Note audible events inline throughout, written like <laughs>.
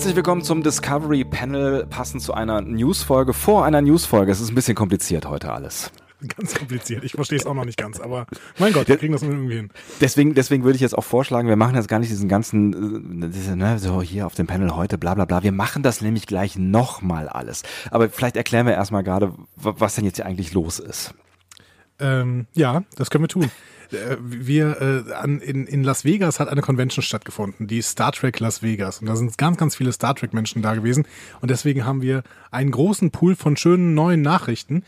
Herzlich willkommen zum Discovery Panel, passend zu einer Newsfolge vor einer Newsfolge. Es ist ein bisschen kompliziert heute alles. <laughs> Ganz kompliziert. Ich verstehe es auch noch nicht ganz, aber mein Gott, wir kriegen das irgendwie hin. Deswegen, deswegen würde ich jetzt auch vorschlagen, wir machen jetzt gar nicht diesen ganzen, äh, diese, ne, so hier auf dem Panel heute, bla bla bla. Wir machen das nämlich gleich nochmal alles. Aber vielleicht erklären wir erstmal gerade, was denn jetzt hier eigentlich los ist. Ähm, ja, das können wir tun. Äh, wir äh, an, in, in Las Vegas hat eine Convention stattgefunden, die Star Trek Las Vegas. Und da sind ganz, ganz viele Star Trek-Menschen da gewesen. Und deswegen haben wir einen großen Pool von schönen neuen Nachrichten,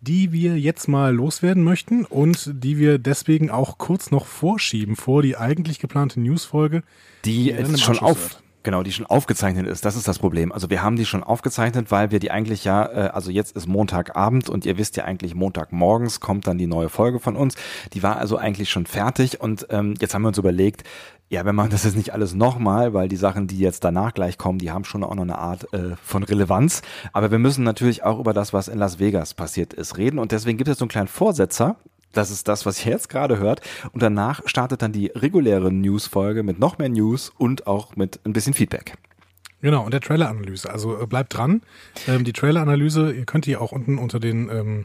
die wir jetzt mal loswerden möchten und die wir deswegen auch kurz noch vorschieben vor die eigentlich geplante Newsfolge. Die, die ist schon auf, Genau, die schon aufgezeichnet ist. Das ist das Problem. Also wir haben die schon aufgezeichnet, weil wir die eigentlich ja, äh, also jetzt ist Montagabend und ihr wisst ja eigentlich Montagmorgens kommt dann die neue Folge von uns. Die war also eigentlich schon fertig und ähm, jetzt haben wir uns überlegt, ja, wir machen das jetzt nicht alles nochmal, weil die Sachen, die jetzt danach gleich kommen, die haben schon auch noch eine Art äh, von Relevanz. Aber wir müssen natürlich auch über das, was in Las Vegas passiert ist, reden. Und deswegen gibt es so einen kleinen Vorsetzer, das ist das, was ihr jetzt gerade hört. Und danach startet dann die reguläre News-Folge mit noch mehr News und auch mit ein bisschen Feedback. Genau, und der Trailer-Analyse. Also äh, bleibt dran. Ähm, die Trailer-Analyse, ihr könnt die auch unten unter den, ähm,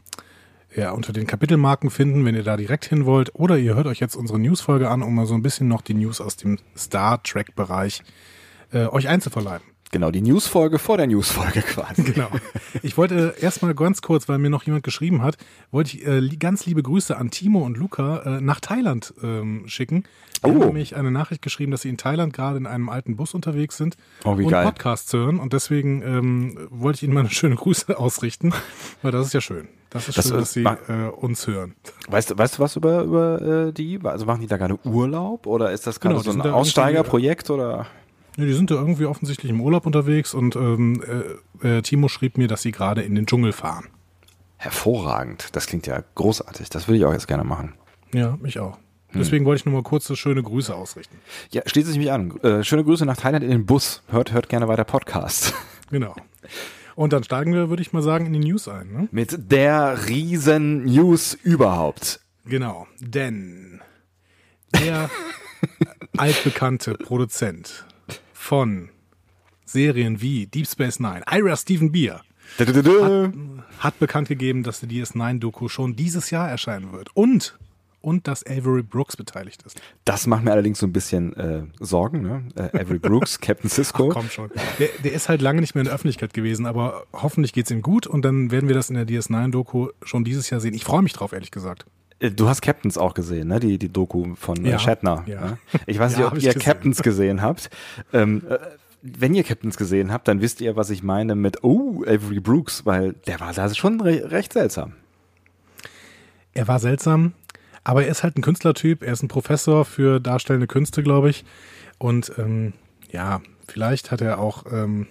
ja, unter den Kapitelmarken finden, wenn ihr da direkt hin wollt. Oder ihr hört euch jetzt unsere News-Folge an, um mal so ein bisschen noch die News aus dem Star Trek-Bereich äh, euch einzuverleiben. Genau, die Newsfolge vor der Newsfolge <laughs> quasi. Genau. Ich wollte erstmal ganz kurz, weil mir noch jemand geschrieben hat, wollte ich äh, ganz liebe Grüße an Timo und Luca äh, nach Thailand ähm, schicken. Die oh. haben nämlich eine Nachricht geschrieben, dass sie in Thailand gerade in einem alten Bus unterwegs sind oh, wie und geil. Podcasts hören. Und deswegen ähm, wollte ich ihnen mal eine schöne Grüße <laughs> ausrichten, weil das ist ja schön. Das ist das schön, dass sie äh, uns hören. Weißt, weißt du was über, über äh, die? Also machen die da gerade Urlaub oder ist das gerade genau, so ein Aussteigerprojekt oder? Ja, die sind da irgendwie offensichtlich im Urlaub unterwegs und ähm, äh, äh, Timo schrieb mir, dass sie gerade in den Dschungel fahren. Hervorragend. Das klingt ja großartig. Das würde ich auch jetzt gerne machen. Ja, mich auch. Hm. Deswegen hm. wollte ich nur mal kurze schöne Grüße ausrichten. Ja, schließe ich mich an. Äh, schöne Grüße nach Thailand in den Bus. Hört, hört gerne weiter Podcast. <laughs> Genau. Und dann steigen wir, würde ich mal sagen, in die News ein. Ne? Mit der riesen News überhaupt. Genau, denn der <laughs> altbekannte Produzent von Serien wie Deep Space Nine, Ira Stephen Beer, hat, hat, bekannt gegeben, dass die DS9-Doku schon dieses Jahr erscheinen wird. Und, und dass Avery Brooks beteiligt ist. Das macht mir allerdings so ein bisschen äh, Sorgen. Ne? Äh, Avery <laughs> Brooks, Captain Cisco. Ach, komm schon. Der, der, ist halt lange nicht mehr in der Öffentlichkeit gewesen, aber hoffentlich geht es ihm gut und dann werden wir das in der DS9-Doku schon dieses Jahr sehen. Ich freue mich drauf, ehrlich gesagt. Äh, du hast Captains auch gesehen, ne? Die, die Doku von äh, ja, Shatner. Ja. Ne? Ich weiß <laughs> nicht, ja, ob ihr gesehen. Captains <laughs> gesehen habt. Ähm, äh, wenn ihr Captains gesehen habt, dann wisst ihr, was ich meine mit Oh, Avery Brooks, weil der war da schon re recht seltsam. Er war seltsam, aber er ist halt ein Künstlertyp. Er ist ein Professor für darstellende Künste, glaube ich. Und ähm, ja, vielleicht hat er auch ähm,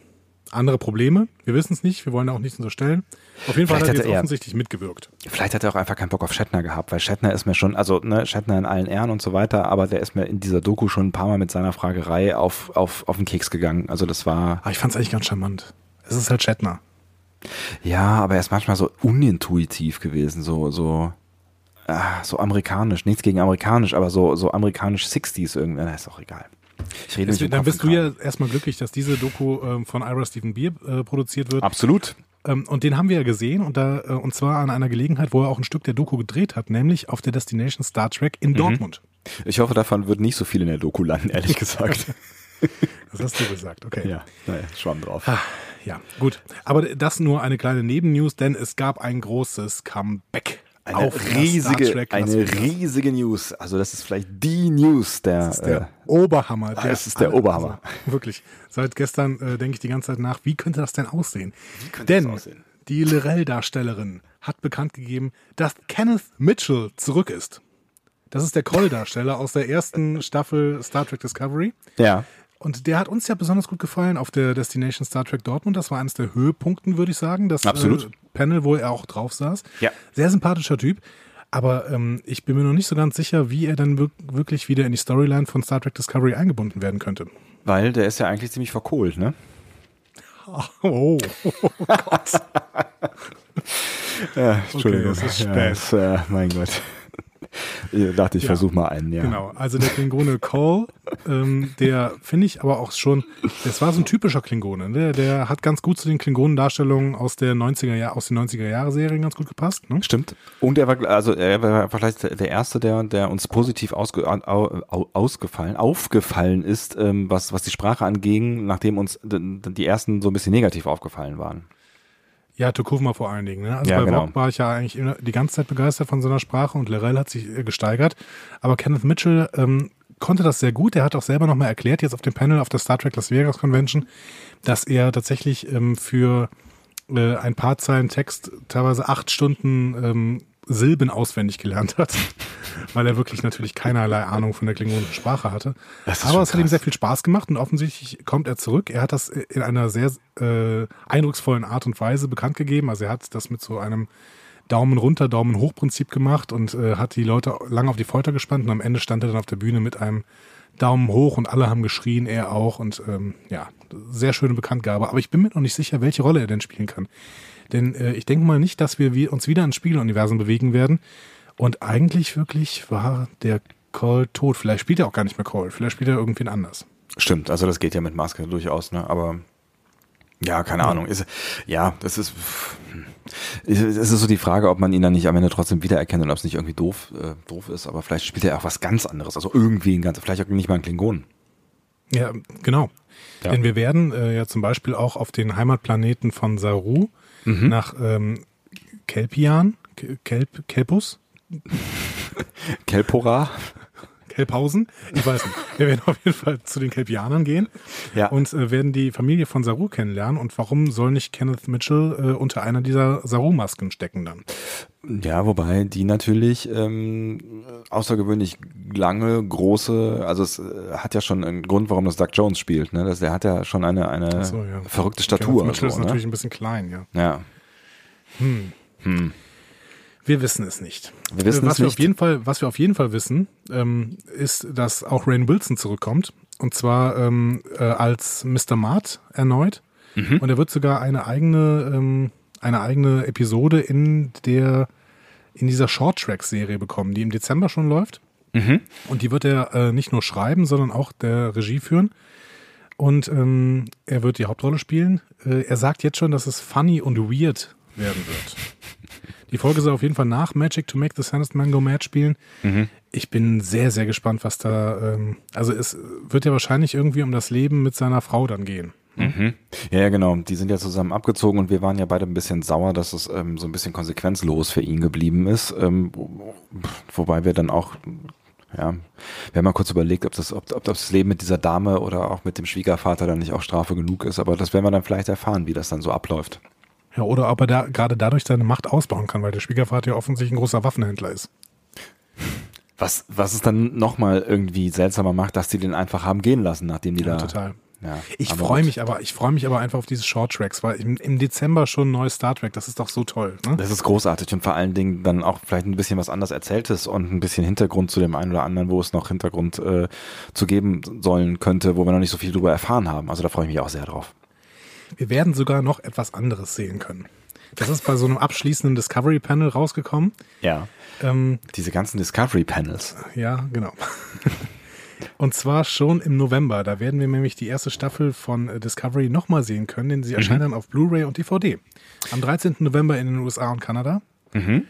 andere Probleme. Wir wissen es nicht, wir wollen auch nichts unterstellen. Auf jeden Fall hat er jetzt offensichtlich mitgewirkt. Vielleicht hat er auch einfach keinen Bock auf Shatner gehabt, weil Shatner ist mir schon, also ne, Shatner in allen Ehren und so weiter, aber der ist mir in dieser Doku schon ein paar Mal mit seiner Fragerei auf, auf, auf den Keks gegangen. Also das war. Aber ich fand es eigentlich ganz charmant. Es ist halt Shatner. Ja, aber er ist manchmal so unintuitiv gewesen, so, so, ah, so amerikanisch. Nichts gegen amerikanisch, aber so, so amerikanisch 60s irgendwie. Na, ist auch egal. Ich rede Deswegen, dann bist du ja erstmal glücklich, dass diese Doku ähm, von Ira Stephen Beer äh, produziert wird. Absolut. Ähm, und den haben wir ja gesehen und da äh, und zwar an einer Gelegenheit, wo er auch ein Stück der Doku gedreht hat, nämlich auf der Destination Star Trek in mhm. Dortmund. Ich hoffe, davon wird nicht so viel in der Doku landen, ehrlich gesagt. <laughs> das hast du gesagt, okay. Ja, naja, schwamm drauf. Ah, ja, gut. Aber das nur eine kleine Nebennews, denn es gab ein großes Comeback eine auf riesige, eine riesige News. Also das ist vielleicht die News der. Das ist der äh, Oberhammer. Der, das ist der Oberhammer. Also, wirklich. Seit gestern äh, denke ich die ganze Zeit nach, wie könnte das denn aussehen? denn aussehen? die Lorel-Darstellerin hat bekannt gegeben, dass Kenneth Mitchell zurück ist. Das ist der Kroll-Darsteller aus der ersten Staffel Star Trek Discovery. Ja. Und der hat uns ja besonders gut gefallen auf der Destination Star Trek Dortmund. Das war eines der Höhepunkten, würde ich sagen. Das Absolut. Äh, Panel, wo er auch drauf saß. Ja. Sehr sympathischer Typ. Aber ähm, ich bin mir noch nicht so ganz sicher, wie er dann wirklich wieder in die Storyline von Star Trek Discovery eingebunden werden könnte. Weil der ist ja eigentlich ziemlich verkohlt, ne? <laughs> Oh, oh Gott. <laughs> ja, Entschuldigung. Okay, das ist spät. Ja, das, äh, mein Gott. Ich dachte, ich ja. versuche mal einen, ja. Genau, also der Klingone Call, ähm, der finde ich aber auch schon, das war so ein typischer Klingone, ne? der hat ganz gut zu den Klingonen-Darstellungen aus der 90er Jahr, aus den 90er Jahre Serien ganz gut gepasst. Ne? Stimmt. Und er war, also er war vielleicht der erste, der, der uns positiv ausge, ausgefallen, aufgefallen ist, ähm, was, was die Sprache anging, nachdem uns die ersten so ein bisschen negativ aufgefallen waren. Ja, Tukufma vor allen Dingen. Ne? Also ja, bei genau. Rock war ich ja eigentlich die ganze Zeit begeistert von seiner Sprache und Lorel hat sich äh, gesteigert. Aber Kenneth Mitchell ähm, konnte das sehr gut. Er hat auch selber nochmal erklärt, jetzt auf dem Panel auf der Star Trek Las Vegas Convention, dass er tatsächlich ähm, für äh, ein paar Zeilen Text teilweise acht Stunden ähm, Silben auswendig gelernt hat, <laughs> weil er wirklich natürlich keinerlei Ahnung von der klingonischen Sprache hatte. Aber es hat ihm sehr viel Spaß gemacht und offensichtlich kommt er zurück. Er hat das in einer sehr äh, eindrucksvollen Art und Weise bekannt gegeben. Also er hat das mit so einem Daumen runter, Daumen hoch Prinzip gemacht und äh, hat die Leute lange auf die Folter gespannt und am Ende stand er dann auf der Bühne mit einem Daumen hoch und alle haben geschrien, er auch und ähm, ja, sehr schöne Bekanntgabe. Aber ich bin mir noch nicht sicher, welche Rolle er denn spielen kann. Denn äh, ich denke mal nicht, dass wir uns wieder ins Spiegeluniversum bewegen werden. Und eigentlich wirklich war der Call tot. Vielleicht spielt er auch gar nicht mehr Call. Vielleicht spielt er irgendwen anders. Stimmt, also das geht ja mit Maske durchaus, ne? Aber ja, keine ja. Ahnung. Ist, ja, das ist. Es ist so die Frage, ob man ihn dann nicht am Ende trotzdem wiedererkennt und ob es nicht irgendwie doof, äh, doof ist, aber vielleicht spielt er auch was ganz anderes. Also irgendwie ein ganz, vielleicht auch nicht mal ein Klingon. Ja, genau. Ja. Denn wir werden äh, ja zum Beispiel auch auf den Heimatplaneten von Saru mhm. nach ähm, Kelpian, Kelp, Kelpus? <laughs> Kelpora? Kelphausen? Ich weiß nicht. Wir werden auf jeden Fall zu den Kelpianern gehen ja. und äh, werden die Familie von Saru kennenlernen. Und warum soll nicht Kenneth Mitchell äh, unter einer dieser Saru-Masken stecken dann? Ja, wobei die natürlich ähm, außergewöhnlich lange, große, also es äh, hat ja schon einen Grund, warum das Doug Jones spielt. Ne? Das, der hat ja schon eine, eine so, ja. verrückte Statur. Kenneth Mitchell so, ist ne? natürlich ein bisschen klein, ja. Ja. Hm. Hm. Wir wissen es nicht. Wir wissen was es wir nicht. Auf jeden Fall, was wir auf jeden Fall wissen, ähm, ist, dass auch Rain Wilson zurückkommt. Und zwar ähm, äh, als Mr. Mart erneut. Mhm. Und er wird sogar eine eigene, ähm, eine eigene Episode in der in dieser Short-Track-Serie bekommen, die im Dezember schon läuft. Mhm. Und die wird er äh, nicht nur schreiben, sondern auch der Regie führen. Und ähm, er wird die Hauptrolle spielen. Äh, er sagt jetzt schon, dass es funny und weird werden wird. Die Folge soll auf jeden Fall nach Magic to Make the Sanest Man Go Mad spielen. Mhm. Ich bin sehr, sehr gespannt, was da. Ähm, also es wird ja wahrscheinlich irgendwie um das Leben mit seiner Frau dann gehen. Mhm. Ja, ja, genau. Die sind ja zusammen abgezogen und wir waren ja beide ein bisschen sauer, dass es ähm, so ein bisschen konsequenzlos für ihn geblieben ist. Ähm, wobei wir dann auch, ja, wir haben mal kurz überlegt, ob das, ob, ob das Leben mit dieser Dame oder auch mit dem Schwiegervater dann nicht auch Strafe genug ist. Aber das werden wir dann vielleicht erfahren, wie das dann so abläuft. Ja, oder ob er da gerade dadurch seine Macht ausbauen kann, weil der Schwiegervater ja offensichtlich ein großer Waffenhändler ist. Was, was es dann nochmal irgendwie seltsamer macht, dass die den einfach haben gehen lassen, nachdem die ja, da. Total. Ja, ich freue mich aber, ich freue mich aber einfach auf diese Short Tracks, weil im, im, Dezember schon ein neues Star Trek, das ist doch so toll. Ne? Das ist großartig und vor allen Dingen dann auch vielleicht ein bisschen was anders erzähltes und ein bisschen Hintergrund zu dem einen oder anderen, wo es noch Hintergrund äh, zu geben sollen könnte, wo wir noch nicht so viel drüber erfahren haben. Also da freue ich mich auch sehr drauf. Wir werden sogar noch etwas anderes sehen können. Das ist bei so einem abschließenden Discovery Panel rausgekommen. Ja. Ähm, Diese ganzen Discovery Panels. Ja, genau. <laughs> Und zwar schon im November. Da werden wir nämlich die erste Staffel von äh, Discovery nochmal sehen können, denn sie mhm. erscheinen dann auf Blu-ray und DVD. Am 13. November in den USA und Kanada. Mhm.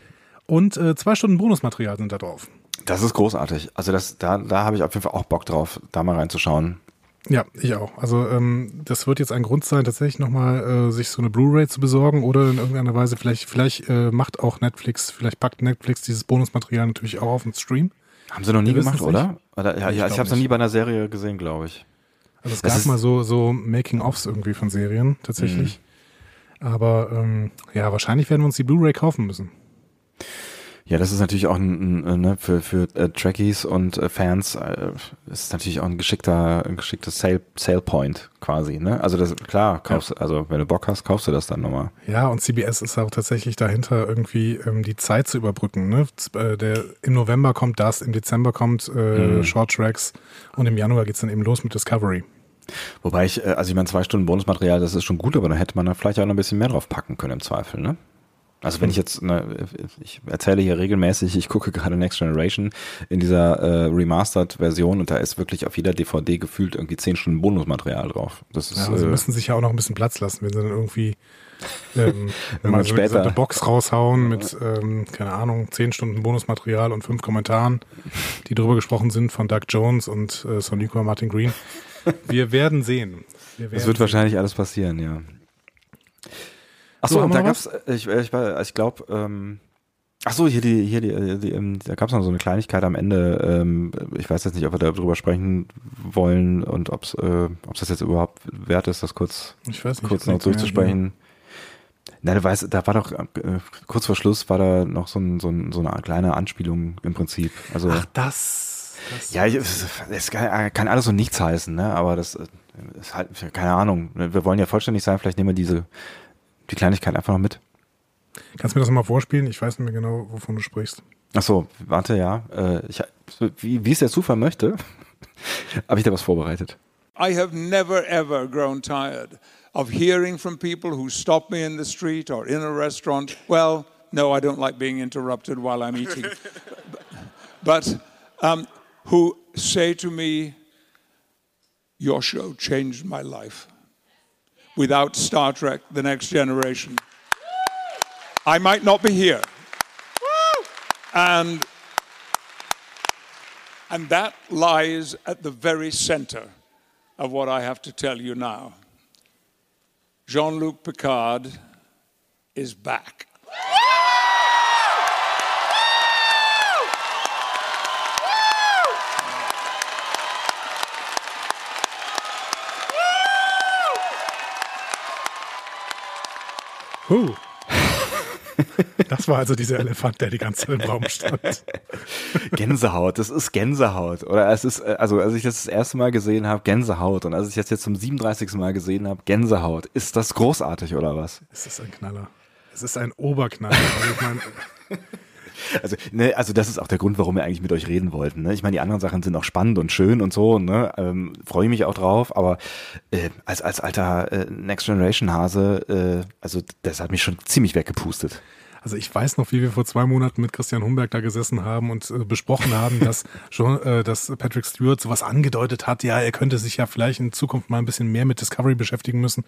Und äh, zwei Stunden Bonusmaterial sind da drauf. Das ist großartig. Also das, da, da habe ich auf jeden Fall auch Bock drauf, da mal reinzuschauen. Ja, ich auch. Also ähm, das wird jetzt ein Grund sein, tatsächlich nochmal äh, sich so eine Blu-ray zu besorgen oder in irgendeiner Weise vielleicht, vielleicht äh, macht auch Netflix, vielleicht packt Netflix dieses Bonusmaterial natürlich auch auf den Stream. Haben sie noch nie gemacht, oder? Oder? Ja, ja, ich, ich habe es noch nie bei einer Serie gesehen, glaube ich. Also es das gab mal so, so Making-ofs irgendwie von Serien tatsächlich. Mhm. Aber ähm, ja, wahrscheinlich werden wir uns die Blu-ray kaufen müssen. Ja, das ist natürlich auch ein, ein ne, für, für äh, Trekkies und äh, Fans äh, ist natürlich auch ein geschickter, ein geschickter Sale, Sale Point quasi, ne? Also das klar, kaufst, ja. also wenn du Bock hast, kaufst du das dann nochmal. Ja, und CBS ist auch tatsächlich dahinter, irgendwie ähm, die Zeit zu überbrücken. Ne? Äh, der, Im November kommt das, im Dezember kommt äh, mhm. Short Tracks und im Januar geht's dann eben los mit Discovery. Wobei ich, äh, also ich meine, zwei Stunden Bonusmaterial, das ist schon gut, aber da hätte man da vielleicht auch noch ein bisschen mehr drauf packen können im Zweifel, ne? Also wenn ich jetzt, ne, ich erzähle hier regelmäßig, ich gucke gerade Next Generation in dieser äh, Remastered-Version und da ist wirklich auf jeder DVD gefühlt irgendwie zehn Stunden Bonusmaterial drauf. Das ist, ja, sie äh, müssen sich ja auch noch ein bisschen Platz lassen, wenn sie dann irgendwie ähm, <laughs> mal so später. eine Box raushauen mit, ähm, keine Ahnung, zehn Stunden Bonusmaterial und fünf Kommentaren, die drüber gesprochen sind von Doug Jones und äh, Sonico Martin Green. Wir werden sehen. Wir Das werden wird sehen. wahrscheinlich alles passieren, ja. Ach So, und da gab's, äh, ich, ich, war- ich glaube, ähm, ach so, hier die, hier die, äh, die ähm, da gab's noch so eine Kleinigkeit am Ende. Ähm, ich weiß jetzt nicht, ob wir darüber sprechen wollen und ob's, äh, ob's das jetzt überhaupt wert ist, das kurz, Ich nicht. kurz noch durchzusprechen. Nein, du weißt, da war doch äh, kurz vor Schluss war da noch so, ein, so, ein, so eine kleine Anspielung im Prinzip. Also Ach, das. das ja, ich- es, es kann, kann alles und nichts heißen, ne? Aber das äh, ist halt keine Ahnung. Wir wollen ja vollständig sein. Vielleicht nehmen wir diese die Kleinigkeit einfach noch mit. Kannst du mir das nochmal vorspielen? Ich weiß nicht mehr genau, wovon du sprichst. Ach so, warte, ja. Äh, ich, wie, wie es der Zufall möchte, <laughs> habe ich da was vorbereitet. I have never ever grown tired of hearing from people who stop me in the street or in a restaurant. Well, no, I don't like being interrupted while I'm eating. <laughs> but um, who say to me, Your show changed my life. Without Star Trek The Next Generation, I might not be here. And and that lies at the very center of what I have to tell you now. Jean Luc Picard is back. Huh. Das war also dieser Elefant, der die ganze Zeit im Raum stand. Gänsehaut, das ist Gänsehaut. Oder es ist, äh, also als ich das das erste Mal gesehen habe, Gänsehaut. Und als ich das jetzt zum 37. Mal gesehen habe, Gänsehaut. Ist das großartig oder was? Es ist ein Knaller. Es ist ein Oberknaller. Also ich meine, Also, ne, also das ist auch der Grund, warum wir eigentlich mit euch reden wollten. Ne? Ich meine, die anderen Sachen sind auch spannend und schön und so, ne? Ähm, Freue mich auch drauf, aber äh, als, als alter äh, Next Generation Hase, äh, also das hat mich schon ziemlich weggepustet. Also ich weiß noch, wie wir vor zwei Monaten mit Christian Humberg da gesessen haben und äh, besprochen haben, <laughs> dass schon, äh, dass Patrick Stewart sowas angedeutet hat, ja, er könnte sich ja vielleicht in Zukunft mal ein bisschen mehr mit Discovery beschäftigen müssen.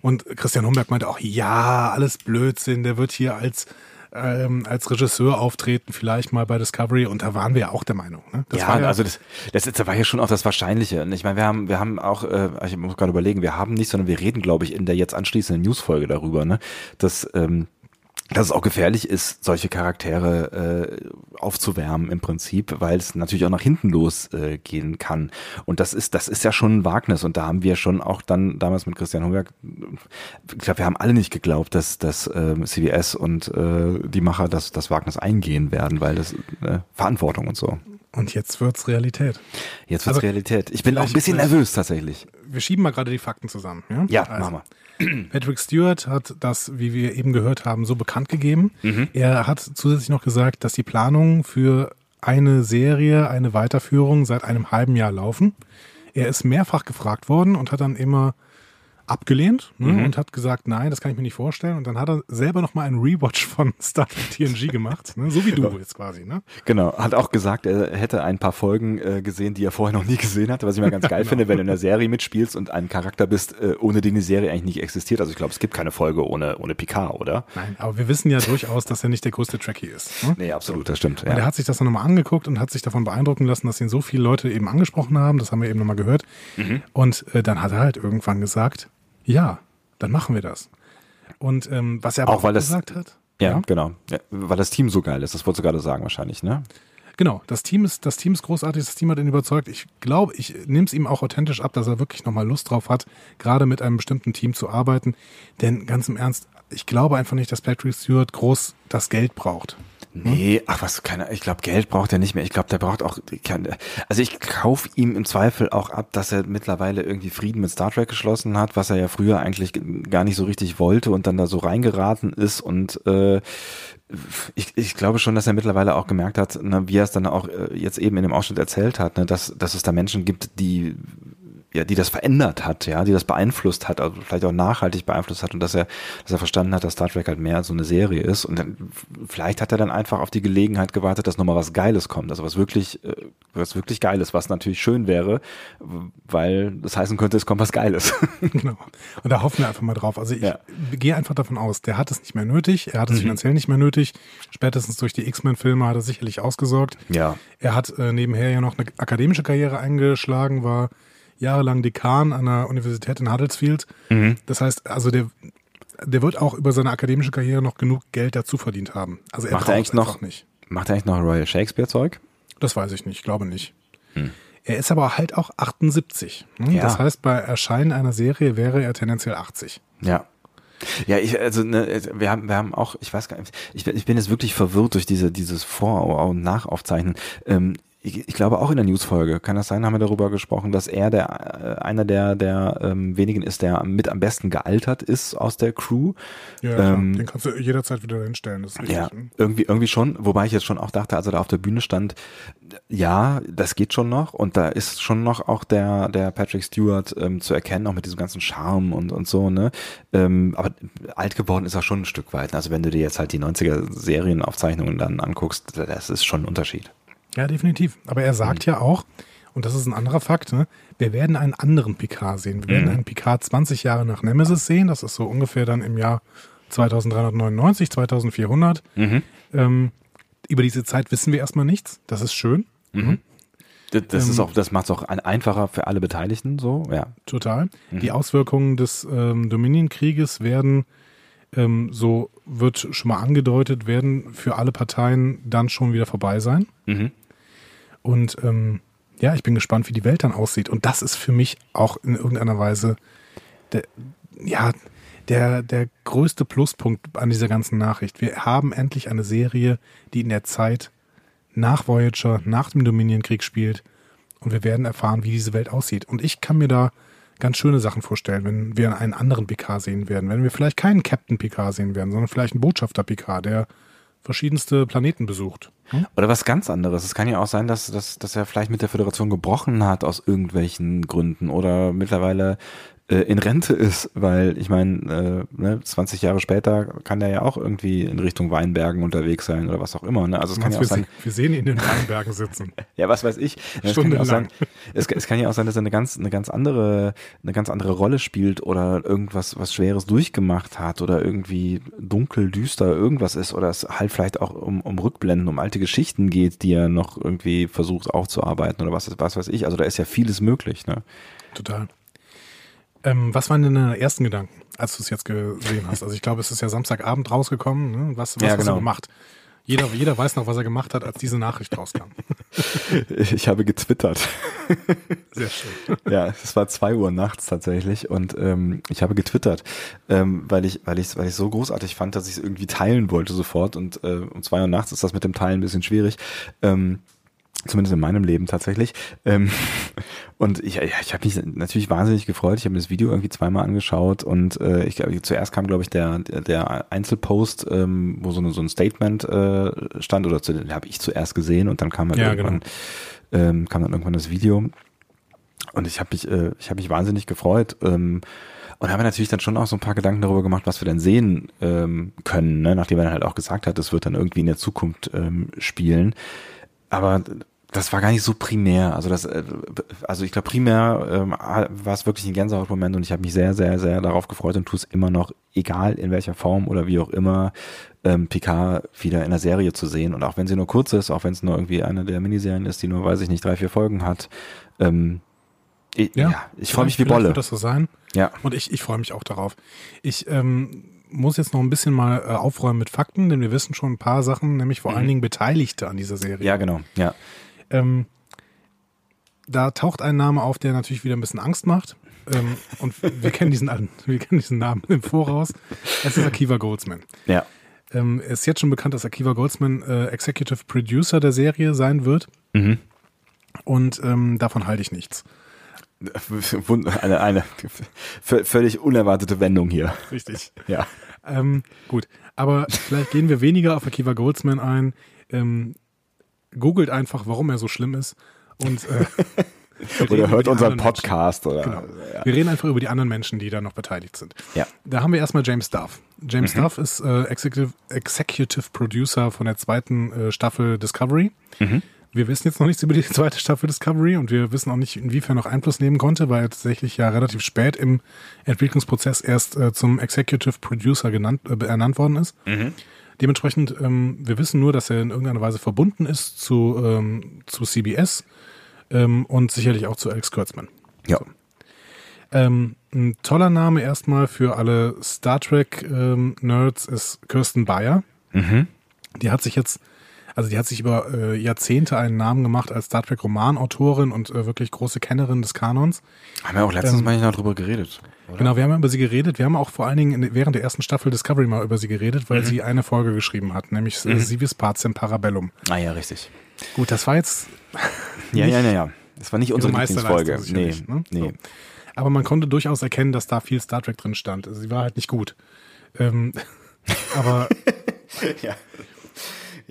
Und Christian Humberg meinte auch, ja, alles Blödsinn, der wird hier als ähm, als Regisseur auftreten, vielleicht mal bei Discovery. Und da waren wir ja auch der Meinung. Ne? Das ja, war also das, das, das war ja schon auch das Wahrscheinliche. Und ich meine, wir haben, wir haben auch, äh, ich muss gerade überlegen, wir haben nicht, sondern wir reden, glaube ich, in der jetzt anschließenden Newsfolge darüber, ne, dass ähm, dass es auch gefährlich ist, solche Charaktere äh, aufzuwärmen im Prinzip, weil es natürlich auch nach hinten losgehen äh, gehen kann. Und das ist, das ist ja schon ein Wagnis. Und da haben wir schon auch dann damals mit Christian Humberg, ich glaube, wir haben alle nicht geglaubt, dass, dass ähm, CBS und äh, die Macher das, das Wagnis eingehen werden, weil das äh, Verantwortung und so. Und jetzt wird's Realität. Jetzt wird's Also, Realität. Ich bin auch ein bisschen nervös tatsächlich. Wir schieben mal gerade die Fakten zusammen. Ja, Ja, also, machen Patrick Stewart hat das, wie wir eben gehört haben, so bekannt gegeben. Er hat zusätzlich noch gesagt, dass die Planungen für eine Serie, eine Weiterführung seit einem halben Jahr laufen. Er ist mehrfach gefragt worden und hat dann immer abgelehnt ne, und hat gesagt, nein, das kann ich mir nicht vorstellen. Und dann hat er selber noch mal einen Rewatch von <laughs> Star Trek TNG gemacht, ne, so wie du jetzt quasi. Ne? Genau, hat auch gesagt, er hätte ein paar Folgen äh, gesehen, die er vorher noch nie gesehen hatte, was ich mal ganz <laughs> geil finde, wenn du in der Serie mitspielst und ein Charakter bist, äh, ohne den die Serie eigentlich nicht existiert. Also ich glaube, es gibt keine Folge ohne, ohne Picard, oder? Nein, aber wir wissen ja durchaus, dass er nicht der größte Trekkie ist. Ne? Nee, absolut, das stimmt. Und er Ja. hat sich das dann nochmal angeguckt und hat sich davon beeindrucken lassen, dass ihn so viele Leute eben angesprochen haben. Das haben wir eben nochmal gehört. Mhm. Und äh, dann hat er halt irgendwann gesagt, ja, dann machen wir das. Und ähm, was er aber Auch auch, weil das- gesagt hat, Ja, genau. Ja, weil das Team so geil ist, das wolltest du gerade sagen wahrscheinlich, ne? genau, das Team ist, das Team ist großartig, das Team hat ihn überzeugt. Ich glaube, ich nehme es ihm auch authentisch ab, dass er wirklich nochmal Lust drauf hat, gerade mit einem bestimmten Team zu arbeiten. Denn ganz im Ernst, ich glaube einfach nicht, dass Patrick Stewart groß das Geld braucht. Nee, ach was, keine, ich glaube, Geld braucht er nicht mehr. Ich glaube, der braucht auch, keine, also ich kauf ihm im Zweifel auch ab, dass er mittlerweile irgendwie Frieden mit Star Trek geschlossen hat, was er ja früher eigentlich gar nicht so richtig wollte und dann da so reingeraten ist und äh, ich, ich glaube schon, dass er mittlerweile auch gemerkt hat, ne, wie er es dann auch äh, jetzt eben in dem Ausschnitt erzählt hat, ne, dass, dass es da Menschen gibt, die ja, die das verändert hat, ja, die das beeinflusst hat, also vielleicht auch nachhaltig beeinflusst hat und dass er, dass er verstanden hat, dass Star Trek halt mehr als so eine Serie ist und dann, vielleicht hat er dann einfach auf die Gelegenheit gewartet, dass nochmal was Geiles kommt, also was wirklich, äh, was wirklich Geiles, was natürlich schön wäre, weil das heißen könnte, es kommt was Geiles. <laughs> genau. Und da hoffen wir einfach mal drauf. Also ich ja. gehe einfach davon aus, der hat es nicht mehr nötig, er hat es mhm. finanziell nicht mehr nötig, spätestens durch die X-Men-Filme hat er sicherlich ausgesorgt. Ja. Er hat äh, nebenher ja noch eine akademische Karriere eingeschlagen, war jahrelang Dekan an der Universität in Huddersfield. Mhm. Das heißt, also der, der wird auch über seine akademische Karriere noch genug Geld dazu verdient haben. Also er macht er eigentlich noch nicht. Macht er eigentlich noch Royal Shakespeare Zeug? Das weiß ich nicht, ich glaube nicht. Hm. Er ist aber halt auch 78. Hm? Ja. Das heißt, bei Erscheinen einer Serie wäre er tendenziell 80. Ja. Ja, ich, also ne, wir haben, wir haben auch, ich weiß gar nicht, ich, ich bin jetzt wirklich verwirrt durch diese, dieses Vor- und Nachaufzeichnen. Ähm, ich, ich glaube auch in der Newsfolge, kann das sein, haben wir darüber gesprochen, dass er der äh, einer der der ähm, wenigen ist, der mit am besten gealtert ist aus der Crew. Ja, ähm, den kannst du jederzeit wieder hinstellen. Das ist richtig. Ja, irgendwie irgendwie schon. Wobei ich jetzt schon auch dachte, als er da auf der Bühne stand, ja, das geht schon noch und da ist schon noch auch der der Patrick Stewart ähm, zu erkennen, auch mit diesem ganzen Charme und und so ne. Ähm, aber alt geworden ist er schon ein Stück weit. Also wenn du dir jetzt halt die 90er Serienaufzeichnungen dann anguckst, das ist schon ein Unterschied. Ja, definitiv. Aber er sagt mhm. ja auch, und das ist ein anderer Fakt, ne, wir werden einen anderen Picard sehen. Wir werden mhm. einen Picard 20 Jahre nach Nemesis sehen. Das ist so ungefähr dann im Jahr 2399, 2400. Mhm. Ähm, über diese Zeit wissen wir erstmal nichts. Das ist schön. Mhm. Das, das ähm, ist auch, das macht es auch einfacher für alle Beteiligten, so, ja. Total. Mhm. Die Auswirkungen des ähm, Dominion-Krieges werden, ähm, so wird schon mal angedeutet, werden für alle Parteien dann schon wieder vorbei sein. Mhm. Und ähm, ja, ich bin gespannt, wie die Welt dann aussieht. Und das ist für mich auch in irgendeiner Weise der, ja, der, der größte Pluspunkt an dieser ganzen Nachricht. Wir haben endlich eine Serie, die in der Zeit nach Voyager, nach dem Dominion-Krieg spielt. Und wir werden erfahren, wie diese Welt aussieht. Und ich kann mir da ganz schöne Sachen vorstellen, wenn wir einen anderen PK sehen werden. Wenn wir vielleicht keinen Captain PK sehen werden, sondern vielleicht einen Botschafter PK, der verschiedenste Planeten besucht. Hm? Oder was ganz anderes. Es kann ja auch sein, dass, dass, dass er vielleicht mit der Föderation gebrochen hat aus irgendwelchen Gründen oder mittlerweile äh, in Rente ist, weil ich meine, äh, ne, 20 Jahre später kann der ja auch irgendwie in Richtung Weinbergen unterwegs sein oder was auch immer. Ne? Also es kann ja auch sein, wir sehen ihn in den Weinbergen sitzen. <laughs> ja, was weiß ich. Es kann, ja auch sein, es, es, kann ja auch sein, dass er eine ganz, eine ganz andere, eine ganz andere Rolle spielt oder irgendwas, was Schweres durchgemacht hat oder irgendwie dunkel, düster irgendwas ist oder es halt vielleicht auch um, um Rückblenden, um alte Geschichten geht, die er noch irgendwie versucht aufzuarbeiten oder was, was weiß ich. Also da ist ja vieles möglich. Ne? Total. Ähm, was waren denn deine ersten Gedanken, als du es jetzt gesehen hast? Also ich glaube, es ist ja Samstagabend rausgekommen. Ne? Was, was ja, hast genau. du gemacht? Jeder, jeder weiß noch, was er gemacht hat, als diese Nachricht rauskam. <laughs> Ich habe getwittert. Sehr schön. Ja, es war zwei Uhr nachts tatsächlich und ähm, ich habe getwittert, ähm, weil ich, weil ich, weil ich so großartig fand, dass ich es irgendwie teilen wollte sofort und äh, um zwei Uhr nachts ist das mit dem Teilen ein bisschen schwierig. Ähm, Zumindest in meinem Leben tatsächlich. Ähm, <laughs> und ich, ja, ich habe mich natürlich wahnsinnig gefreut. Ich habe mir das Video irgendwie zweimal angeschaut und äh, ich glaube, zuerst kam, glaube ich, der, der Einzelpost, ähm, wo so, eine, so ein Statement äh, stand, oder zu, den habe ich zuerst gesehen und dann kam halt ja, irgendwann, genau. ähm, kam dann irgendwann das Video. Und ich habe mich, äh, ich habe mich wahnsinnig gefreut. Ähm, und haben natürlich dann schon auch so ein paar Gedanken darüber gemacht, was wir dann sehen ähm, können, ne? nachdem er dann halt auch gesagt hat, es wird dann irgendwie in der Zukunft ähm, spielen. Aber das war gar nicht so primär. Also das, äh, also ich glaube primär ähm, war es wirklich ein Gänsehautmoment und ich habe mich sehr, sehr, sehr darauf gefreut und tue es immer noch, egal in welcher Form oder wie auch immer, ähm, Picard wieder in der Serie zu sehen. Und auch wenn sie nur kurz ist, auch wenn es nur irgendwie eine der Miniserien ist, die nur, weiß ich nicht, drei, vier Folgen hat. Ähm, ich, ja, ja, ich freue mich wie Bolle. Wird das so sein? Ja. Und ich, ich freue mich auch darauf. Ich ähm, muss jetzt noch ein bisschen mal äh, aufräumen mit Fakten, denn wir wissen schon ein paar Sachen, nämlich vor mhm. allen Dingen Beteiligte an dieser Serie. Ja, genau. Ja. Ähm, da taucht ein Name auf, der natürlich wieder ein bisschen Angst macht. Ähm, und wir kennen diesen, wir kennen diesen Namen im Voraus. Es ist Akiva Goldsman. Ja. Ähm, es ist jetzt schon bekannt, dass Akiva Goldsman äh, Executive Producer der Serie sein wird. Mhm. Und ähm, davon halte ich nichts. <laughs> Eine, eine völlig unerwartete Wendung hier. Richtig. Ja. Ähm, gut, aber vielleicht gehen wir weniger auf Akiva Goldsman ein. Ähm, googelt einfach, warum er so schlimm ist. Und äh, <laughs> oder hört unseren Podcast. Oder, genau. ja. Wir reden einfach über die anderen Menschen, die da noch beteiligt sind. Ja. Da haben wir erstmal James Duff. James mhm. Duff ist äh, Executive, Executive Producer von der zweiten äh, Staffel Discovery. Mhm. Wir wissen jetzt noch nichts über die <laughs> zweite Staffel Discovery und wir wissen auch nicht, inwiefern noch Einfluss nehmen konnte, weil er tatsächlich ja relativ spät im Entwicklungsprozess erst äh, zum Executive Producer genannt, äh, ernannt worden ist. Mhm. Dementsprechend, ähm, wir wissen nur, dass er in irgendeiner Weise verbunden ist zu, ähm, zu CBS ähm, und sicherlich auch zu Alex Kurtzman. Ja. So. Ähm, ein toller Name erstmal für alle Star Trek-Nerds ähm, ist Kirsten Bayer. Mhm. Die hat sich jetzt also die hat sich über äh, Jahrzehnte einen Namen gemacht als Star Trek Romanautorin und äh, wirklich große Kennerin des Kanons. Haben wir auch letztens ähm, mal darüber geredet. Oder? Genau, wir haben über sie geredet. Wir haben auch vor allen Dingen in, während der ersten Staffel Discovery mal über sie geredet, weil mhm. sie eine Folge geschrieben hat, nämlich äh, mhm. Sivis Pazem Parabellum. Ah ja, richtig. Gut, das war jetzt. <laughs> ja, ja, ja, ja. Das war nicht unsere Lieblingsfolge. Nee, ne? nee. So. Aber man konnte durchaus erkennen, dass da viel Star Trek drin stand. Sie war halt nicht gut. Ähm, <laughs> aber <laughs> ja.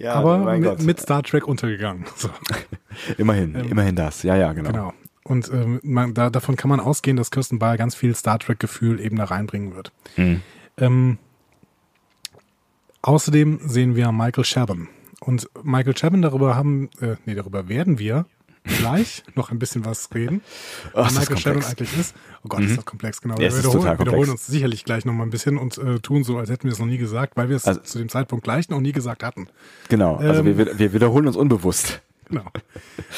Ja, aber mit, mit, Star Trek untergegangen. So. <laughs> immerhin, ähm, immerhin das. Ja, ja, genau. Genau. Und ähm, man, da, davon kann man ausgehen, dass Kirsten Bayer ganz viel Star Trek-Gefühl eben da reinbringen wird. Mhm. Ähm, außerdem sehen wir Michael Chabon. Und Michael Chabon, darüber haben, äh, nee, darüber werden wir gleich noch ein bisschen was reden. <laughs> Was Michael Shannon eigentlich ist. Oh Gott, mhm. ist das komplex, genau. Ja, wir wiederholen, wiederholen uns sicherlich gleich noch mal ein bisschen und äh, tun so, als hätten wir es noch nie gesagt, weil wir es also, zu dem Zeitpunkt gleich noch nie gesagt hatten. Genau, also ähm, wir, wir wiederholen uns unbewusst. Genau.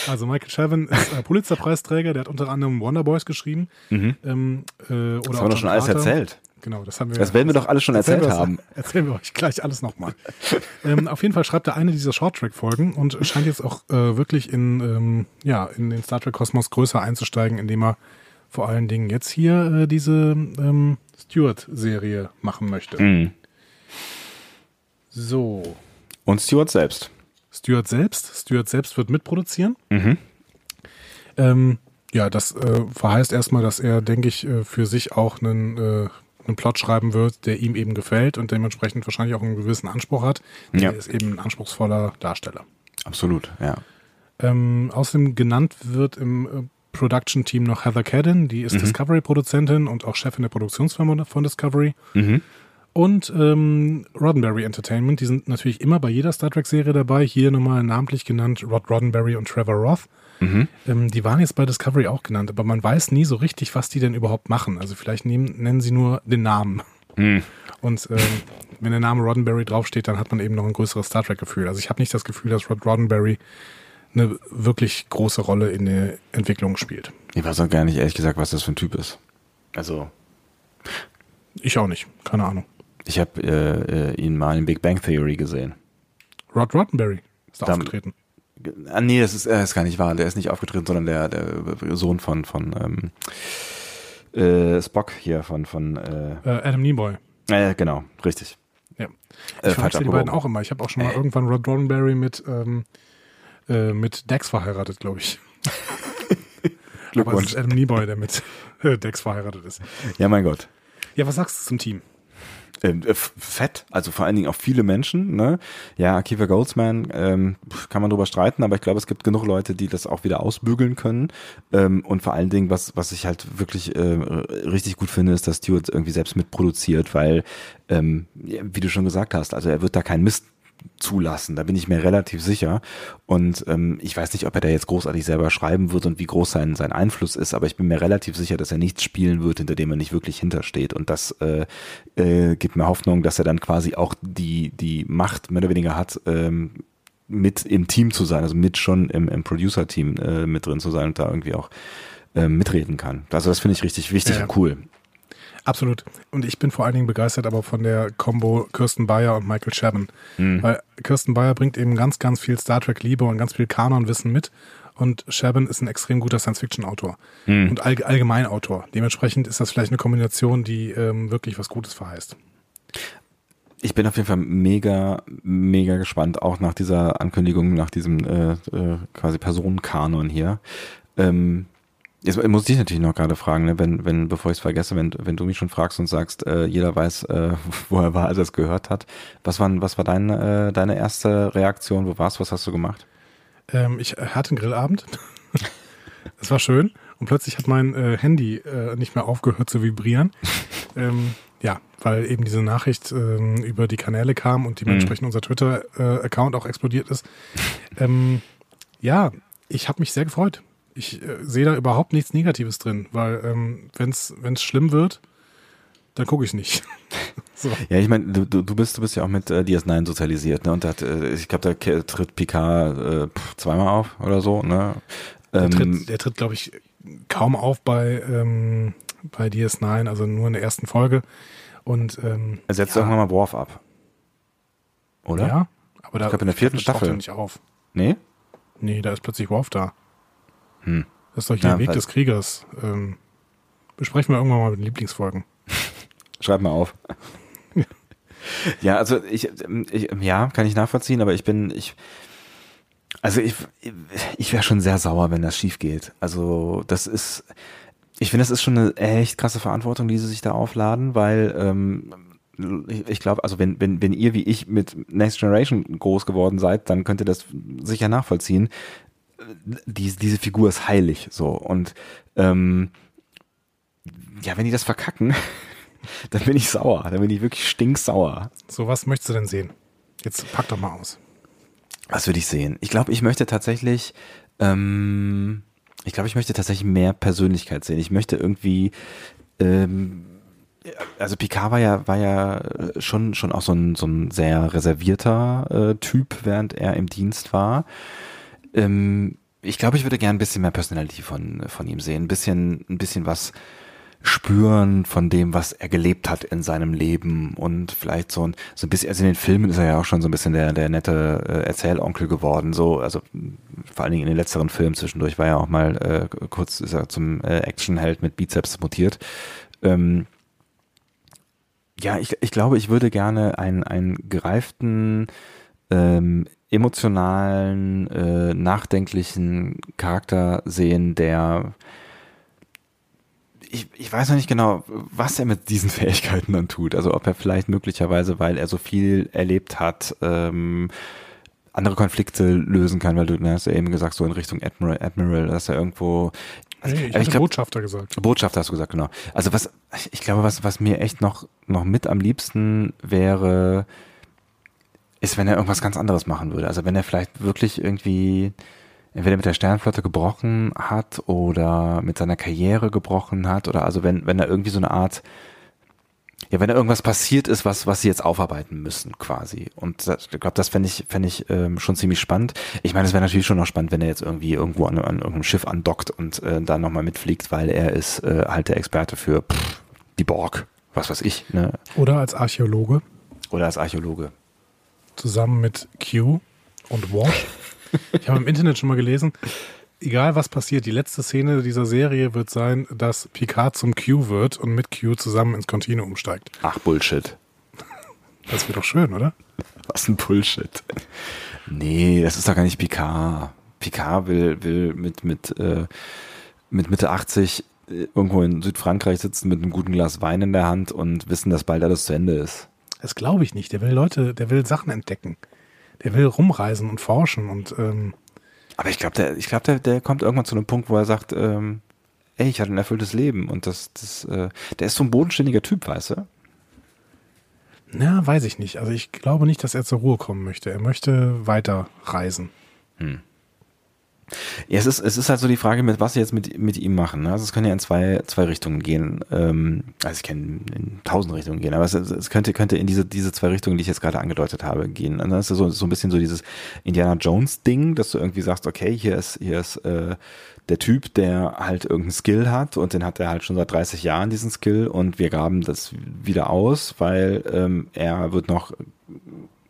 Also Michael Chavin ist äh, Pulitzerpreisträger, der hat unter anderem Wonder Boys geschrieben. Mhm. Ähm, äh, oder das haben wir doch schon alles erzählt. Genau, das haben wir. Das werden wir doch alles schon erzählt haben. <laughs> Erzählen wir euch gleich alles nochmal. <laughs> ähm, auf jeden Fall schreibt er eine dieser Short-Track-Folgen und scheint jetzt auch äh, wirklich in, ähm, ja, in den Star Trek-Kosmos größer einzusteigen, indem er vor allen Dingen jetzt hier äh, diese ähm, Stewart-Serie machen möchte. Mhm. So. Und Stewart selbst. Stewart selbst. Stewart selbst wird mitproduzieren. Mhm. Ähm, ja, das äh, verheißt erstmal, dass er, denke ich, äh, für sich auch einen äh, einen Plot schreiben wird, der ihm eben gefällt und dementsprechend wahrscheinlich auch einen gewissen Anspruch hat. Ja. Er ist eben ein anspruchsvoller Darsteller. Absolut, ja. Ähm, außerdem genannt wird im äh, Production-Team noch Heather Cadden, die ist mhm. Discovery-Produzentin und auch Chefin der Produktionsfirma von Discovery. Mhm. Und ähm, Roddenberry Entertainment, die sind natürlich immer bei jeder Star Trek-Serie dabei. Hier nochmal namentlich genannt Rod Roddenberry und Trevor Roth. Mhm. Ähm, die waren jetzt bei Discovery auch genannt, aber man weiß nie so richtig, was die denn überhaupt machen. Also vielleicht nehmen, nennen sie nur den Namen. Mhm. Und ähm, wenn der Name Roddenberry draufsteht, dann hat man eben noch ein größeres Star Trek-Gefühl. Also ich habe nicht das Gefühl, dass Rod Roddenberry eine wirklich große Rolle in der Entwicklung spielt. Ich weiß auch gar nicht, ehrlich gesagt, was das für ein Typ ist. Also. Ich auch nicht, keine Ahnung. Ich habe äh, äh, ihn mal in Big Bang Theory gesehen. Rod Roddenberry ist da aufgetreten. Ah, nee, das ist, äh, ist gar nicht wahr. Der ist nicht aufgetreten, sondern der, der Sohn von, von ähm, äh, Spock hier, von, von äh, äh Adam Nimoy. Äh, genau, richtig. Ja. Ich äh, verwechsel die beiden auch immer. Ich habe auch schon mal äh. irgendwann Rod Roddenberry mit, ähm, äh, mit Dex verheiratet, glaube ich. Glückwunsch. <laughs> Aber es ist Adam Nimoy, der mit äh, Dex verheiratet ist. Ja, mein Gott. Ja, was sagst du zum Team? Ähm, äh, fett, also vor allen Dingen auch viele Menschen. Ne? Ja, Akiva Goldsman ähm, kann man drüber streiten, aber ich glaube, es gibt genug Leute, die das auch wieder ausbügeln können. Ähm, und vor allen Dingen, was, was ich halt wirklich äh, richtig gut finde, ist, dass Stewart irgendwie selbst mitproduziert, weil, ähm, wie du schon gesagt hast, also er wird da keinen Mist zulassen. Da bin ich mir relativ sicher. Und ähm, ich weiß nicht, ob er da jetzt großartig selber schreiben wird und wie groß sein, sein Einfluss ist, aber ich bin mir relativ sicher, dass er nichts spielen wird, hinter dem er nicht wirklich hintersteht. Und das äh, äh, gibt mir Hoffnung, dass er dann quasi auch die, die Macht mehr oder weniger hat, ähm, mit im Team zu sein, also mit schon im, im Producer-Team äh, mit drin zu sein und da irgendwie auch äh, mitreden kann. Also das finde ich richtig wichtig ja. und cool. Absolut. Und ich bin vor allen Dingen begeistert aber von der Combo Kirsten Bayer und Michael Chabon. Mhm. Weil Kirsten Bayer bringt eben ganz, ganz viel Star Trek-Liebe und ganz viel Kanonwissen mit. Und Chabon ist ein extrem guter Science-Fiction-Autor mhm. und All Allgemeinautor. Dementsprechend ist das vielleicht eine Kombination, die ähm, wirklich was Gutes verheißt. Ich bin auf jeden Fall mega, mega gespannt, auch nach dieser Ankündigung, nach diesem äh, äh, quasi Personenkanon hier. Ähm, Jetzt muss ich dich natürlich noch gerade fragen, ne, wenn, wenn, bevor ich es vergesse, wenn, wenn du mich schon fragst und sagst, äh, jeder weiß, äh, <laughs> wo er war, als er es gehört hat. Was, waren, was war dein, äh, deine erste Reaktion? Wo warst du? Was hast du gemacht? Ähm, ich hatte einen Grillabend. <laughs> Das war schön. Und plötzlich hat mein äh, Handy äh, nicht mehr aufgehört zu vibrieren. <laughs> ähm, ja, weil eben diese Nachricht ähm, über die Kanäle kam und dementsprechend mhm. unser Twitter-Account äh, auch explodiert ist. Ähm, ja, ich habe mich sehr gefreut. Ich äh, sehe da überhaupt nichts Negatives drin, weil ähm, wenn es schlimm wird, dann gucke ich nicht. <laughs> so. Ja, ich meine, du, du bist du bist ja auch mit äh, DS9 sozialisiert, ne? Und hat, äh, ich glaube, da tritt Picard äh, zweimal auf oder so, ne? Der tritt, ähm, der tritt glaube ich, kaum auf bei, ähm, bei DS9, also nur in der ersten Folge. Und ähm, er setzt ja. irgendwann mal Worf ab. Oder? Ja, aber da ich glaube in der vierten Staffel nicht auf. Nee? Nee, da ist plötzlich Worf da. Hm. Das ist doch hier ja, Weg des Kriegers. Ähm, besprechen wir irgendwann mal mit den Lieblingsfolgen. <laughs> Schreib mal auf. <laughs> ja, also ich, ich, ja, kann ich nachvollziehen, aber ich bin, ich, also ich, ich wäre schon sehr sauer, wenn das schief geht. Also das ist, ich finde, das ist schon eine echt krasse Verantwortung, die sie sich da aufladen, weil ähm, ich glaube, also wenn, wenn, wenn ihr wie ich mit Next Generation groß geworden seid, dann könnt ihr das sicher nachvollziehen. Die, diese Figur ist heilig so und ähm, ja, wenn die das verkacken, <laughs> dann bin ich sauer. Dann bin ich wirklich stinksauer. So, was möchtest du denn sehen? Jetzt pack doch mal aus. Was würde ich sehen? Ich glaube, ich möchte tatsächlich, ähm, ich glaube, ich möchte tatsächlich mehr Persönlichkeit sehen. Ich möchte irgendwie, ähm, also Picard war ja, war ja schon, schon auch so ein, so ein sehr reservierter äh, Typ, während er im Dienst war. Ähm, ich glaube, ich würde gerne ein bisschen mehr Personality von, von ihm sehen. Ein bisschen, ein bisschen was, spüren von dem, was er gelebt hat in seinem Leben und vielleicht so ein, so ein bisschen, also in den Filmen ist er ja auch schon so ein bisschen der, der nette äh, Erzählonkel geworden, so, also vor allen Dingen in den letzteren Filmen zwischendurch war er auch mal äh, kurz ist er zum äh, Actionheld mit Bizeps mutiert. Ähm, ja, ich, ich glaube, ich würde gerne einen, einen gereiften, ähm, emotionalen, äh, nachdenklichen Charakter sehen, der ich, ich weiß noch nicht genau, was er mit diesen <laughs> Fähigkeiten dann tut. Also ob er vielleicht möglicherweise, weil er so viel erlebt hat, ähm, andere Konflikte lösen kann, weil du ne, hast ja eben gesagt, so in Richtung Admiral, Admiral dass er irgendwo. Also, nee, ich, ich glaub, Botschafter gesagt. Botschafter hast du gesagt, genau. Also was, ich glaube, was, was mir echt noch, noch mit am liebsten wäre, ist, wenn er irgendwas ganz anderes machen würde. Also wenn er vielleicht wirklich irgendwie entweder mit der Sternflotte gebrochen hat oder mit seiner Karriere gebrochen hat oder also wenn, wenn da irgendwie so eine Art, ja, wenn da irgendwas passiert ist, was, was sie jetzt aufarbeiten müssen, quasi. Und das, ich glaube, das fände ich, fände ich ähm, schon ziemlich spannend. Ich meine, es wäre natürlich schon noch spannend, wenn er jetzt irgendwie irgendwo an, an irgendeinem Schiff andockt und äh, da nochmal mitfliegt, weil er ist äh, halt der Experte für pff, die Borg, was weiß ich. Ne? Oder als Archäologe. Oder als Archäologe. Zusammen mit Q und Wash. Ich habe im Internet schon mal gelesen, egal was passiert, die letzte Szene dieser Serie wird sein, dass Picard zum Q wird und mit Q zusammen ins Continuum steigt. Ach, Bullshit. Das wäre doch schön, oder? Was ein Bullshit. Nee, das ist doch gar nicht Picard. Picard will, will mit, mit, äh, mit Mitte 80 äh, irgendwo in Südfrankreich sitzen mit einem guten Glas Wein in der Hand und wissen, dass bald alles zu Ende ist. Das glaube ich nicht. Der will Leute, der will Sachen entdecken der will rumreisen und forschen und ähm aber ich glaube, der, ich glaube, der, der kommt irgendwann zu einem Punkt, wo er sagt, ähm, ey, ich hatte ein erfülltes Leben und das, das, äh, der ist so ein bodenständiger Typ, weißt du? Na, weiß ich nicht. Also ich glaube nicht, dass er zur Ruhe kommen möchte. Er möchte weiter reisen. Hm. Ja, es ist, es ist halt so die Frage, mit was sie jetzt mit, mit ihm machen. Ne? Also es können ja in zwei, zwei Richtungen gehen. Ähm, also ich kann in tausend Richtungen gehen, aber es, es könnte, könnte in diese, diese zwei Richtungen, die ich jetzt gerade angedeutet habe, gehen. Und dann ist so, so ein bisschen so dieses Indiana Jones-Ding, dass du irgendwie sagst, okay, hier ist, hier ist äh, der Typ, der halt irgendeinen Skill hat und den hat er halt schon seit 30 Jahren, diesen Skill, und wir graben das wieder aus, weil ähm, er wird noch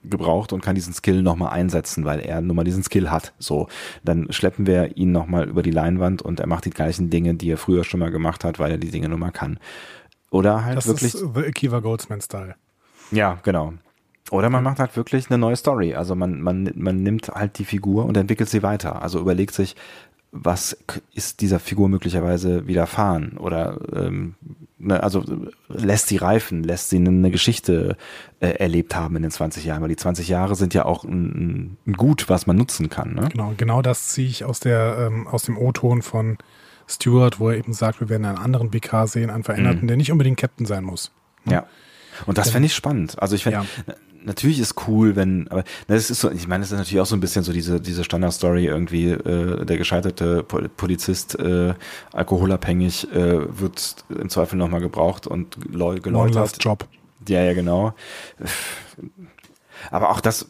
gebraucht und kann diesen Skill nochmal einsetzen, weil er nun mal diesen Skill hat. So, dann schleppen wir ihn nochmal über die Leinwand und er macht die gleichen Dinge, die er früher schon mal gemacht hat, weil er die Dinge nun mal kann. Oder halt das wirklich. Das ist The Akiva Goldsman-Style. Ja, genau. Oder man macht halt wirklich eine neue Story. Also man, man, man nimmt halt die Figur und entwickelt sie weiter. Also überlegt sich, was ist dieser Figur möglicherweise widerfahren oder ähm, ne, also lässt sie reifen, lässt sie eine Geschichte äh, erlebt haben in den 20 Jahren, weil die 20 Jahre sind ja auch ein, ein Gut, was man nutzen kann. Ne? Genau, genau das ziehe ich aus der ähm, aus dem O-Ton von Stewart, wo er eben sagt, wir werden einen anderen PK sehen, einen Veränderten, mhm. der nicht unbedingt Captain sein muss. Ja. Und das fände ich spannend. Also ich fände, ja. Natürlich ist cool, wenn, aber das ist so, ich meine, das ist natürlich auch so ein bisschen so diese, diese Standard-Story irgendwie, äh, der gescheiterte Polizist, äh, alkoholabhängig, äh, wird im Zweifel nochmal gebraucht und geläutert. One last Job. Ja, ja, genau. Aber auch das,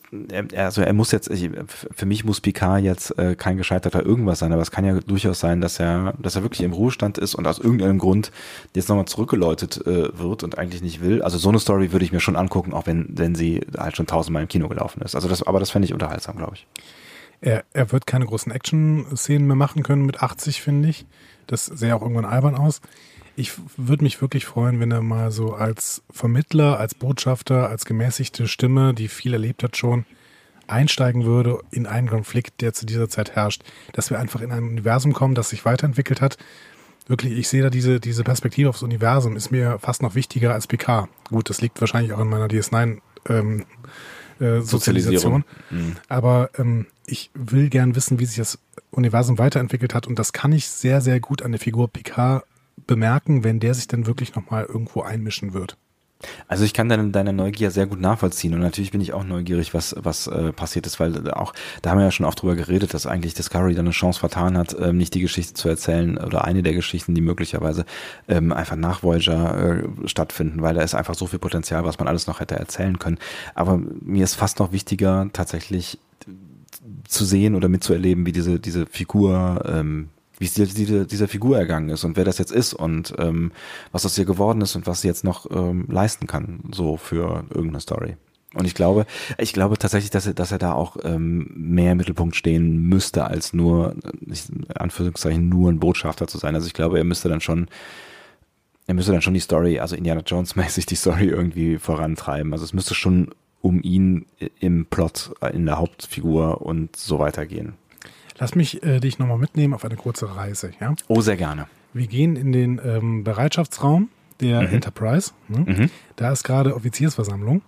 also er muss jetzt, für mich muss Picard jetzt äh, kein gescheiterter irgendwas sein, aber es kann ja durchaus sein, dass er, dass er wirklich im Ruhestand ist und aus irgendeinem Grund jetzt nochmal zurückgeläutet äh, wird und eigentlich nicht will. Also so eine Story würde ich mir schon angucken, auch wenn, wenn sie halt schon tausendmal im Kino gelaufen ist. Also das, aber das fände ich unterhaltsam, glaube ich. Er, er wird keine großen Action-Szenen mehr machen können mit 80, finde ich. Das sähe auch irgendwann albern aus. Ich würde mich wirklich freuen, wenn er mal so als Vermittler, als Botschafter, als gemäßigte Stimme, die viel erlebt hat schon, einsteigen würde in einen Konflikt, der zu dieser Zeit herrscht. Dass wir einfach in ein Universum kommen, das sich weiterentwickelt hat. Wirklich, ich sehe da diese, diese Perspektive aufs Universum, ist mir fast noch wichtiger als PK. Gut, das liegt wahrscheinlich auch in meiner DS9 ähm, äh, Sozialisation. Mhm. Aber ähm, ich will gern wissen, wie sich das Universum weiterentwickelt hat und das kann ich sehr, sehr gut an der Figur PK bemerken, wenn der sich dann wirklich nochmal irgendwo einmischen wird. Also ich kann deine, deine Neugier sehr gut nachvollziehen und natürlich bin ich auch neugierig, was, was äh, passiert ist, weil auch, da haben wir ja schon oft drüber geredet, dass eigentlich Discovery dann eine Chance vertan hat, ähm, nicht die Geschichte zu erzählen oder eine der Geschichten, die möglicherweise ähm, einfach nach Voyager äh, stattfinden, weil da ist einfach so viel Potenzial, was man alles noch hätte erzählen können. Aber mir ist fast noch wichtiger, tatsächlich zu sehen oder mitzuerleben, wie diese, diese Figur ähm, wie es diese, dieser Figur ergangen ist und wer das jetzt ist und ähm, was aus ihr geworden ist und was sie jetzt noch ähm, leisten kann, so für irgendeine Story. Und ich glaube, ich glaube tatsächlich, dass er, dass er da auch ähm, mehr im Mittelpunkt stehen müsste, als nur, in Anführungszeichen, nur ein Botschafter zu sein. Also ich glaube, er müsste dann schon, er müsste dann schon die Story, also Indiana Jones <laughs> mäßig die Story irgendwie vorantreiben. Also es müsste schon um ihn im Plot, in der Hauptfigur und so weiter gehen. Lass mich äh, dich nochmal mitnehmen auf eine kurze Reise, ja? Oh, sehr gerne. Wir gehen in den ähm, Bereitschaftsraum der mhm. Enterprise. Ne? Mhm. Da ist gerade Offiziersversammlung.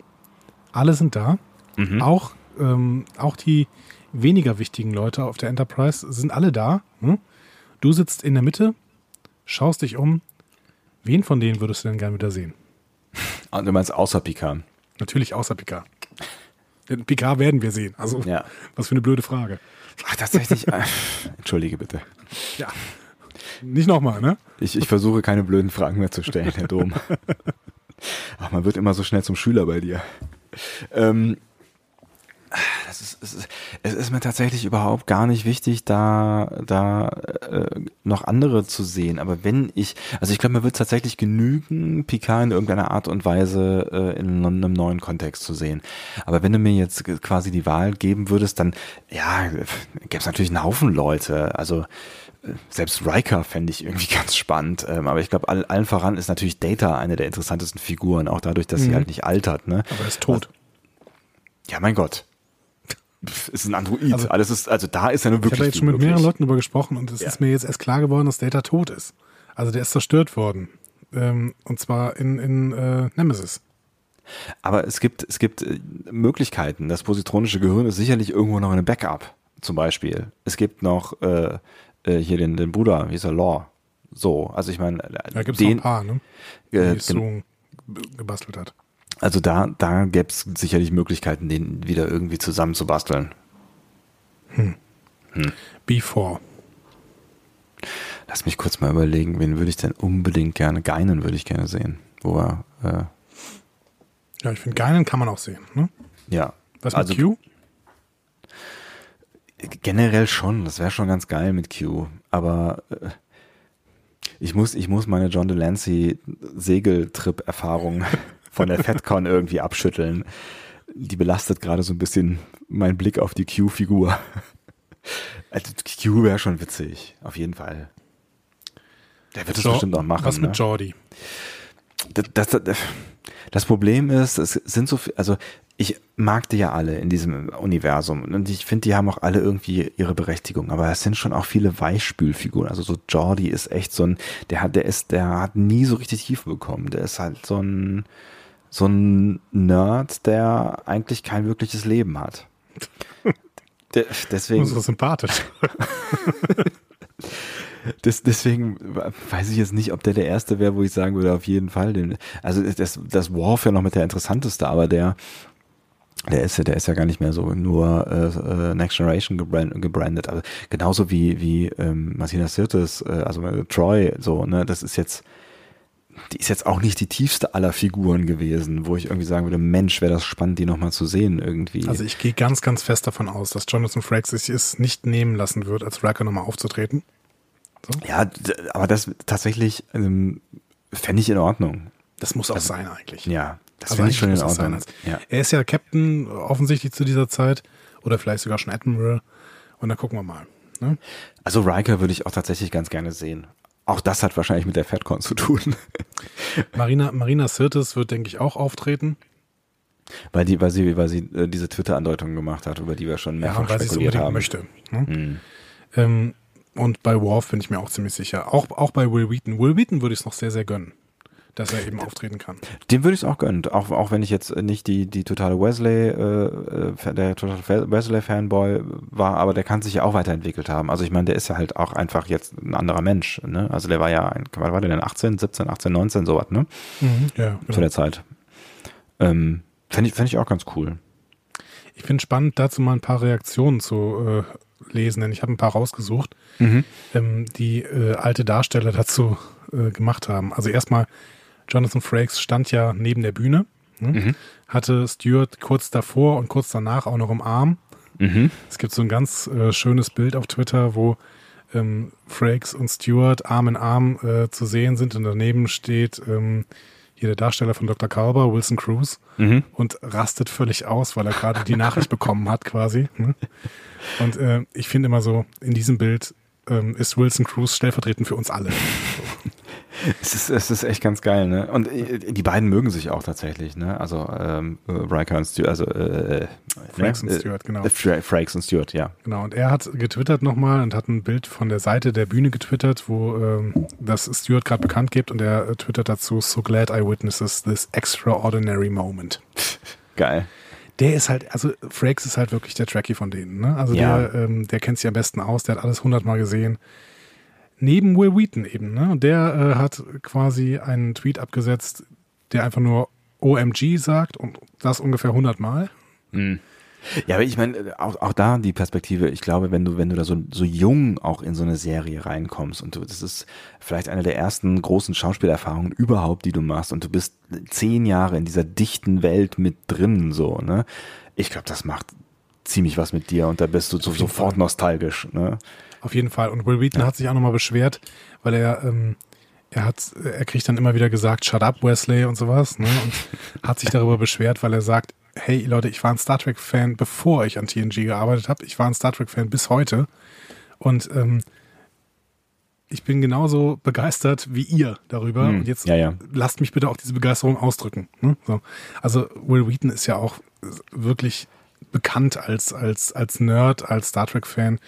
Alle sind da. Mhm. Auch, ähm, auch die weniger wichtigen Leute auf der Enterprise sind alle da. Ne? Du sitzt in der Mitte, schaust dich um. Wen von denen würdest du denn gerne wieder sehen? Ah, du meinst außer Picard? Natürlich außer Picard. Den Picard werden wir sehen. Also, ja. was für eine blöde Frage. Ach, tatsächlich. Äh, entschuldige bitte. Ja. Nicht nochmal, ne? Ich, ich versuche keine blöden Fragen mehr zu stellen, Herr Dom. <laughs> Ach, man wird immer so schnell zum Schüler bei dir. Ähm, das ist, es, ist, es ist mir tatsächlich überhaupt gar nicht wichtig, da, da äh, noch andere zu sehen. Aber wenn ich, also ich glaube, mir wird tatsächlich genügen, Picard in irgendeiner Art und Weise äh, in einem neuen Kontext zu sehen. Aber wenn du mir jetzt quasi die Wahl geben würdest, dann ja, gäbe es natürlich einen Haufen Leute. Also äh, selbst Riker fände ich irgendwie <laughs> ganz spannend. Ähm, aber ich glaube, all, allen voran ist natürlich Data eine der interessantesten Figuren, auch dadurch, dass mhm. sie halt nicht altert. Ne? Aber er ist tot. Also, ja, mein Gott ist ein Android. Also, Alles ist, also da ist er nur wirklich. Ich habe jetzt schon mit mehreren Leuten darüber gesprochen und es ja. ist mir jetzt erst klar geworden, dass Data tot ist. Also der ist zerstört worden. Ähm, und zwar in, in äh, Nemesis. Aber es gibt, es gibt äh, Möglichkeiten. Das positronische Gehirn ist sicherlich irgendwo noch eine Backup, zum Beispiel. Es gibt noch äh, äh, hier den, den Bruder, wie ist er, Law. So, also ich meine, da gibt es ein paar, ne? Äh, die so gebastelt hat. Also da, da gäbe es sicherlich Möglichkeiten, den wieder irgendwie zusammenzubasteln. Hm. Hm. Before. Lass mich kurz mal überlegen, wen würde ich denn unbedingt gerne, Geinen würde ich gerne sehen. Wo er, äh ja, ich finde, Geinen kann man auch sehen. Ne? Ja. Was mit also, Q? Generell schon, das wäre schon ganz geil mit Q. Aber äh, ich muss, ich muss meine John Delancey Segeltrip-Erfahrung <laughs> von der FedCon irgendwie abschütteln. Die belastet gerade so ein bisschen meinen Blick auf die Q-Figur. Also Q wäre schon witzig, auf jeden Fall. Der wird es bestimmt auch machen. Was mit ne? Jordi? Das, das, das, das, Problem ist, es sind so viele, also ich mag die ja alle in diesem Universum und ich finde, die haben auch alle irgendwie ihre Berechtigung, aber es sind schon auch viele Weichspülfiguren. Also so Jordi ist echt so ein, der hat, der ist, der hat nie so richtig Tiefe bekommen. Der ist halt so ein, so ein Nerd, der eigentlich kein wirkliches Leben hat. <laughs> De deswegen. So sympathisch. <laughs> das, deswegen weiß ich jetzt nicht, ob der der erste wäre, wo ich sagen würde, auf jeden Fall. Den, also das, das ja noch mit der interessanteste, aber der, der ist ja, der ist ja gar nicht mehr so nur äh, äh Next Generation gebrand, gebrandet. Also genauso wie wie ähm, Martina Sirtis, äh, also Troy, so ne, das ist jetzt die ist jetzt auch nicht die tiefste aller Figuren gewesen, wo ich irgendwie sagen würde, Mensch, wäre das spannend, die nochmal zu sehen irgendwie. Also ich gehe ganz, ganz fest davon aus, dass Jonathan Frakes sich es nicht nehmen lassen wird, als Riker nochmal aufzutreten. So. Ja, aber das tatsächlich ähm, fände ich in Ordnung. Das muss auch also, sein eigentlich. Ja, das also finde ich schon in Ordnung. Ja. Er ist ja Captain offensichtlich zu dieser Zeit oder vielleicht sogar schon Admiral und dann gucken wir mal. Ne? Also Riker würde ich auch tatsächlich ganz gerne sehen. Auch das hat wahrscheinlich mit der FedCon zu tun. <laughs> Marina, Marina Sirtis wird, denke ich, auch auftreten. Weil, die, weil sie, weil sie äh, diese Twitter-Andeutung gemacht hat, über die wir schon mehrfach ja, weil spekuliert haben. möchte. Ne? Mhm. Ähm, und bei Worf bin ich mir auch ziemlich sicher. Auch, auch bei Will Wheaton. Will Wheaton würde ich es noch sehr, sehr gönnen dass er eben auftreten kann. Dem würde ich es auch gönnen, auch, auch wenn ich jetzt nicht die, die totale Wesley, äh, äh der totale Wesley-Fanboy war, aber der kann sich ja auch weiterentwickelt haben. Also ich meine, der ist ja halt auch einfach jetzt ein anderer Mensch. Ne? Also der war ja, ein, was war der denn, 18, 17, 18, 19, sowas, ne? Mhm, ja, genau. Zu der Zeit. Ähm, Fände ich, fänd ich auch ganz cool. Ich finde spannend, dazu mal ein paar Reaktionen zu äh, lesen, denn ich habe ein paar rausgesucht, mhm. ähm, die äh, alte Darsteller dazu äh, gemacht haben. Also erstmal Jonathan Frakes stand ja neben der Bühne, ne? mhm. hatte Stuart kurz davor und kurz danach auch noch im Arm. Mhm. Es gibt so ein ganz äh, schönes Bild auf Twitter, wo ähm, Frakes und Stuart Arm in Arm äh, zu sehen sind und daneben steht ähm, hier der Darsteller von Dr. Kalber, Wilson Cruz, mhm. und rastet völlig aus, weil er gerade die Nachricht bekommen hat quasi. Ne? Und äh, ich finde immer so, in diesem Bild ähm, ist Wilson Cruz stellvertretend für uns alle. <laughs> <laughs> Es ist, es ist echt ganz geil, ne? Und äh, die beiden mögen sich auch tatsächlich, ne? Also ähm, Riker und Stuart, also äh, äh ne? und Stuart, genau. Äh, Frakes und Stuart, ja. Genau, und er hat getwittert nochmal und hat ein Bild von der Seite der Bühne getwittert, wo ähm, das Stuart gerade bekannt gibt und er äh, twittert dazu, so glad I witnesses this extraordinary moment. <laughs> Geil der ist halt, also Frakes ist halt wirklich der Tracky von denen, ne? Also ja. der, ähm, der kennt sich am besten aus, der hat alles hundertmal gesehen neben Will Wheaton eben. Ne? Und der äh, hat quasi einen Tweet abgesetzt, der einfach nur OMG sagt und das ungefähr 100 Mal. Mhm. Ja, aber ich meine, auch, auch da die Perspektive, ich glaube, wenn du, wenn du da so, so jung auch in so eine Serie reinkommst und du, das ist vielleicht eine der ersten großen Schauspielerfahrungen überhaupt, die du machst und du bist zehn Jahre in dieser dichten Welt mit drin, so, ne? Ich glaube, das macht ziemlich was mit dir und da bist du so, sofort nostalgisch, ne? Auf jeden Fall. Und Will Wheaton ja. hat sich auch nochmal beschwert, weil er, ähm, er hat, er kriegt dann immer wieder gesagt, shut up, Wesley und sowas, ne? Und <laughs> hat sich darüber beschwert, weil er sagt, hey Leute, ich war ein Star Trek-Fan, bevor ich an TNG gearbeitet habe. Ich war ein Star Trek-Fan bis heute. Und ähm, ich bin genauso begeistert wie ihr darüber. Hm, und jetzt ja, ja. lasst mich bitte auch diese Begeisterung ausdrücken. Ne? So. Also Will Wheaton ist ja auch wirklich bekannt als, als, als Nerd, als Star Trek-Fan.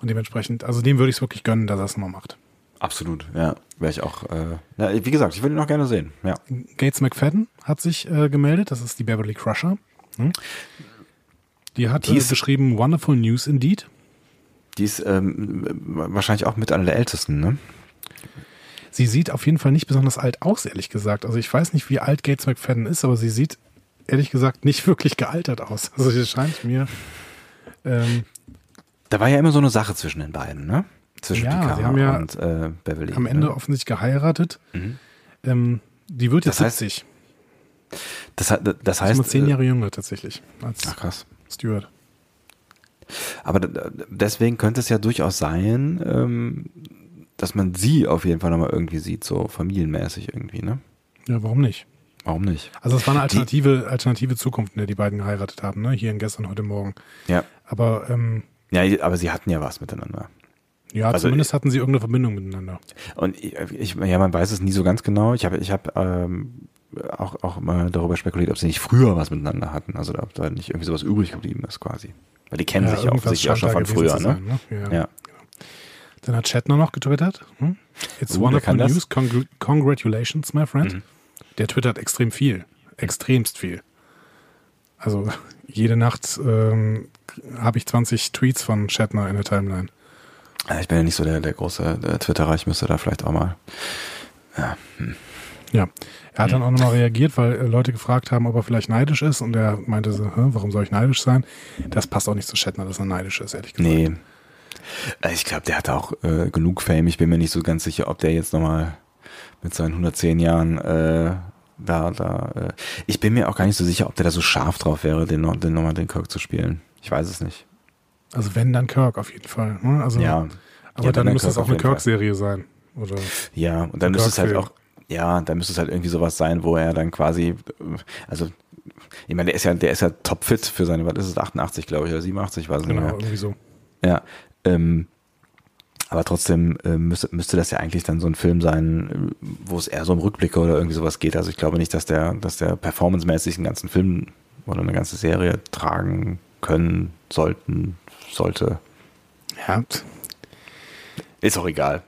Und dementsprechend, also dem würde ich es wirklich gönnen, dass er es nochmal macht. Absolut, ja. Wäre ich auch, äh, ja, wie gesagt, ich würde ihn auch gerne sehen, ja. Gates McFadden hat sich äh, gemeldet, das ist die Beverly Crusher. Hm? Die hat die äh, beschrieben Wonderful News Indeed. Die ist ähm, wahrscheinlich auch mit einer der ältesten, ne? Sie sieht auf jeden Fall nicht besonders alt aus, ehrlich gesagt. Also ich weiß nicht, wie alt Gates McFadden ist, aber sie sieht ehrlich gesagt nicht <laughs> wirklich gealtert aus. Also sie scheint mir ähm, da war ja immer so eine Sache zwischen den beiden, ne? Zwischen ja, Picard sie haben ja und äh, Beverly. Am Ende ne? offensichtlich geheiratet. Mhm. Ähm, die wird jetzt das heißt, 70. Das, das heißt. Sie ist zehn Jahre jünger tatsächlich. Als ach krass. Stewart. Aber deswegen könnte es ja durchaus sein, ähm, dass man sie auf jeden Fall nochmal irgendwie sieht, so familienmäßig irgendwie, ne? Ja, warum nicht? Warum nicht? Also es war eine alternative, alternative Zukunft, in der die beiden geheiratet haben, ne? Hier in gestern, heute Morgen. Ja. Aber ähm, ja, aber sie hatten ja was miteinander. Ja, also, zumindest hatten sie irgendeine Verbindung miteinander. Und ich, ja, man weiß es nie so ganz genau. Ich habe ich hab, ähm, auch, auch mal darüber spekuliert, ob sie nicht früher was miteinander hatten. Also ob da nicht irgendwie sowas übrig geblieben ist quasi. Weil die kennen ja, sich ja offensichtlich auch schon von früher, ne? Sein, ne? Ja. ja. Dann hat Shatner noch getwittert. Hm? It's uh, wonderful news. Congr congratulations, my friend. Mhm. Der twittert extrem viel. Extremst viel. Also jede Nacht ähm, habe ich 20 Tweets von Shatner in der Timeline. Ich bin ja nicht so der, der große der Twitterer, ich müsste da vielleicht auch mal. Ja, hm. ja. er hat dann auch nochmal reagiert, weil äh, Leute gefragt haben, ob er vielleicht neidisch ist und er meinte so, warum soll ich neidisch sein? Das passt auch nicht zu Shatner, dass er neidisch ist, ehrlich gesagt. Nee. Äh, ich glaube, der hat auch äh, genug Fame. Ich bin mir nicht so ganz sicher, ob der jetzt nochmal mit seinen 110 Jahren äh, da, da. Äh, ich bin mir auch gar nicht so sicher, ob der da so scharf drauf wäre, den, den nochmal den Kirk zu spielen. Ich weiß es nicht. Also wenn, dann Kirk auf jeden Fall. Ne? Also, ja. Aber ja, dann, dann müsste es auch eine Kirk-Serie sein. Oder ja, und dann müsste es halt auch, ja, dann müsste es halt irgendwie sowas sein, wo er dann quasi, also ich meine, der ist ja, der ist ja topfit für seine, was ist es, 88, glaube ich, oder 87, weiß genau, nicht Genau, irgendwie so. Ja, ähm, aber trotzdem äh, müsste, müsste das ja eigentlich dann so ein Film sein, wo es eher so um Rückblicke oder irgendwie sowas geht. Also ich glaube nicht, dass der, dass der performancemäßig einen ganzen Film oder eine ganze Serie tragen können, sollten, sollte. Ja. Ist auch egal.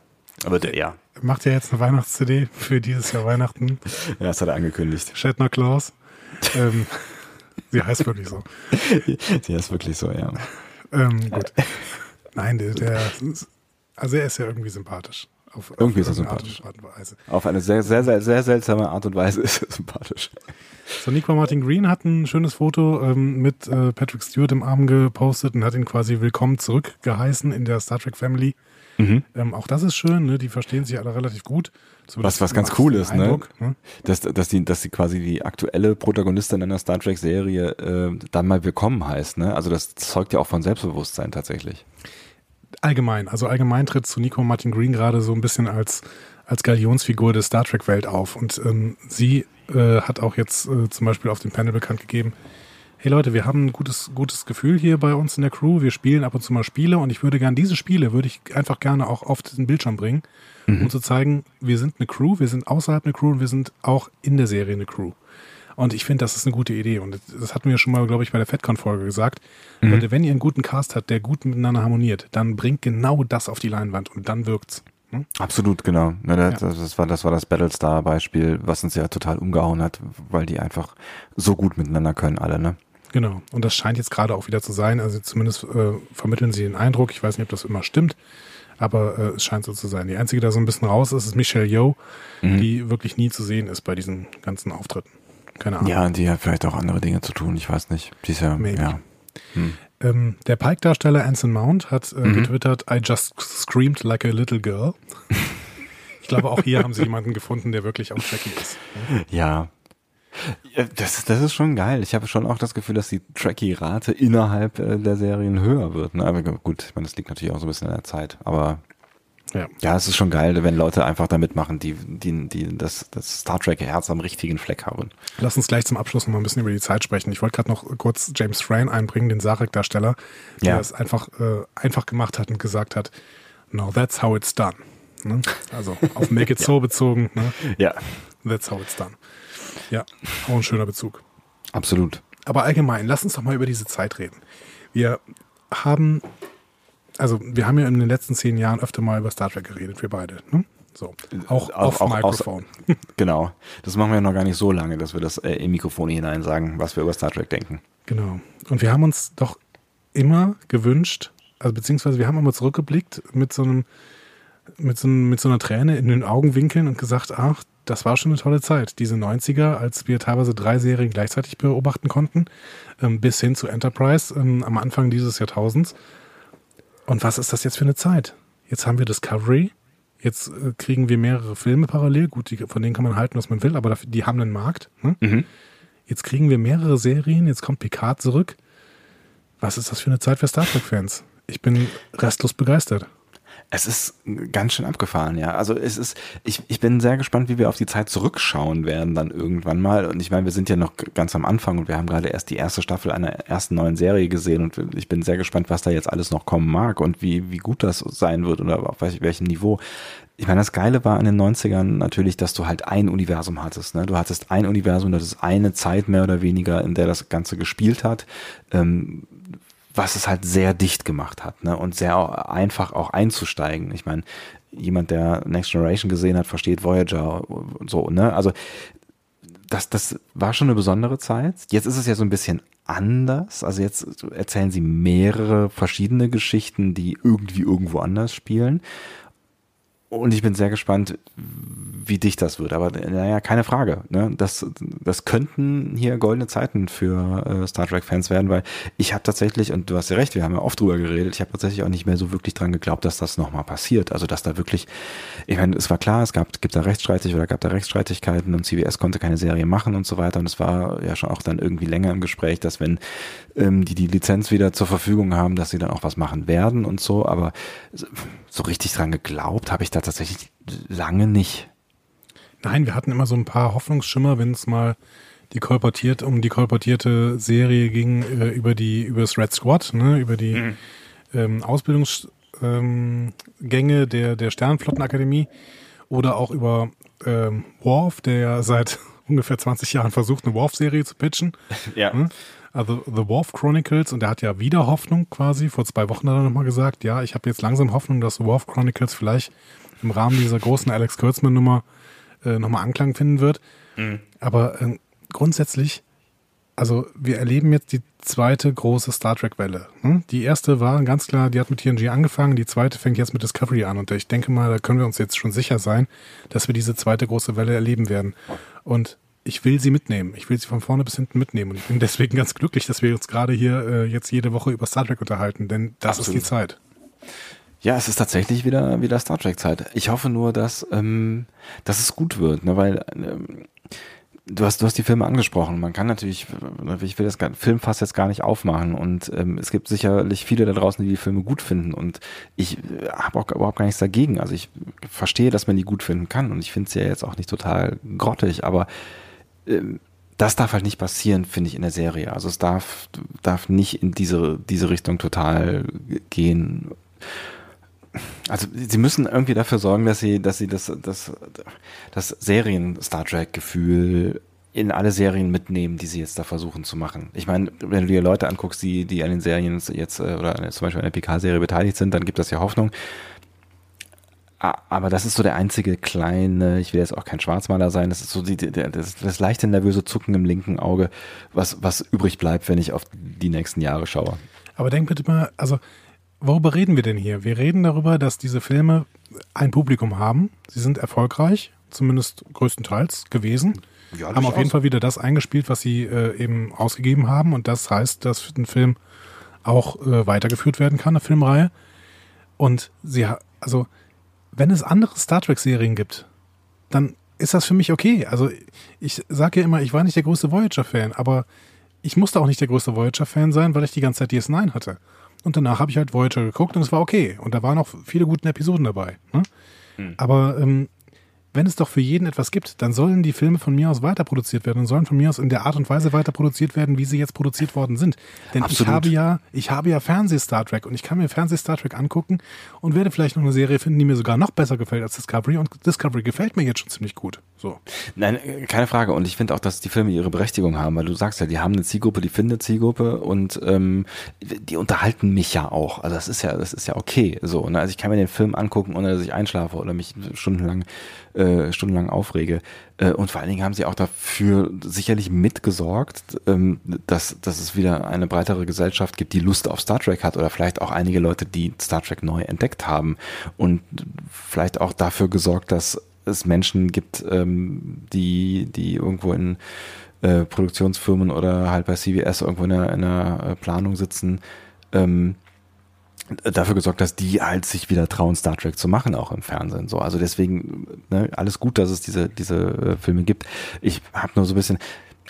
Aber der, ja. Macht ja jetzt eine Weihnachts-CD für dieses Jahr Weihnachten. ja, das hat er angekündigt. Shatner Claus. ähm, sie heißt wirklich so. <laughs> sie heißt wirklich so, ja. Ähm, gut. Nein, der, der also er ist ja irgendwie sympathisch. Auf, irgendwie auf ist er sympathisch. Art und Weise. Auf eine sehr, sehr, sehr, sehr seltsame Art und Weise <laughs> ist er sympathisch. So, Nico Martin Green hat ein schönes Foto ähm, mit äh, Patrick Stewart im Arm gepostet und hat ihn quasi willkommen zurückgeheißen in der Star Trek Family. Mhm. Ähm, auch das ist schön, ne? die verstehen sich alle relativ gut. was, was ganz cool ist, ne? Eindruck, ne? Dass, dass, die, dass die quasi die aktuelle Protagonistin einer Star Trek-Serie äh, dann mal willkommen heißt. Ne? Also das zeugt ja auch von Selbstbewusstsein tatsächlich allgemein, also allgemein tritt zu Nico Martin Green gerade so ein bisschen als, als Galionsfigur der Star Trek-Welt auf. Und ähm, sie äh, hat auch jetzt äh, zum Beispiel auf dem Panel bekannt gegeben, hey Leute, wir haben ein gutes, gutes Gefühl hier bei uns in der Crew, wir spielen ab und zu mal Spiele und ich würde gerne diese Spiele, würde ich einfach gerne auch auf den Bildschirm bringen, mhm. um zu zeigen, wir sind eine Crew, wir sind außerhalb eine Crew und wir sind auch in der Serie eine Crew. Und ich finde, das ist eine gute Idee. Und das hatten wir schon mal, glaube ich, bei der FedCon-Folge gesagt. Mhm. Leute, wenn ihr einen guten Cast habt, der gut miteinander harmoniert, dann bringt genau das auf die Leinwand und dann wirkt's. Hm? Absolut, genau. Ne, das, ja. das, war, das war das Battlestar-Beispiel, was uns ja total umgehauen hat, weil die einfach so gut miteinander können, alle, ne? Genau. Und das scheint jetzt gerade auch wieder zu sein. Also zumindest äh, vermitteln sie den Eindruck. Ich weiß nicht, ob das immer stimmt, aber äh, es scheint so zu sein. Die einzige, die da so ein bisschen raus ist, ist Michelle Yeoh, mhm. die wirklich nie zu sehen ist bei diesen ganzen Auftritten. Keine Ahnung. Ja, die hat vielleicht auch andere Dinge zu tun, ich weiß nicht. Die ist ja, ja. Hm. Ähm, der Pike-Darsteller Anson Mount hat äh, mhm. getwittert, I just screamed like a little girl. ich glaube, auch hier haben sie jemanden gefunden, der wirklich auch Trekkie ist. Ja. ja. Das, das ist schon geil. Ich habe schon auch das Gefühl, dass die Trekkie-Rate innerhalb äh, der Serien höher wird. Ne? Aber gut, ich meine, das liegt natürlich auch so ein bisschen in der Zeit. Aber ja. ja, es ist schon geil, wenn Leute einfach da mitmachen, die, die, die das, das Star Trek-Herz am richtigen Fleck haben. Lass uns gleich zum Abschluss noch mal ein bisschen über die Zeit sprechen. Ich wollte gerade noch kurz James Frayne einbringen, den Sarek-Darsteller, der ja. es einfach, äh, einfach gemacht hat und gesagt hat, no, that's how it's done. Ne? Also auf Make It <laughs> ja. So bezogen. Ne? Ja. That's how it's done. Ja, auch ein schöner Bezug. Absolut. Aber allgemein, lass uns doch mal über diese Zeit reden. Wir haben also wir haben ja in den letzten zehn Jahren öfter mal über Star Trek geredet, wir beide. Ne? So, auch auf auch, Mikrofon. Aus, <laughs> genau, das machen wir noch gar nicht so lange, dass wir das äh, in Mikrofone hinein sagen, was wir über Star Trek denken. Genau. Und wir haben uns doch immer gewünscht, also beziehungsweise wir haben immer zurückgeblickt mit so einem, mit so, mit so einer Träne in den Augenwinkeln und gesagt, ach, das war schon eine tolle Zeit. Diese 90er, als wir teilweise drei Serien gleichzeitig beobachten konnten, ähm, bis hin zu Enterprise ähm, am Anfang dieses Jahrtausends. Und was ist das jetzt für eine Zeit? Jetzt haben wir Discovery, jetzt äh, kriegen wir mehrere Filme parallel. Gut, die, von denen kann man halten, was man will, aber dafür, die haben einen Markt. Ne? Mhm. Jetzt kriegen wir mehrere Serien, jetzt kommt Picard zurück. Was ist das für eine Zeit für Star Trek-Fans? Ich bin restlos begeistert. Es ist ganz schön abgefahren, ja. Also es ist, ich, ich bin sehr gespannt, wie wir auf die Zeit zurückschauen werden dann irgendwann mal. Und ich meine, wir sind ja noch ganz am Anfang und wir haben gerade erst die erste Staffel einer ersten neuen Serie gesehen und ich bin sehr gespannt, was da jetzt alles noch kommen mag und wie, wie gut das sein wird oder auf welchem Niveau. Ich meine, das Geile war in den 90ern natürlich, dass du halt ein Universum hattest. Ne? Du hattest ein Universum, das ist eine Zeit mehr oder weniger, in der das Ganze gespielt hat. Ähm, was es halt sehr dicht gemacht hat ne? und sehr einfach auch einzusteigen. Ich meine, jemand, der Next Generation gesehen hat, versteht Voyager und so. Ne? Also das, das war schon eine besondere Zeit. Jetzt ist es ja so ein bisschen anders. Also jetzt erzählen sie mehrere verschiedene Geschichten, die irgendwie irgendwo anders spielen. Und ich bin sehr gespannt, wie dicht das wird. Aber naja, keine Frage. Ne? Das, das könnten hier goldene Zeiten für äh, Star Trek-Fans werden, weil ich habe tatsächlich, und du hast ja recht, wir haben ja oft drüber geredet, ich habe tatsächlich auch nicht mehr so wirklich dran geglaubt, dass das nochmal passiert. Also dass da wirklich, ich meine, es war klar, es gab, gibt da Rechtsstreitig oder gab da Rechtsstreitigkeiten und CBS konnte keine Serie machen und so weiter. Und es war ja schon auch dann irgendwie länger im Gespräch, dass wenn ähm, die die Lizenz wieder zur Verfügung haben, dass sie dann auch was machen werden und so. Aber so richtig dran geglaubt habe ich da tatsächlich lange nicht. Nein, wir hatten immer so ein paar Hoffnungsschimmer, wenn es mal die kolportiert, um die kolportierte Serie ging äh, über die, über das Red Squad, ne, über die mhm. ähm, Ausbildungsgänge ähm, der, der Sternenflottenakademie oder auch über ähm, Worf, der ja seit <laughs> ungefähr 20 Jahren versucht, eine Worf-Serie zu pitchen. <laughs> Ja. Ne? Also The Worf Chronicles und der hat ja wieder Hoffnung quasi. Vor zwei Wochen hat er nochmal gesagt, ja, ich habe jetzt langsam Hoffnung, dass The Worf Chronicles vielleicht im Rahmen dieser großen Alex Kurtzman Nummer äh, nochmal Anklang finden wird. Mhm. Aber äh, grundsätzlich, also wir erleben jetzt die zweite große Star Trek-Welle. Hm? Die erste war ganz klar, die hat mit TNG angefangen, die zweite fängt jetzt mit Discovery an. Und ich denke mal, da können wir uns jetzt schon sicher sein, dass wir diese zweite große Welle erleben werden. Und ich will sie mitnehmen. Ich will sie von vorne bis hinten mitnehmen. Und ich bin <laughs> deswegen ganz glücklich, dass wir uns gerade hier äh, jetzt jede Woche über Star Trek unterhalten, denn das Absolut. ist die Zeit. Ja, es ist tatsächlich wieder, wieder Star Trek-Zeit. Ich hoffe nur, dass, ähm, dass es gut wird, ne? weil ähm, du hast, du hast die Filme angesprochen. Man kann natürlich, ich will das Filmfass jetzt gar nicht aufmachen und ähm, es gibt sicherlich viele da draußen, die die Filme gut finden und ich äh, habe auch überhaupt gar nichts dagegen. Also ich verstehe, dass man die gut finden kann und ich finde sie ja jetzt auch nicht total grottig, aber ähm, das darf halt nicht passieren, finde ich, in der Serie. Also es darf, darf nicht in diese, diese Richtung total gehen. Also sie müssen irgendwie dafür sorgen, dass sie, dass sie das, das, das Serien-Star Trek-Gefühl in alle Serien mitnehmen, die sie jetzt da versuchen zu machen. Ich meine, wenn du dir Leute anguckst, die, die an den Serien jetzt äh, oder zum Beispiel an der PK-Serie beteiligt sind, dann gibt das ja Hoffnung. Aber das ist so der einzige kleine, ich will jetzt auch kein Schwarzmaler sein, das ist so die, das, das leichte nervöse Zucken im linken Auge, was, was übrig bleibt, wenn ich auf die nächsten Jahre schaue. Aber denk bitte mal, also worüber reden wir denn hier? Wir reden darüber, dass diese Filme ein Publikum haben. Sie sind erfolgreich, zumindest größtenteils gewesen. Ja, haben auf jeden Fall wieder das eingespielt, was sie äh, eben ausgegeben haben. Und das heißt, dass ein Film auch äh, weitergeführt werden kann, eine Filmreihe. Und sie, also wenn es andere Star Trek-Serien gibt, dann ist das für mich okay. Also ich sage ja immer, ich war nicht der größte Voyager-Fan, aber ich musste auch nicht der größte Voyager-Fan sein, weil ich die ganze Zeit DS9 hatte. Und danach habe ich halt Voyager geguckt und es war okay. Und da waren auch viele gute Episoden dabei. Ne? Hm. Aber ähm, wenn es doch für jeden etwas gibt, dann sollen die Filme von mir aus weiter produziert werden und sollen von mir aus in der Art und Weise weiter produziert werden, wie sie jetzt produziert worden sind. Denn Absolut. ich habe ja, ich habe ja Fernseh-Star Trek und ich kann mir Fernseh-Star Trek angucken und werde vielleicht noch eine Serie finden, die mir sogar noch besser gefällt als Discovery und Discovery gefällt mir jetzt schon ziemlich gut. So. Nein, keine Frage. Und ich finde auch, dass die Filme ihre Berechtigung haben, weil du sagst ja, die haben eine Zielgruppe, die findet Zielgruppe und ähm, die unterhalten mich ja auch. Also das ist ja, das ist ja okay. So, ne? Also ich kann mir den Film angucken, ohne dass ich einschlafe oder mich stundenlang äh, stundenlang aufrege. Äh, und vor allen Dingen haben sie auch dafür sicherlich mitgesorgt, ähm, dass, dass es wieder eine breitere Gesellschaft gibt, die Lust auf Star Trek hat oder vielleicht auch einige Leute, die Star Trek neu entdeckt haben und vielleicht auch dafür gesorgt, dass es Menschen gibt, ähm, die, die irgendwo in äh, Produktionsfirmen oder halt bei CBS irgendwo in einer, in einer äh, Planung sitzen, ähm, dafür gesorgt, dass die halt sich wieder trauen, Star Trek zu machen, auch im Fernsehen. So, also deswegen ne, alles gut, dass es diese diese äh, Filme gibt. Ich habe nur so ein bisschen,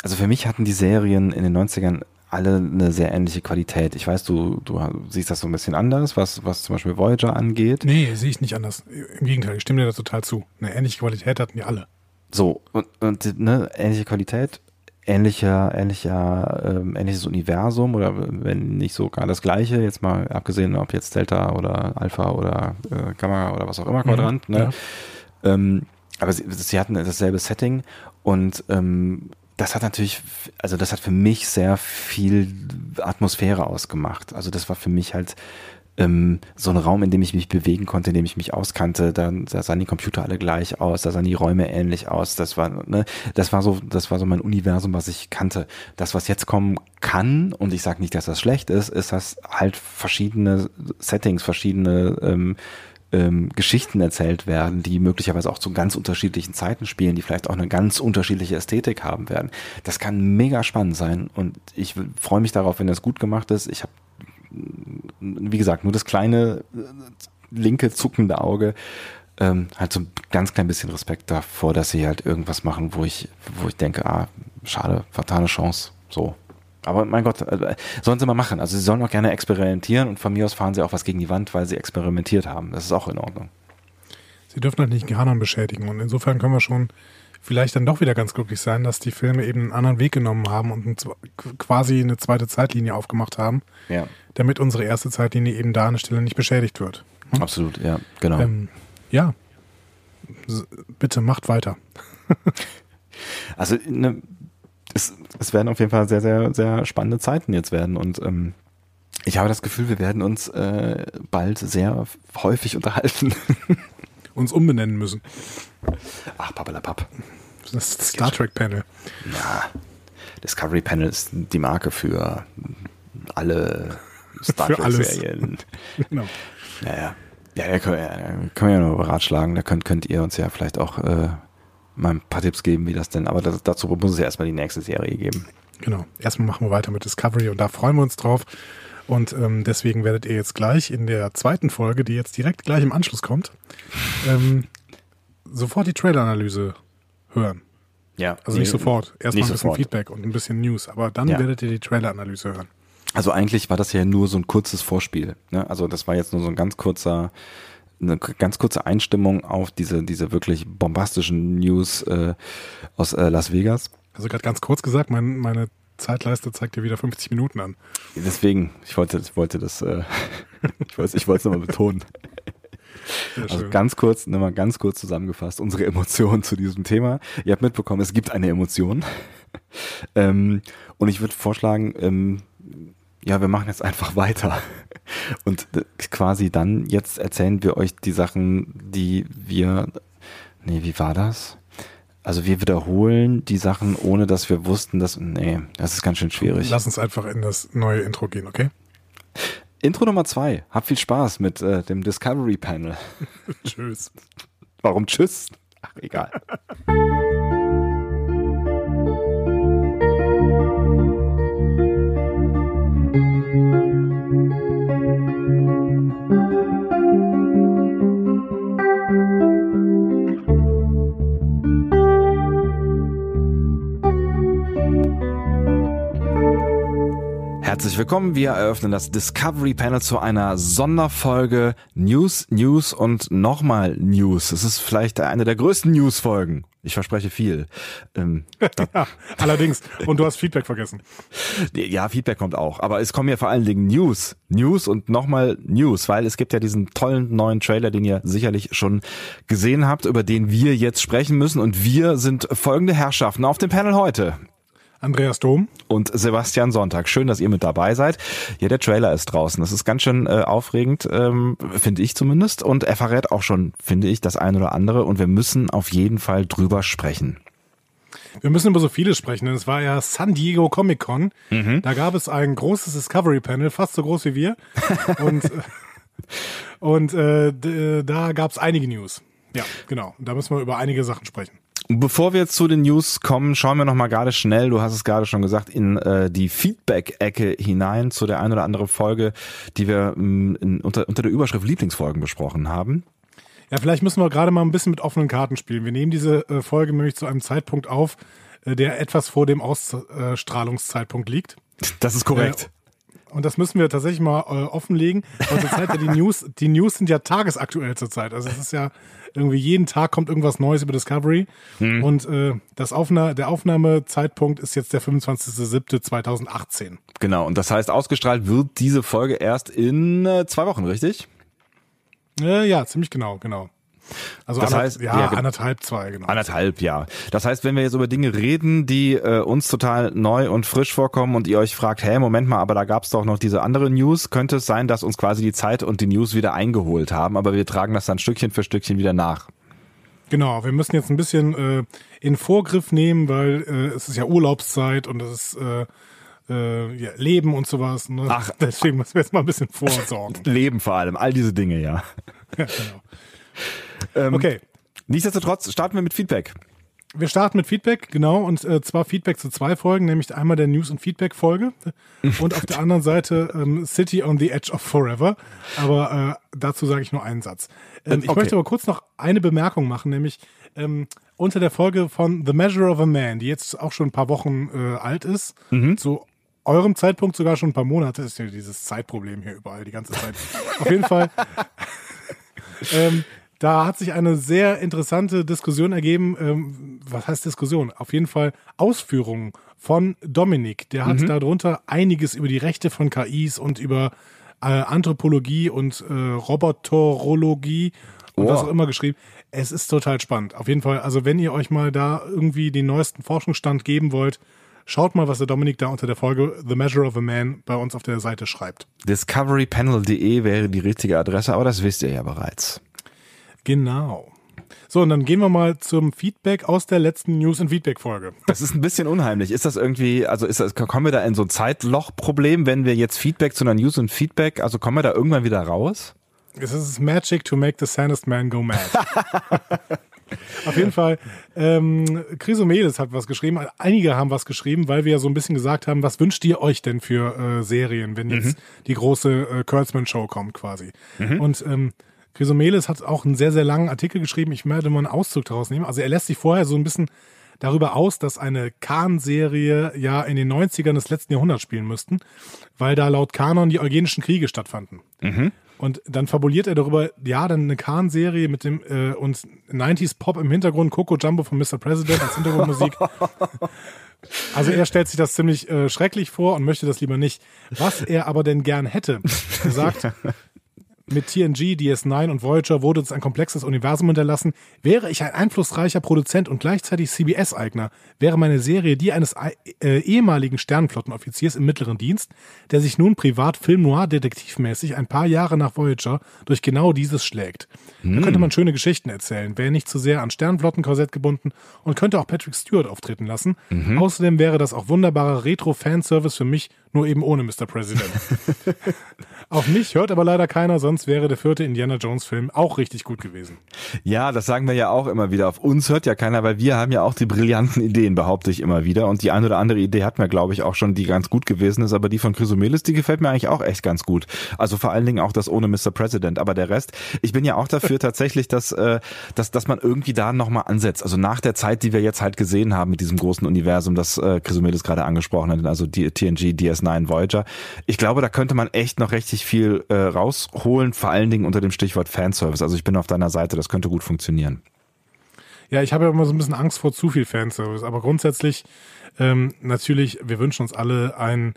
also für mich hatten die Serien in den 90ern alle eine sehr ähnliche Qualität. Ich weiß, du, du siehst das so ein bisschen anders, was, was zum Beispiel Voyager angeht. Nee, sehe ich nicht anders. Im Gegenteil, ich stimme dir da total zu. Eine ähnliche Qualität hatten die alle. So, und, und ne, ähnliche Qualität ähnlicher, ähnlicher, ähm, ähnliches Universum oder wenn nicht sogar das gleiche, jetzt mal abgesehen, ob jetzt Delta oder Alpha oder äh, Gamma oder was auch immer Quadrant, mhm, ne? Ja. Ähm, aber sie, sie hatten dasselbe Setting und ähm, das hat natürlich, also das hat für mich sehr viel Atmosphäre ausgemacht. Also das war für mich halt ähm, so ein Raum, in dem ich mich bewegen konnte, in dem ich mich auskannte. Da, da sahen die Computer alle gleich aus, da sahen die Räume ähnlich aus. Das war, ne, das war so, das war so mein Universum, was ich kannte. Das, was jetzt kommen kann, und ich sage nicht, dass das schlecht ist, ist, dass halt verschiedene Settings, verschiedene ähm, ähm, Geschichten erzählt werden, die möglicherweise auch zu ganz unterschiedlichen Zeiten spielen, die vielleicht auch eine ganz unterschiedliche Ästhetik haben werden. Das kann mega spannend sein und ich freue mich darauf, wenn das gut gemacht ist. Ich habe, wie gesagt, nur das kleine äh, linke zuckende Auge. Ähm, halt so ein ganz klein bisschen Respekt davor, dass sie halt irgendwas machen, wo ich, wo ich denke, ah, schade, fatale Chance. So, aber mein Gott, äh, sollen sie mal machen. Also sie sollen auch gerne experimentieren und von mir aus fahren sie auch was gegen die Wand, weil sie experimentiert haben. Das ist auch in Ordnung. Sie dürfen halt nicht Kanon beschädigen und insofern können wir schon vielleicht dann doch wieder ganz glücklich sein, dass die Filme eben einen anderen Weg genommen haben und quasi eine zweite Zeitlinie aufgemacht haben, ja. damit unsere erste Zeitlinie eben da an der Stelle nicht beschädigt wird. Hm? Absolut, ja, genau. Ähm, ja, bitte macht weiter. <laughs> also ne, es, es werden auf jeden Fall sehr, sehr, sehr spannende Zeiten jetzt werden und ähm, ich habe das Gefühl, wir werden uns äh, bald sehr häufig unterhalten. <laughs> uns umbenennen müssen. Ach, pappelapapp. Das Star Trek Panel. Ja, Discovery Panel ist die Marke für alle Star Trek Serien. <laughs> genau. Naja. Ja, da können, ja, können wir ja nur beratschlagen. Da könnt, könnt ihr uns ja vielleicht auch äh, mal ein paar Tipps geben, wie das denn, aber das, dazu muss es ja erstmal die nächste Serie geben. Genau. Erstmal machen wir weiter mit Discovery und da freuen wir uns drauf. Und ähm, deswegen werdet ihr jetzt gleich in der zweiten Folge, die jetzt direkt gleich im Anschluss kommt, ähm, sofort die Trailer-Analyse hören. Ja. Also nicht sofort. Erstmal ein bisschen sofort. Feedback und ein bisschen News, aber dann ja. werdet ihr die Trailer-Analyse hören. Also eigentlich war das ja nur so ein kurzes Vorspiel. Ne? Also das war jetzt nur so ein ganz kurzer eine ganz kurze Einstimmung auf diese, diese wirklich bombastischen News äh, aus äh, Las Vegas. Also gerade ganz kurz gesagt, mein, meine Zeitleiste zeigt dir wieder 50 Minuten an. Deswegen, ich wollte, ich wollte das, äh, <laughs> ich wollte, ich wollte es nochmal betonen. also ganz kurz, nochmal ganz kurz zusammengefasst, unsere Emotionen zu diesem Thema. Ihr habt mitbekommen, es gibt eine Emotion. <laughs> ähm, und ich würde vorschlagen, ähm, ja, wir machen jetzt einfach weiter. Und quasi dann, jetzt erzählen wir euch die Sachen, die wir, nee, wie war das? Also wir wiederholen die Sachen, ohne dass wir wussten, dass, nee, das ist ganz schön schwierig. Lass uns einfach in das neue Intro gehen, okay? Intro Nummer zwei. Hab viel Spaß mit äh, dem Discovery Panel. <laughs> tschüss. Warum tschüss? Ach, egal. <laughs> Herzlich willkommen. Wir eröffnen das Discovery Panel zu einer Sonderfolge News, News und nochmal News. Es ist vielleicht eine der größten News-Folgen. Ich verspreche viel. Ähm, <laughs> ja, allerdings. Und du hast Feedback vergessen. Ja, Feedback kommt auch. Aber es kommen ja vor allen Dingen News. News und nochmal News, weil es gibt ja diesen tollen neuen Trailer, den ihr sicherlich schon gesehen habt, über den wir jetzt sprechen müssen. Und wir sind folgende Herrschaften auf dem Panel heute. Andreas Dom. Und Sebastian Sonntag. Schön, dass ihr mit dabei seid. Ja, der Trailer ist draußen. Das ist ganz schön äh, aufregend, ähm, finde ich zumindest. Und er verrät auch schon, finde ich, das ein oder andere. Und wir müssen auf jeden Fall drüber sprechen. Wir müssen über so vieles sprechen, denn es war ja San Diego Comic Con. Mhm. Da gab es ein großes Discovery Panel, fast so groß wie wir. <laughs> und und äh, da gab es einige News. Ja, genau. Da müssen wir über einige Sachen sprechen. Bevor wir zu den News kommen, schauen wir noch mal gerade schnell, du hast es gerade schon gesagt, in äh, die Feedback-Ecke hinein zu der ein oder anderen Folge, die wir mh, mm, in, unter, unter der Überschrift Lieblingsfolgen besprochen haben. Ja, vielleicht müssen wir gerade mal ein bisschen mit offenen Karten spielen. Wir nehmen diese äh, Folge nämlich zu einem Zeitpunkt auf, äh, der etwas vor dem Ausstrahlungszeitpunkt liegt. Das ist korrekt. Und das müssen wir tatsächlich mal äh, offenlegen. Weil zurzeit ja die <laughs> News, die News sind ja tagesaktuell zurzeit. Also es ist ja irgendwie jeden Tag kommt irgendwas Neues über Discovery. Hm. Und äh, das Aufna der Aufnahmezeitpunkt ist jetzt der 25.07.2018. Genau, und das heißt, ausgestrahlt wird diese Folge erst in äh, zwei Wochen, richtig? Äh, ja, ziemlich genau, genau. Also Das heißt, ja, ja, anderthalb, zwei, genau. Anderthalb, ja. Das heißt, wenn wir jetzt über Dinge reden, die äh, uns total neu und frisch vorkommen und ihr euch fragt, hä, Moment mal, aber da gab's doch noch diese andere News, könnte es sein, dass uns quasi die Zeit und die News wieder eingeholt haben, aber wir tragen das dann Stückchen für Stückchen wieder nach. Genau, wir müssen jetzt ein bisschen äh, in Vorgriff nehmen, weil äh, es ist ja Urlaubszeit und es ist äh, äh, ja, Leben und sowas. Ne? Ach. <laughs> Deswegen müssen wir jetzt mal ein bisschen vorsorgen. <laughs> Leben vor allem, all diese Dinge, ja. ja, genau. Ähm, Okay, Nichtsdestotrotz starten wir mit Feedback. wir starten mit Feedback, genau, und äh, zwar Feedback zu zwei Folgen, nämlich einmal der News- und Feedback-Folge <laughs> und auf der anderen Seite ähm, City on the Edge of Forever. Aber äh, dazu sage ich nur einen Satz. Ähm, ich Okay. möchte aber kurz noch eine Bemerkung machen, nämlich ähm, unter der Folge von The Measure of a Man, die jetzt auch schon ein paar Wochen äh, alt ist, zu eurem Zeitpunkt sogar schon ein paar Monate, ist ja dieses Zeitproblem hier überall die ganze Zeit. Auf jeden Fall <laughs> ähm, da hat sich eine sehr interessante Diskussion ergeben. Ähm, was heißt Diskussion? Auf jeden Fall Ausführungen von Dominik. Der hat darunter einiges über die Rechte von KIs und über äh, Anthropologie und äh, Roboterologie und Oh. was auch immer geschrieben. Es ist total spannend. Auf jeden Fall, also wenn ihr euch mal da irgendwie den neuesten Forschungsstand geben wollt, schaut mal, was der Dominik da unter der Folge The Measure of a Man bei uns auf der Seite schreibt. Discoverypanel.de wäre die richtige Adresse, aber das wisst ihr ja bereits. Genau. So, und dann gehen wir mal zum Feedback aus der letzten News- und Feedback-Folge. Das ist ein bisschen unheimlich. Ist das irgendwie, also ist das, kommen wir da in so ein Zeitloch-Problem, wenn wir jetzt Feedback zu einer News und Feedback, also kommen wir da irgendwann wieder raus? Es ist Magic to make the sanest man go mad. <laughs> Auf jeden Fall, ähm, Chrysomedes hat was geschrieben. Einige haben was geschrieben, weil wir ja so ein bisschen gesagt haben, was wünscht ihr euch denn für äh, Serien, wenn jetzt die große äh, Kurtzman-Show kommt quasi. Und ähm, Chrysomedes hat auch einen sehr, sehr langen Artikel geschrieben. Ich werde mal einen Auszug daraus nehmen. Also er lässt sich vorher so ein bisschen darüber aus, dass eine Khan-Serie ja in den 90ern des letzten Jahrhunderts spielen müssten, weil da laut Kanon die Eugenischen Kriege stattfanden. Und dann fabuliert er darüber, ja, dann eine Khan-Serie mit dem äh, und 90s Pop im Hintergrund, Coco Jumbo von Mr. President als Hintergrundmusik. <laughs> Also er stellt sich das ziemlich äh, schrecklich vor und möchte das lieber nicht. Was er aber denn gern hätte, er sagt, mit TNG, DS9 und Voyager wurde uns ein komplexes Universum hinterlassen. Wäre ich ein einflussreicher Produzent und gleichzeitig CBS-Eigner, wäre meine Serie die eines äh, ehemaligen Sternenflottenoffiziers im mittleren Dienst, der sich nun privat Film-Noir-detektivmäßig ein paar Jahre nach Voyager durch genau dieses schlägt. Da könnte man schöne Geschichten erzählen, wäre nicht zu sehr an Sternenflottenkorsett gebunden und könnte auch Patrick Stewart auftreten lassen. Außerdem wäre das auch wunderbarer Retro-Fanservice für mich, nur eben ohne Mr. President. <laughs> Auf mich hört aber leider keiner, sonst wäre der vierte Indiana Jones Film auch richtig gut gewesen. Ja, das sagen wir ja auch immer wieder. Auf uns hört ja keiner, weil wir haben ja auch die brillanten Ideen, behaupte ich immer wieder. Und die eine oder andere Idee hatten wir, glaube ich, auch schon, die ganz gut gewesen ist. Aber die von Chrysomelis, die gefällt mir eigentlich auch echt ganz gut. Also vor allen Dingen auch das ohne Mr. President. Aber der Rest, ich bin ja auch dafür <laughs> tatsächlich, dass, äh, dass, dass man irgendwie da nochmal ansetzt. Also nach der Zeit, die wir jetzt halt gesehen haben mit diesem großen Universum, das äh, Chrysomelis gerade angesprochen hat, also die TNG, DS9, Voyager. Ich glaube, da könnte man echt noch richtig viel äh, rausholen, vor allen Dingen unter dem Stichwort Fanservice. Also ich bin auf deiner Seite, das könnte gut funktionieren. Ja, ich habe ja immer so ein bisschen Angst vor zu viel Fanservice, aber grundsätzlich ähm, natürlich, wir wünschen uns alle ein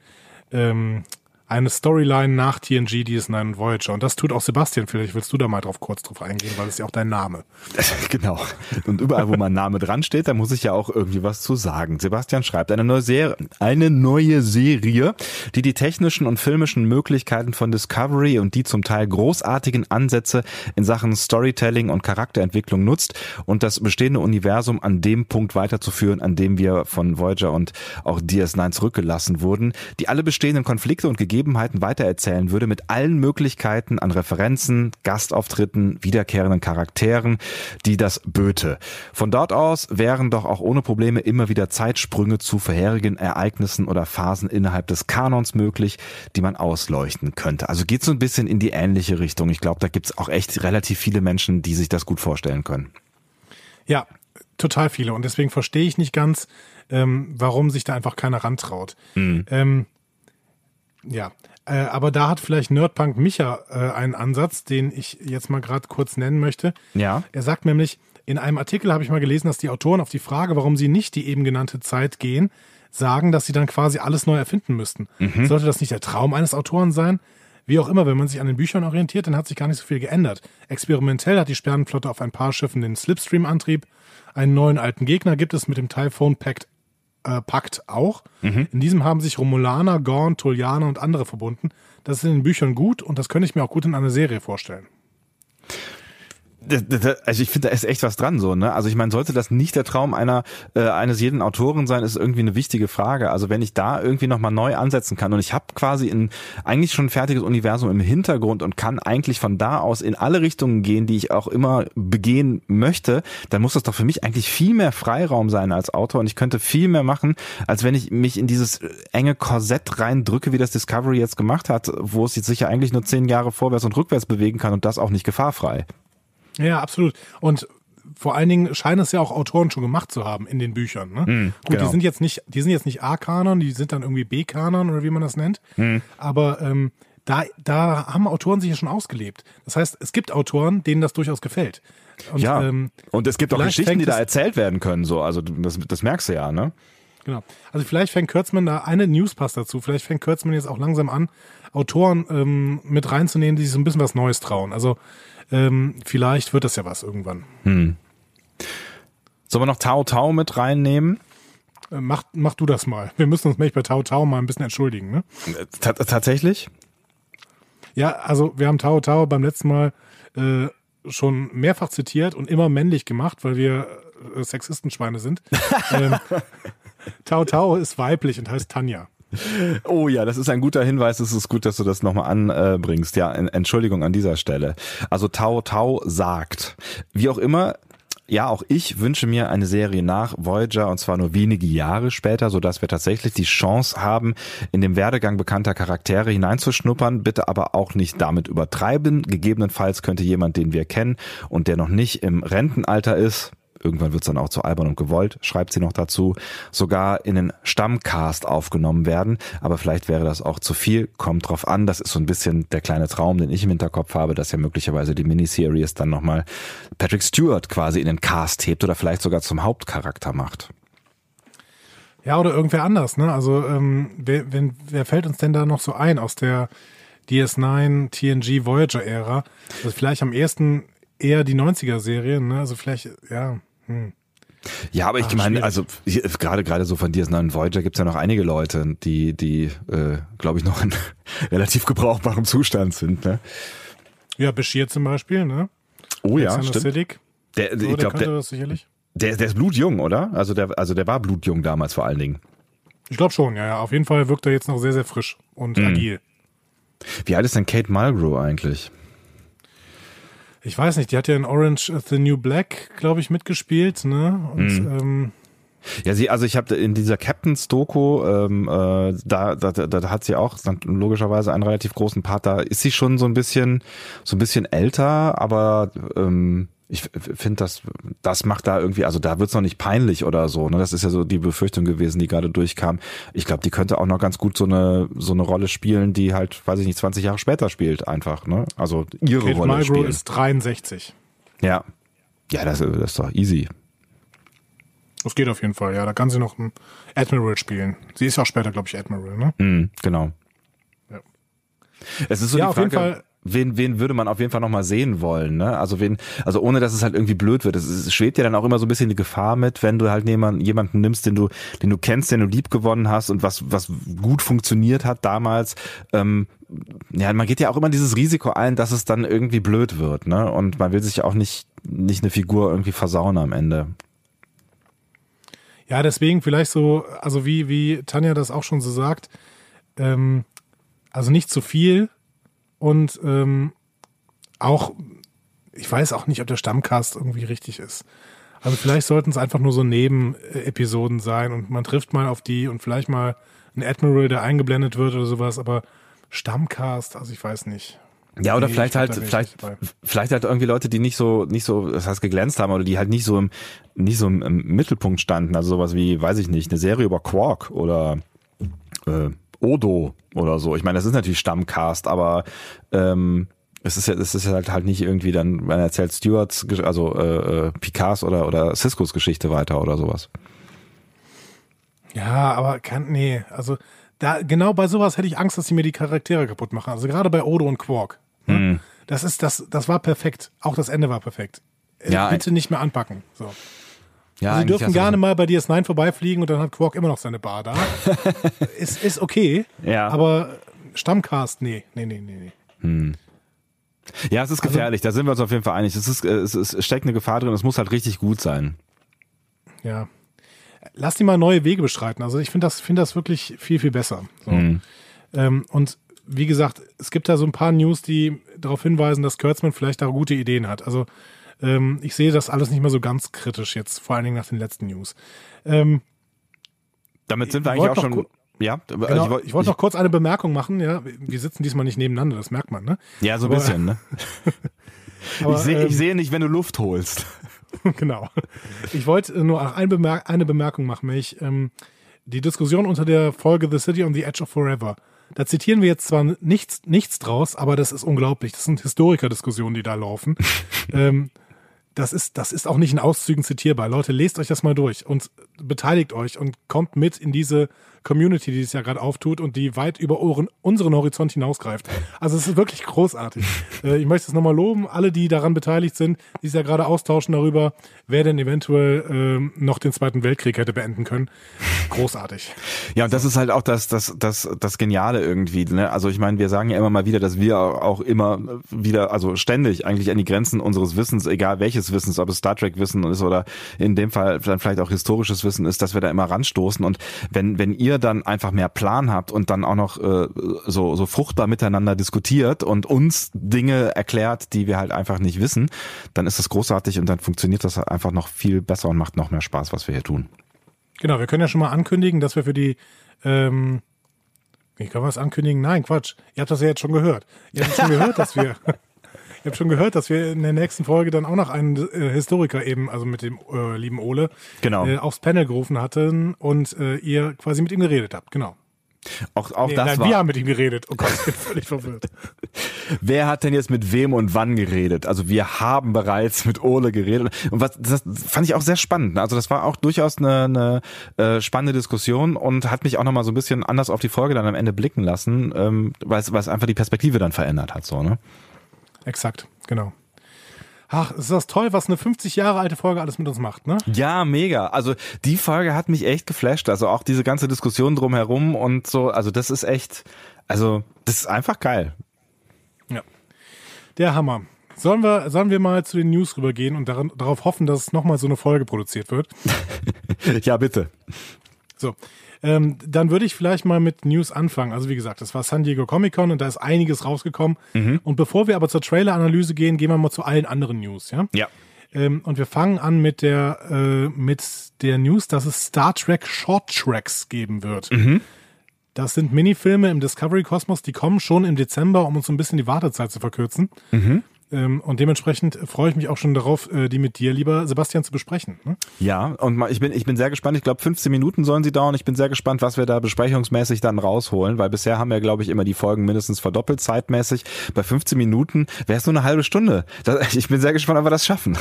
ähm, eine Storyline nach TNG, DS9 und Voyager. Und das tut auch Sebastian. Vielleicht willst du da mal drauf kurz drauf eingehen, weil ist ja auch dein Name. <laughs> genau. Und überall, wo mein Name dran steht, da muss ich ja auch irgendwie was zu sagen. Sebastian schreibt eine neue Serie, eine neue Serie, die die technischen und filmischen Möglichkeiten von Discovery und die zum Teil großartigen Ansätze in Sachen Storytelling und Charakterentwicklung nutzt und das bestehende Universum an dem Punkt weiterzuführen, an dem wir von Voyager und auch DS9 zurückgelassen wurden, die alle bestehenden Konflikte und Gegebenheiten weitererzählen würde mit allen Möglichkeiten an Referenzen, Gastauftritten, wiederkehrenden Charakteren, die das böte. Von dort aus wären doch auch ohne Probleme immer wieder Zeitsprünge zu vorherigen Ereignissen oder Phasen innerhalb des Kanons möglich, die man ausleuchten könnte. Also geht so ein bisschen in die ähnliche Richtung. Ich glaube, da gibt's auch echt relativ viele Menschen, die sich das gut vorstellen können. Ja, total viele. Und deswegen verstehe ich nicht ganz, ähm, warum sich da einfach keiner rantraut. Ähm, ja, äh, aber da hat vielleicht Nerdpunk Micha äh, einen Ansatz, den ich jetzt mal gerade kurz nennen möchte. Ja. Er sagt nämlich, in einem Artikel habe ich mal gelesen, dass die Autoren auf die Frage, warum sie nicht die eben genannte Zeit gehen, sagen, dass sie dann quasi alles neu erfinden müssten. Sollte das nicht der Traum eines Autoren sein? Wie auch immer, wenn man sich an den Büchern orientiert, dann hat sich gar nicht so viel geändert. Experimentell hat die Sternenflotte auf ein paar Schiffen den Slipstream-Antrieb. Einen neuen alten Gegner gibt es mit dem Typhoon Pact, äh, Pakt auch. Mhm. In diesem haben sich Romulaner, Gorn, Tullianer und andere verbunden. Das ist in den Büchern gut und das könnte ich mir auch gut in einer Serie vorstellen also ich finde, da ist echt was dran so, ne? Also ich meine, sollte das nicht der Traum einer äh, eines jeden Autoren sein, ist irgendwie eine wichtige Frage. Also wenn ich da irgendwie nochmal neu ansetzen kann und ich habe quasi in eigentlich schon ein fertiges Universum im Hintergrund und kann eigentlich von da aus in alle Richtungen gehen, die ich auch immer begehen möchte, dann muss das doch für mich eigentlich viel mehr Freiraum sein als Autor und ich könnte viel mehr machen, als wenn ich mich in dieses enge Korsett reindrücke, wie das Discovery jetzt gemacht hat, wo es jetzt sicher eigentlich nur zehn Jahre vorwärts und rückwärts bewegen kann und das auch nicht gefahrfrei. Ja, absolut. Und vor allen Dingen scheinen es ja auch Autoren schon gemacht zu haben in den Büchern. Ne? Mm, Gut, genau. die sind jetzt nicht, die sind jetzt nicht A-Kanon, die sind dann irgendwie B-Kanon oder wie man das nennt. Mm. Aber ähm, da, da haben Autoren sich ja schon ausgelebt. Das heißt, es gibt Autoren, denen das durchaus gefällt. Und, ja, ähm, und es gibt auch Geschichten, die da erzählt werden können. So, also das, das merkst du ja, ne? Genau. Also vielleicht fängt Kurtzman da eine News passt dazu. Vielleicht fängt Kurtzman jetzt auch langsam an, Autoren ähm, mit reinzunehmen, die sich so ein bisschen was Neues trauen. Also ähm, vielleicht wird das ja was irgendwann. Hm. Sollen wir noch Tau Tau mit reinnehmen? Äh, mach, mach du das mal. Wir müssen uns nämlich bei Tau Tau mal ein bisschen entschuldigen. Ne? T tatsächlich? Ja, also wir haben Tau Tau beim letzten Mal äh, schon mehrfach zitiert und immer männlich gemacht, weil wir äh, Sexistenschweine sind. <laughs> ähm, Tau Tau ist weiblich und heißt Tanja. Oh ja, das ist ein guter Hinweis. Es ist gut, dass du das nochmal anbringst. Ja, Entschuldigung an dieser Stelle. Also Tau Tau sagt, wie auch immer, ja, auch ich wünsche mir eine Serie nach Voyager und zwar nur wenige Jahre später, so dass wir tatsächlich die Chance haben, in dem Werdegang bekannter Charaktere hineinzuschnuppern, bitte aber auch nicht damit übertreiben. Gegebenenfalls könnte jemand, den wir kennen und der noch nicht im Rentenalter ist, irgendwann wird es dann auch zu albern und gewollt, schreibt sie noch dazu, sogar in den Stammcast aufgenommen werden. Aber vielleicht wäre das auch zu viel, kommt drauf an. Das ist so ein bisschen der kleine Traum, den ich im Hinterkopf habe, dass ja möglicherweise die Miniseries dann nochmal Patrick Stewart quasi in den Cast hebt oder vielleicht sogar zum Hauptcharakter macht. Ja, oder irgendwer anders, ne? Also, ähm, wer, wenn, wer fällt uns denn da noch so ein aus der DS9, TNG, Voyager-Ära? Also vielleicht am ehesten eher die 90er-Serie, ne? Also vielleicht, ja. Hm. Ja, aber ich Ach, meine, also gerade gerade so von dir neuen Voyager gibt's ja noch einige Leute, die die äh, glaube ich noch in <laughs> relativ gebrauchbarem Zustand sind. Ne? Ja, Bashir zum Beispiel, ne? Oh ja, stimmt. Siddiq. Der, so, ich glaube, der, das sicherlich. Der, der ist blutjung, oder? Also der, also der war blutjung damals vor allen Dingen. Ich glaube schon, ja, ja. Auf jeden Fall wirkt er jetzt noch sehr, sehr frisch und mhm. agil. Wie alt ist denn Kate Mulgrew eigentlich? Ich weiß nicht, die hat ja in Orange the New Black, glaube ich, mitgespielt, ne? Und mhm. ähm, ja, sie, also ich habe in dieser Captain's Doku, ähm, äh, da, da, da, da hat sie auch logischerweise einen relativ großen Part. Da ist sie schon so ein bisschen, so ein bisschen älter, aber ähm, ich finde, das, das macht da irgendwie, also da wird's noch nicht peinlich oder so. Ne? Das ist ja so die Befürchtung gewesen, die gerade durchkam. Ich glaube, die könnte auch noch ganz gut so eine so eine Rolle spielen, die halt, weiß ich nicht, 20 Jahre später spielt einfach. Ne? Also ihre Kate Rolle Mulgrew spielen. ist 63. Ja, ja, das, das ist doch easy. Das geht auf jeden Fall, ja. Da kann sie noch einen Admiral spielen. Sie ist auch später, glaube ich, Admiral, ne? Mm, genau. Ja. Es ist so ja, die Frage, auf jeden Fall wen, wen würde man auf jeden Fall nochmal sehen wollen, ne? Also wen, also ohne dass es halt irgendwie blöd wird. Es, es schwebt ja dann auch immer so ein bisschen die Gefahr mit, wenn du halt jemanden, jemanden nimmst, den du, den du kennst, den du lieb gewonnen hast und was, was gut funktioniert hat damals. Ähm, ja, man geht ja auch immer dieses Risiko ein, dass es dann irgendwie blöd wird, ne? Und man will sich auch nicht, nicht eine Figur irgendwie versauen am Ende. Ja, deswegen vielleicht so, also wie, wie Tanja das auch schon so sagt, ähm, also nicht zu viel, und ähm, auch, ich weiß auch nicht, ob der Stammcast irgendwie richtig ist. Also vielleicht sollten es einfach nur so Nebenepisoden sein und man trifft mal auf die und vielleicht mal ein Admiral, der eingeblendet wird oder sowas, aber Stammcast, also ich weiß nicht. Ja, oder nee, vielleicht halt, vielleicht, vielleicht halt irgendwie Leute, die nicht so, nicht so, das heißt geglänzt haben oder die halt nicht so im, nicht so im, im Mittelpunkt standen. Also sowas wie, weiß ich nicht, eine Serie über Quark oder äh, Odo oder so. Ich meine, das ist natürlich Stammcast, aber ähm, es ist ja, es ist halt halt nicht irgendwie dann, man erzählt Stewarts, also äh, äh, Picards oder oder Ciscos Geschichte weiter oder sowas. Ja, aber kann nee, also da, genau bei sowas hätte ich Angst, dass sie mir die Charaktere kaputt machen. Also gerade bei Odo und Quark. Ne? Mhm. Das ist, das, das war perfekt. Auch das Ende war perfekt. Äh, Ja, Bitte nicht mehr anpacken. So. Ja, Sie dürfen du gerne mal bei DS9 vorbeifliegen und dann hat Quark immer noch seine Bar da. <laughs> ist, ist okay. Ja. Aber Stammcast, nee, nee, nee, nee, nee. Ja, es ist Also gefährlich, da sind wir uns auf jeden Fall einig. Es, ist, äh, es, es steckt eine Gefahr drin, es muss halt richtig gut sein. Ja. Lass die mal neue Wege beschreiten. Also ich finde das, finde das wirklich viel, viel besser. So. Ähm, und wie gesagt, es gibt da so ein paar News, die darauf hinweisen, dass Kurtzman vielleicht da gute Ideen hat. Also ähm, ich sehe das alles nicht mehr so ganz kritisch jetzt, vor allen Dingen nach den letzten News. Ähm, Damit sind wir eigentlich auch schon. ja, genau, ich, ich, wollt- wollte noch kurz eine Bemerkung machen. Ja, wir sitzen diesmal nicht nebeneinander, das merkt man. Ne? Ja, so ein bisschen, ne? <laughs> Aber, ich sehe ähm, ich sehe nicht, wenn du Luft holst. <laughs> genau. Ich wollte nur eine, Bemerk eine Bemerkung machen, nämlich ähm, die Diskussion unter der Folge The City on the Edge of Forever. Da zitieren wir jetzt zwar nichts, nichts draus, aber das ist unglaublich. Das sind Historiker-Diskussionen, die da laufen. <laughs> ähm, das ist, das ist auch nicht in Auszügen zitierbar. Leute, lest euch das mal durch und beteiligt euch und kommt mit in diese Community, die es ja gerade auftut und die weit über unseren Horizont hinausgreift. Also es ist wirklich großartig. <laughs> Äh, ich möchte es nochmal loben, alle, die daran beteiligt sind, die sich ja gerade austauschen darüber, wer denn eventuell ähm, noch den Zweiten Weltkrieg hätte beenden können. Großartig. Ja, und das ist halt auch das, das, das, das Geniale irgendwie. Ne? Also ich meine, wir sagen ja immer mal wieder, dass wir auch immer wieder, also ständig eigentlich an die Grenzen unseres Wissens, egal welches Wissens, ob es Star Trek Wissen ist oder in dem Fall dann vielleicht auch historisches Wissen ist, dass wir da immer ranstoßen. Und wenn, wenn ihr dann einfach mehr Plan habt und dann auch noch äh, so, so fruchtbar miteinander diskutiert und uns Dinge erklärt, die wir halt einfach nicht wissen, dann ist das großartig und dann funktioniert das einfach noch viel besser und macht noch mehr Spaß, was wir hier tun. Genau, wir können ja schon mal ankündigen, dass wir für die ähm, wie kann man es ankündigen? Nein, Quatsch. Ihr habt das ja jetzt schon gehört. Ihr habt schon gehört, dass wir <laughs> Ihr habt schon gehört, dass wir in der nächsten Folge dann auch noch einen äh, Historiker eben, also mit dem äh, lieben Ole, Genau. äh, aufs Panel gerufen hatten und äh, ihr quasi mit ihm geredet habt. Genau. Auch, auch Nee, das nein, war. wir haben mit ihm geredet. Oh Gott, ich bin völlig verwirrt. <laughs> Wer hat denn jetzt mit wem und wann geredet? Also wir haben bereits mit Ole geredet. Und was das fand ich auch sehr spannend. Also das war auch durchaus eine, eine äh, spannende Diskussion und hat mich auch nochmal so ein bisschen anders auf die Folge dann am Ende blicken lassen, ähm, weil es weil es einfach die Perspektive dann verändert hat. So, ne? Exakt, genau. Ach, ist das toll, was eine 50 Jahre alte Folge alles mit uns macht, ne? Ja, mega. Also die Folge hat mich echt geflasht. Also auch diese ganze Diskussion drumherum und so. Also das ist echt, also das ist einfach geil. Ja. Der Hammer. Sollen wir, sollen wir mal zu den News rübergehen und daran, darauf hoffen, dass nochmal so eine Folge produziert wird? <laughs> ja, bitte. So. Ähm, dann würde ich vielleicht mal mit News anfangen. Also wie gesagt, das war San Diego Comic Con und da ist einiges rausgekommen. Und bevor wir aber zur Trailer-Analyse gehen, gehen wir mal zu allen anderen News, ja? Ja. Ähm, und wir fangen an mit der, äh, mit der News, dass es Star Trek Short Tracks geben wird. Das sind Minifilme im Discovery-Kosmos, die kommen schon im Dezember, um uns so ein bisschen die Wartezeit zu verkürzen. Ähm, und dementsprechend freue ich mich auch schon darauf, äh, die mit dir, lieber Sebastian, zu besprechen. Ne? Ja, und ich bin, ich bin sehr gespannt. Ich glaube, 15 Minuten sollen sie dauern. Ich bin sehr gespannt, was wir da besprechungsmäßig dann rausholen, weil bisher haben wir, glaube ich, immer die Folgen mindestens verdoppelt zeitmäßig. Bei 15 Minuten wäre es nur eine halbe Stunde. <laughs> Ich bin sehr gespannt, ob wir das schaffen.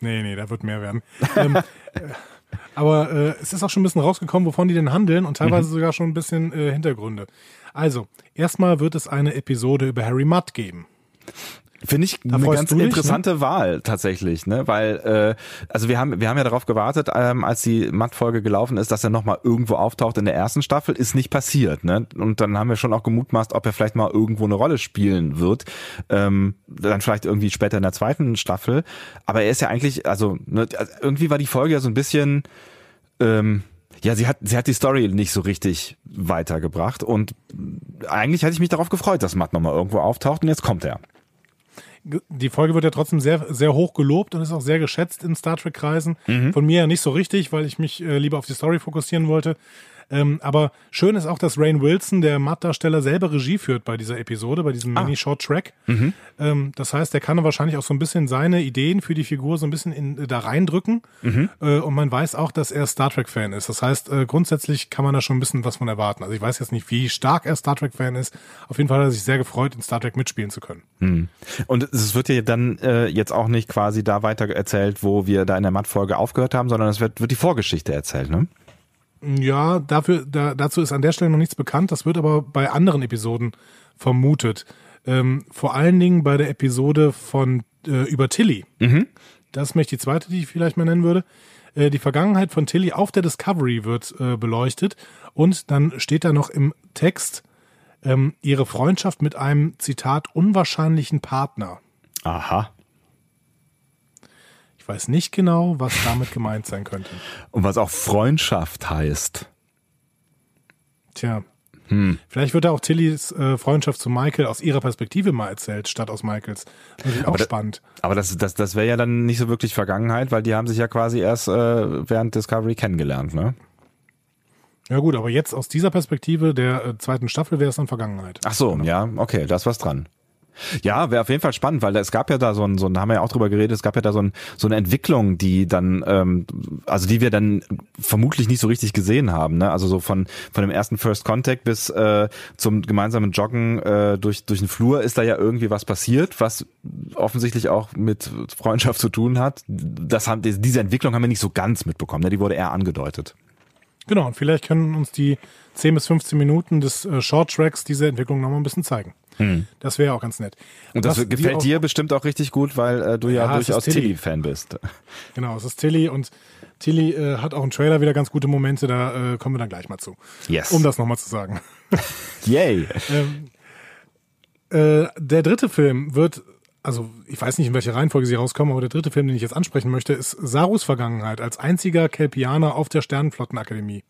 Nee, nee, da wird mehr werden. ähm, äh, aber äh, es ist auch schon ein bisschen rausgekommen, wovon die denn handeln und teilweise sogar schon ein bisschen äh, Hintergründe. Also, erstmal wird es eine Episode über Harry Mudd geben. Finde ich eine freust ganz dich, interessante Wahl tatsächlich, ne? Weil äh, also wir haben wir haben ja darauf gewartet, ähm, als die Matt-Folge gelaufen ist, dass er noch mal irgendwo auftaucht in der ersten Staffel, ist nicht passiert, ne? Und dann haben wir schon auch gemutmaßt, ob er vielleicht mal irgendwo eine Rolle spielen wird, ähm, dann vielleicht irgendwie später in der zweiten Staffel. Aber er ist ja eigentlich, also ne, irgendwie war die Folge ja so ein bisschen ähm, ja, sie hat, sie hat die Story nicht so richtig weitergebracht und eigentlich hätte ich mich darauf gefreut, dass Matt nochmal irgendwo auftaucht und jetzt kommt er. Die Folge wird ja trotzdem sehr, sehr hoch gelobt und ist auch sehr geschätzt in Star Trek-Kreisen. Von mir ja nicht so richtig, weil ich mich äh, lieber auf die Story fokussieren wollte. Ähm, aber schön ist auch, dass Rain Wilson, der Matt-Darsteller, selber Regie führt bei dieser Episode, bei diesem Mini-Short-Track. Ähm, das heißt, der kann wahrscheinlich auch so ein bisschen seine Ideen für die Figur so ein bisschen in, äh, da reindrücken. Äh, und man weiß auch, dass er Star Trek-Fan ist. Das heißt, äh, grundsätzlich kann man da schon ein bisschen was von erwarten. Also ich weiß jetzt nicht, wie stark er Star Trek-Fan ist. Auf jeden Fall hat er sich sehr gefreut, in Star Trek mitspielen zu können. Und es wird ja dann äh, jetzt auch nicht quasi da weiter erzählt, wo wir da in der Matt-Folge aufgehört haben, sondern es wird, wird die Vorgeschichte erzählt, ne? Ja, dafür, da, dazu ist an der Stelle noch nichts bekannt. Das wird aber bei anderen Episoden vermutet. Ähm, vor allen Dingen bei der Episode von äh, über Tilly. Mhm. Das ist nämlich die zweite, die ich vielleicht mal nennen würde. Äh, die Vergangenheit von Tilly auf der Discovery wird äh, beleuchtet und dann steht da noch im Text ähm, ihre Freundschaft mit einem Zitat unwahrscheinlichen Partner. Aha. Ich weiß nicht genau, was damit gemeint sein könnte. <laughs> Und was auch Freundschaft heißt. Tja. Vielleicht wird da auch Tillys äh, Freundschaft zu Michael aus ihrer Perspektive mal erzählt, statt aus Michaels. Natürlich auch da- spannend. Aber das, das, das wäre ja dann nicht so wirklich Vergangenheit, weil die haben sich ja quasi erst äh, während Discovery kennengelernt, ne? Ja gut, aber jetzt aus dieser Perspektive der äh, zweiten Staffel wäre es dann Vergangenheit. Ach so, ja, okay, da ist was dran. Ja, wäre auf jeden Fall spannend, weil es gab ja da so ein, so ein, haben wir ja auch drüber geredet, es gab ja da so, ein, so eine Entwicklung, die dann, ähm, also die wir dann vermutlich nicht so richtig gesehen haben, ne? Also so von von dem ersten First Contact bis äh, zum gemeinsamen Joggen äh, durch durch den Flur ist da ja irgendwie was passiert, was offensichtlich auch mit Freundschaft zu tun hat. Das haben diese Entwicklung haben wir nicht so ganz mitbekommen, ne? Die wurde eher angedeutet. Genau, und vielleicht können uns die 10 bis 15 Minuten des äh, Short Tracks diese Entwicklung nochmal ein bisschen zeigen. Das wäre auch ganz nett. Und das die gefällt auch- dir bestimmt auch richtig gut, weil äh, du ja, Ja, durchaus Tilly. Tilly-Fan bist. <laughs> Genau, es ist Tilly und Tilly äh, hat auch im Trailer wieder ganz gute Momente, da äh, kommen wir dann gleich mal zu. Yes. Um das nochmal zu sagen. <laughs> Yay. <laughs> Äh, der dritte Film wird, also ich weiß nicht, in welcher Reihenfolge sie rauskommen, aber der dritte Film, den ich jetzt ansprechen möchte, ist Sarus Vergangenheit als einziger Kelpianer auf der Sternenflottenakademie.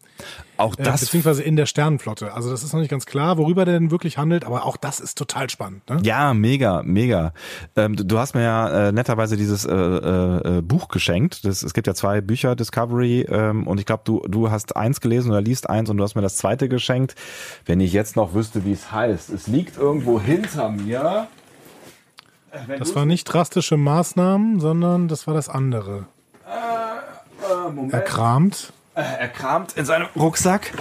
Auch Äh, das beziehungsweise in der Sternenflotte. Also das ist noch nicht ganz klar, worüber der denn wirklich handelt, aber auch das ist total spannend. Ne? Ja, mega, mega. Ähm, du, du hast mir ja äh, netterweise dieses äh, äh, äh, Buch geschenkt. Das, es gibt ja zwei Bücher, Discovery, ähm, und ich glaube, du, du hast eins gelesen oder liest eins und du hast mir das zweite geschenkt. Wenn ich jetzt noch wüsste, wie es heißt. Es liegt irgendwo hinter mir. Das war nicht drastische Maßnahmen, sondern das war das andere. Erkramt. Er kramt in seinem Rucksack.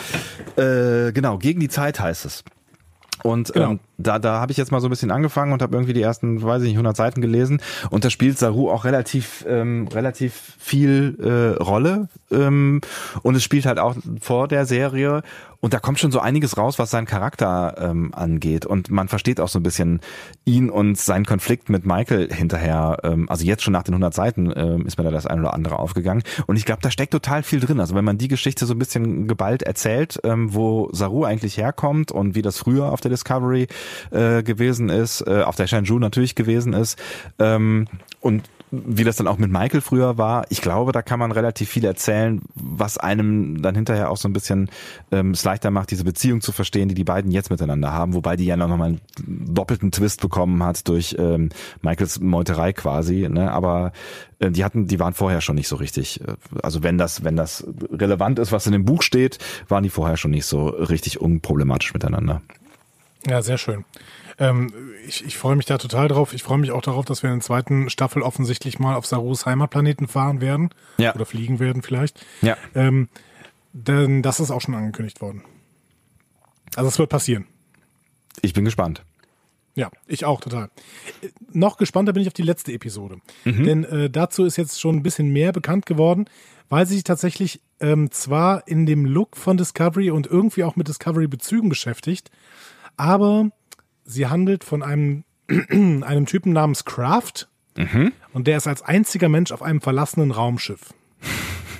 Äh, genau, gegen die Zeit heißt es. Und Genau. ähm, da, da habe ich jetzt mal so ein bisschen angefangen und habe irgendwie die ersten, weiß ich nicht, 100 Seiten gelesen. Und da spielt Saru auch relativ, ähm, relativ viel äh, Rolle. Ähm, und es spielt halt auch vor der Serie. Und da kommt schon so einiges raus, was seinen Charakter ähm, angeht. Und man versteht auch so ein bisschen ihn und seinen Konflikt mit Michael hinterher. Ähm, also jetzt schon nach den 100 Seiten ähm, ist mir da das ein oder andere aufgegangen. Und ich glaube, da steckt total viel drin. Also wenn man die Geschichte so ein bisschen geballt erzählt, ähm, wo Saru eigentlich herkommt und wie das früher auf der Discovery äh, gewesen ist, äh, auf der Shenzhou natürlich gewesen ist ähm, und wie das dann auch mit Michael früher war. Ich glaube, da kann man relativ viel erzählen, was einem dann hinterher auch so ein bisschen ähm, es leichter macht, diese Beziehung zu verstehen, die die beiden jetzt miteinander haben, wobei die ja noch mal einen doppelten Twist bekommen hat durch ähm, Michaels Meuterei quasi. Ne? Aber äh, die hatten, die waren vorher schon nicht so richtig. äh, Also wenn das, wenn das relevant ist, was in dem Buch steht, waren die vorher schon nicht so richtig unproblematisch miteinander. Ja, sehr schön. Ähm, ich ich freue mich da total drauf. Ich freue mich auch darauf, dass wir in der zweiten Staffel offensichtlich mal auf Sarus Heimatplaneten fahren werden. Ja. Oder fliegen werden vielleicht. Ja. Ähm, denn das ist auch schon angekündigt worden. Also es wird passieren. Ich bin gespannt. Ja, ich auch total. Noch gespannter bin ich auf die letzte Episode. Denn äh, dazu ist jetzt schon ein bisschen mehr bekannt geworden, weil sie sich tatsächlich ähm, zwar in dem Look von Discovery und irgendwie auch mit Discovery-Bezügen beschäftigt, aber sie handelt von einem, <clears throat> einem Typen namens Kraft und der ist als einziger Mensch auf einem verlassenen Raumschiff.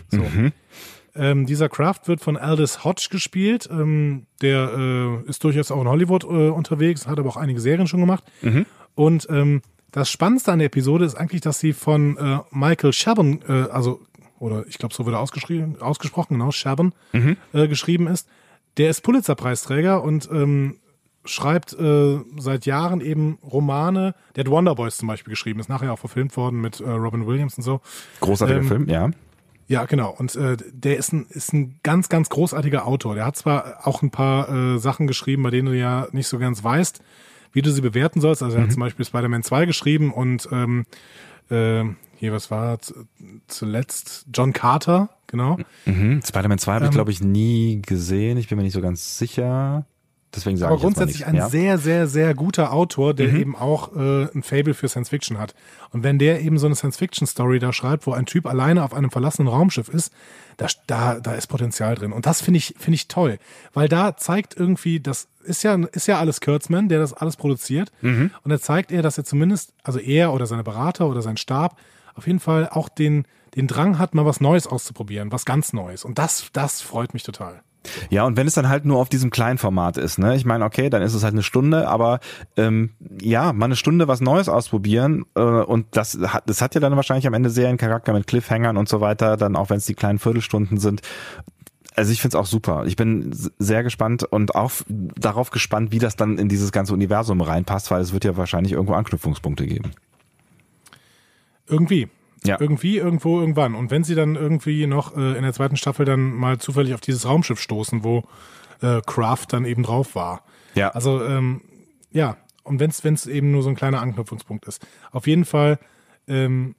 So. <laughs> Ähm, dieser Kraft wird von Aldous Hodge gespielt. Ähm, der äh, ist durchaus auch in Hollywood äh, unterwegs, hat aber auch einige Serien schon gemacht. Und ähm, das Spannendste an der Episode ist eigentlich, dass sie von äh, Michael Chabon, äh, also, oder ich glaube, so wird er ausgeschrieben, ausgesprochen, genau, Chabon, äh, geschrieben ist. Der ist Pulitzer-Preisträger und ähm, schreibt äh, seit Jahren eben Romane. Der hat Wonder Boys zum Beispiel geschrieben, ist nachher auch verfilmt worden mit äh, Robin Williams und so. Großartiger Ähm, Film, ja. Ja, genau. Und äh, der ist ein, ist ein ganz, ganz großartiger Autor. Der hat zwar auch ein paar äh, Sachen geschrieben, bei denen du ja nicht so ganz weißt, wie du sie bewerten sollst. Also er hat zum Beispiel Spider-Man 2 geschrieben und ähm, äh, hier, was war zuletzt? John Carter, genau. Mhm. Spider-Man 2 habe ich, Ähm, glaube ich, nie gesehen. Ich bin mir nicht so ganz sicher. Deswegen sage Aber ich grundsätzlich ein ja? sehr, sehr, sehr guter Autor, der eben auch äh, ein Fable für Science Fiction hat. Und wenn der eben so eine Science Fiction Story da schreibt, wo ein Typ alleine auf einem verlassenen Raumschiff ist, da, da, da ist Potenzial drin. Und das finde ich, finde ich toll. Weil da zeigt irgendwie, das ist ja, ist ja alles Kurtzman, der das alles produziert. Und da zeigt er, dass er zumindest, also er oder seine Berater oder sein Stab, auf jeden Fall auch den, den Drang hat, mal was Neues auszuprobieren, was ganz Neues. Und das, das freut mich total. Ja, und wenn es dann halt nur auf diesem kleinen Format ist, ne? Ich meine, okay, dann ist es halt eine Stunde, aber ähm, ja, mal eine Stunde was Neues ausprobieren äh, und das hat, das hat ja dann wahrscheinlich am Ende sehr einen Charakter mit Cliffhangern und so weiter, dann auch wenn es die kleinen Viertelstunden sind. Also ich find's auch super. Ich bin sehr gespannt und auch darauf gespannt, wie das dann in dieses ganze Universum reinpasst, weil es wird ja wahrscheinlich irgendwo Anknüpfungspunkte geben. Irgendwie. Ja. Irgendwie, irgendwo, irgendwann. Und wenn sie dann irgendwie noch äh, in der zweiten Staffel dann mal zufällig auf dieses Raumschiff stoßen, wo äh, Kraft dann eben drauf war. Ja. Also, ähm, ja. Und wenn es eben nur so ein kleiner Anknüpfungspunkt ist. Auf jeden Fall, ähm,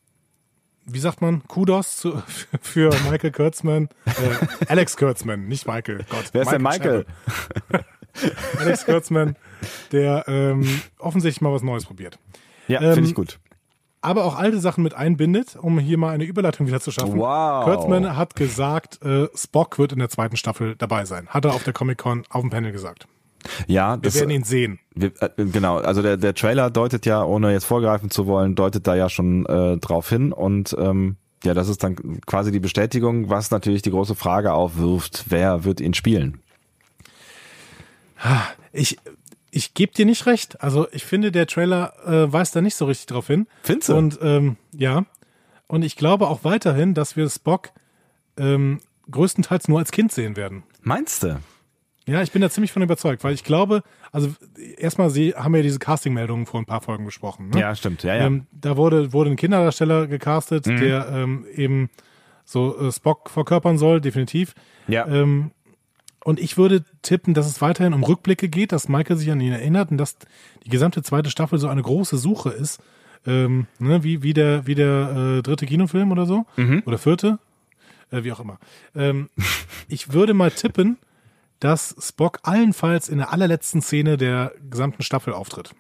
wie sagt man, Kudos zu, <laughs> für Michael Kurtzman, äh, Alex Kurtzman, nicht Michael. Gott, Wer ist denn Michael? <laughs> Alex Kurtzman, der ähm, offensichtlich mal was Neues probiert. Ja, Ähm, finde ich gut. Aber auch alte Sachen mit einbindet, um hier mal eine Überleitung wieder zu schaffen. Wow. Kurtzman hat gesagt, äh, Spock wird in der zweiten Staffel dabei sein. Hat er auf der Comic-Con auf dem Panel gesagt. Ja, Wir das, werden ihn sehen. Wir, äh, genau, also der, der Trailer deutet ja, ohne jetzt vorgreifen zu wollen, deutet da ja schon äh, drauf hin und ähm, ja, das ist dann quasi die Bestätigung, was natürlich die große Frage aufwirft, wer wird ihn spielen? Ich, ich gebe dir nicht recht. Also ich finde, der Trailer äh, weist da nicht so richtig drauf hin. Findest du? Und ähm, ja. Und ich glaube auch weiterhin, dass wir Spock ähm, größtenteils nur als Kind sehen werden. Meinst du? Ja, ich bin da ziemlich von überzeugt, weil ich glaube, also erstmal, sie haben ja diese Casting-Meldungen vor ein paar Folgen besprochen. Ne? Ja, stimmt, ja, ja. Ähm, da wurde, wurde ein Kinderdarsteller gecastet, Mhm. der ähm, eben so äh, Spock verkörpern soll, definitiv. ja. Ähm, und ich würde tippen, dass es weiterhin um Rückblicke geht, dass Michael sich an ihn erinnert und dass die gesamte zweite Staffel so eine große Suche ist. Ähm, ne, wie, wie der, wie der äh, dritte Kinofilm oder so. Mhm. Oder vierte. Äh, wie auch immer. Ähm, <laughs> ich würde mal tippen, dass Spock allenfalls in der allerletzten Szene der gesamten Staffel auftritt.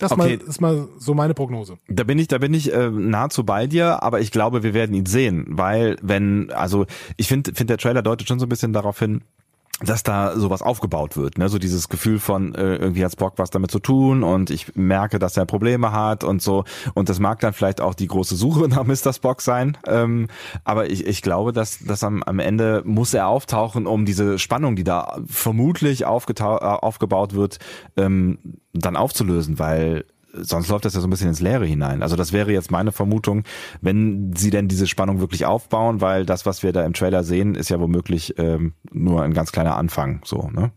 Das Okay. mal, ist mal so meine Prognose. Da bin ich, da bin ich äh, nahezu bei dir, aber ich glaube, wir werden ihn sehen, weil wenn, also ich finde, finde der Trailer deutet schon so ein bisschen darauf hin, dass da sowas aufgebaut wird, ne? So dieses Gefühl von äh, irgendwie hat Spock was damit zu tun und ich merke, dass er Probleme hat und so und das mag dann vielleicht auch die große Suche <laughs> nach Mr. Spock sein, ähm, aber ich, ich glaube, dass, dass am, am Ende muss er auftauchen, um diese Spannung, die da vermutlich äh, aufgebaut wird, ähm, dann aufzulösen, weil sonst läuft das ja so ein bisschen ins Leere hinein. Also das wäre jetzt meine Vermutung, wenn sie denn diese Spannung wirklich aufbauen, weil das, was wir da im Trailer sehen, ist ja womöglich ähm, nur ein ganz kleiner Anfang. So, ne?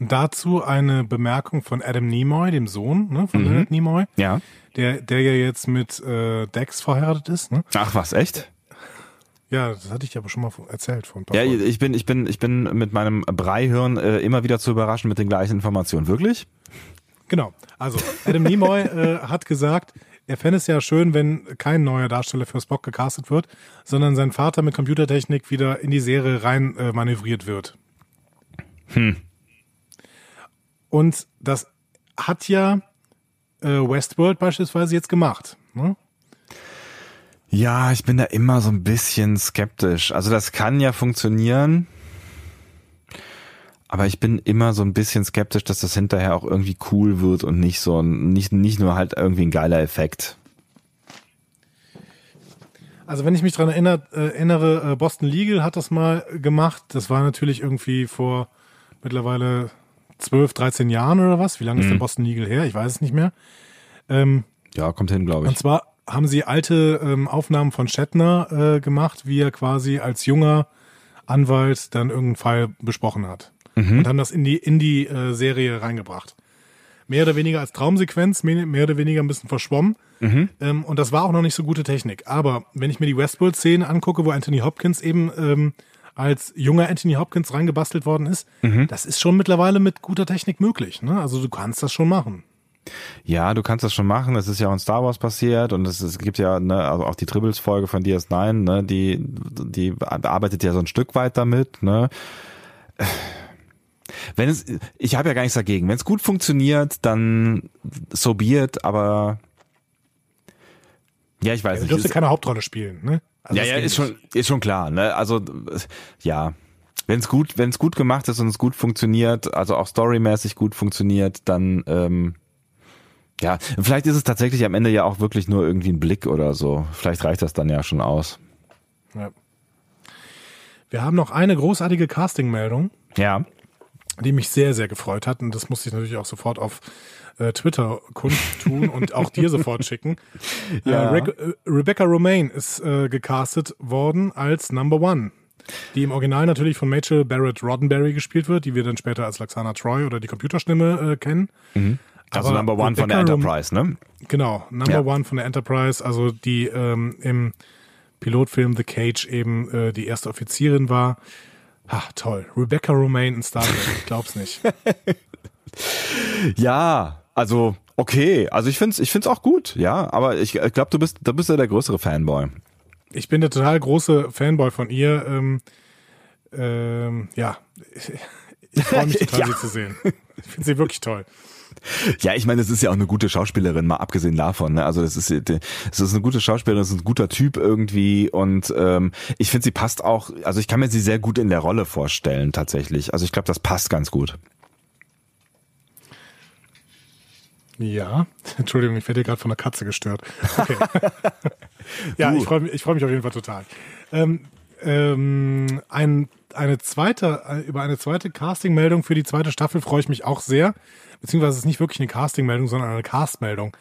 Und dazu eine Bemerkung von Adam Nimoy, dem Sohn ne, von Leonard Nimoy, Ja. der, der ja jetzt mit äh, Dex verheiratet ist. Ne? Ach was, echt? Ja, das hatte ich aber schon mal erzählt paar Ja, ich bin, ich bin, ich bin mit meinem Breihirn äh, immer wieder zu überraschen mit den gleichen Informationen. Wirklich? Genau. Also, Adam Nimoy <laughs> äh, hat gesagt, er fände es ja schön, wenn kein neuer Darsteller für Spock gecastet wird, sondern sein Vater mit Computertechnik wieder in die Serie rein äh, manövriert wird. Und das hat ja äh, Westworld beispielsweise jetzt gemacht. Ne? Ja, ich bin da immer so ein bisschen skeptisch. Also das kann ja funktionieren. Aber ich bin immer so ein bisschen skeptisch, dass das hinterher auch irgendwie cool wird und nicht so ein, nicht, nicht nur halt irgendwie ein geiler Effekt. Also wenn ich mich dran erinnert, äh, erinnere, äh, Boston Legal hat das mal gemacht. Das war natürlich irgendwie vor mittlerweile 12, 13 Jahren oder was. Wie lange ist denn Boston Legal her? Ich weiß es nicht mehr. Ähm, Ja, kommt hin, glaube und ich. zwar haben sie alte ähm, Aufnahmen von Shatner äh, gemacht, wie er quasi als junger Anwalt dann irgendeinen Fall besprochen hat. Und haben das in die, in die äh, Serie reingebracht. Mehr oder weniger als Traumsequenz, mehr, mehr oder weniger ein bisschen verschwommen. Ähm, und das war auch noch nicht so gute Technik. Aber wenn ich mir die Westworld-Szene angucke, wo Anthony Hopkins eben ähm, als junger Anthony Hopkins reingebastelt worden ist, das ist schon mittlerweile mit guter Technik möglich. Ne? Also du kannst das schon machen. Ja, du kannst das schon machen. Es ist ja auch in Star Wars passiert und es, es gibt ja, ne, also auch die Tribbles-Folge von DS9, ne, die, die arbeitet ja so ein Stück weit damit, ne. Wenn es, ich habe ja gar nichts dagegen. Wenn es gut funktioniert, dann so be it, aber ja, ich weiß Er nicht. dürfte Es- keine Hauptrolle spielen, ne? Also ja, ja, ist nicht. schon, ist schon klar, ne? Also, ja. Wenn es gut, wenn es gut gemacht ist und es gut funktioniert, also auch storymäßig gut funktioniert, dann, ähm, ja, vielleicht ist es tatsächlich am Ende ja auch wirklich nur irgendwie ein Blick oder so. Vielleicht reicht das dann ja schon aus. Ja. Wir haben noch eine großartige Casting-Meldung, Ja. Die mich sehr, sehr gefreut hat. Und das musste ich natürlich auch sofort auf äh, Twitter kundtun und auch dir <laughs> sofort schicken. Ja. Äh, Re äh, Rebecca Romaine ist äh, gecastet worden als Number One. Die im Original natürlich von Rachel Barrett Roddenberry gespielt wird, die wir dann später als Laxana Troy oder die Computerstimme äh, kennen. Also Aber Number One von der Rebecca Enterprise, ne? Genau, Number Ja. One von der Enterprise, also die ähm, im Pilotfilm The Cage eben äh, die erste Offizierin war. Ach, toll. Rebecca Romaine in Star Trek, ich glaub's nicht. <laughs> Ja, also okay, also ich find's, ich find's auch gut, ja, aber ich, ich glaube, du bist, du bist ja der größere Fanboy. Ich bin der total große Fanboy von ihr. Ähm, ähm, ja, <laughs> ich freue mich <laughs> total, Ja. sie zu sehen. Ich finde sie wirklich toll. Ja, ich meine, es ist ja auch eine gute Schauspielerin, mal abgesehen davon. Ne? Also das ist, es ist eine gute Schauspielerin, es ist ein guter Typ irgendwie und ähm, ich finde, sie passt auch. Also ich kann mir sie sehr gut in der Rolle vorstellen tatsächlich. Also ich glaube, das passt ganz gut. Ja, <laughs> Entschuldigung, ich werde hier gerade von einer Katze gestört. Okay. <laughs> ja, ich freue mich, ich freue mich auf jeden Fall total. Ähm, ähm, ein, eine zweite, äh, über eine zweite Casting-Meldung für die zweite Staffel freue ich mich auch sehr. Beziehungsweise es ist nicht wirklich eine Casting-Meldung, sondern eine Cast-Meldung.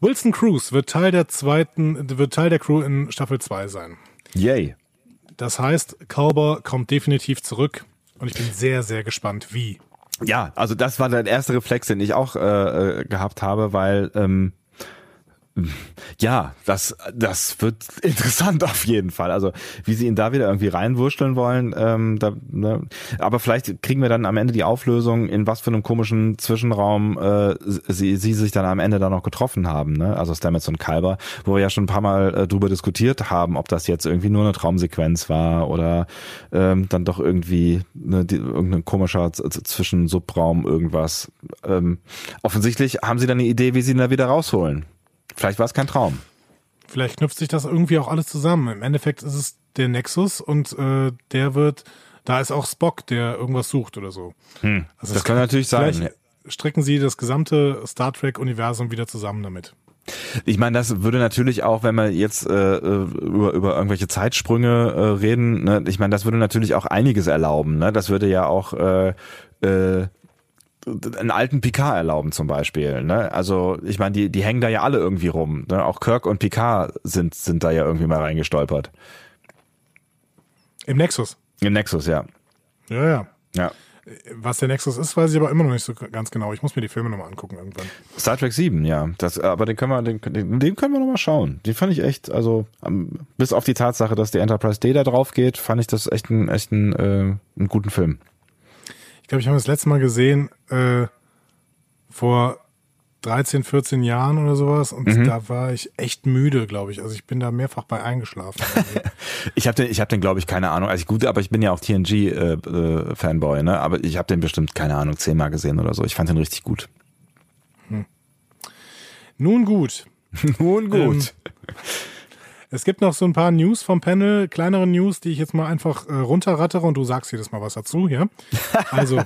Wilson Cruz wird Teil der zweiten, wird Teil der Crew in Staffel 2 sein. Yay. Das heißt, Culber kommt definitiv zurück und ich bin sehr, sehr gespannt, wie. Ja, also das war der erste Reflex, den ich auch äh, äh, gehabt habe, weil ähm, ja, das, das wird <laughs> interessant auf jeden Fall. Also wie sie ihn da wieder irgendwie reinwurschteln wollen, ähm, da, ne? aber vielleicht kriegen wir dann am Ende die Auflösung, in was für einem komischen Zwischenraum äh, sie, sie sich dann am Ende da noch getroffen haben. Ne? Also Stamets und Kalber, wo wir ja schon ein paar Mal äh, drüber diskutiert haben, ob das jetzt irgendwie nur eine Traumsequenz war oder ähm, dann doch irgendwie ne, die, irgendein komischer Zwischensubraum, irgendwas. Ähm, offensichtlich haben sie dann eine Idee, wie sie ihn da wieder rausholen. Vielleicht war es kein Traum. Vielleicht knüpft sich das irgendwie auch alles zusammen. Im Endeffekt ist es der Nexus und äh, der wird, da ist auch Spock, der irgendwas sucht oder so. Also das kann natürlich sein. Vielleicht strecken sie das gesamte Star Trek-Universum wieder zusammen damit. Ich meine, das würde natürlich auch, wenn wir jetzt äh, über, über irgendwelche Zeitsprünge äh, reden, ne, ich meine, das würde natürlich auch einiges erlauben. Ne? Das würde ja auch äh, äh, einen alten Picard erlauben zum Beispiel. Ne? Also ich meine, die, die hängen da ja alle irgendwie rum. Ne? Auch Kirk und Picard sind, sind da ja irgendwie mal reingestolpert. Im Nexus. Im Nexus, ja. Ja, ja. ja. Was der Nexus ist, weiß ich aber immer noch nicht so ganz genau. Ich muss mir die Filme nochmal angucken irgendwann. Star Trek 7, ja. Das, aber den können wir, den, den, können wir noch mal schauen. Den fand ich echt, also bis auf die Tatsache, dass die Enterprise D da drauf geht, fand ich das echt einen, echt einen, äh, einen guten Film. Ich glaube, ich habe das letzte Mal gesehen äh, vor 13, 14 Jahren oder sowas und Mhm. da war ich echt müde, glaube ich. Also ich bin da mehrfach bei eingeschlafen. <laughs> Ich habe den, ich habe den, glaube ich, keine Ahnung. Also gut, aber ich bin ja auch TNG äh, äh, Fanboy, ne? Aber ich habe den bestimmt keine Ahnung zehnmal gesehen oder so. Ich fand den richtig gut. Nun gut. <laughs> Nun gut. Es gibt noch so ein paar News vom Panel, kleinere News, die ich jetzt mal einfach äh, runterrattere und du sagst jedes Mal was dazu, ja? <laughs> Also,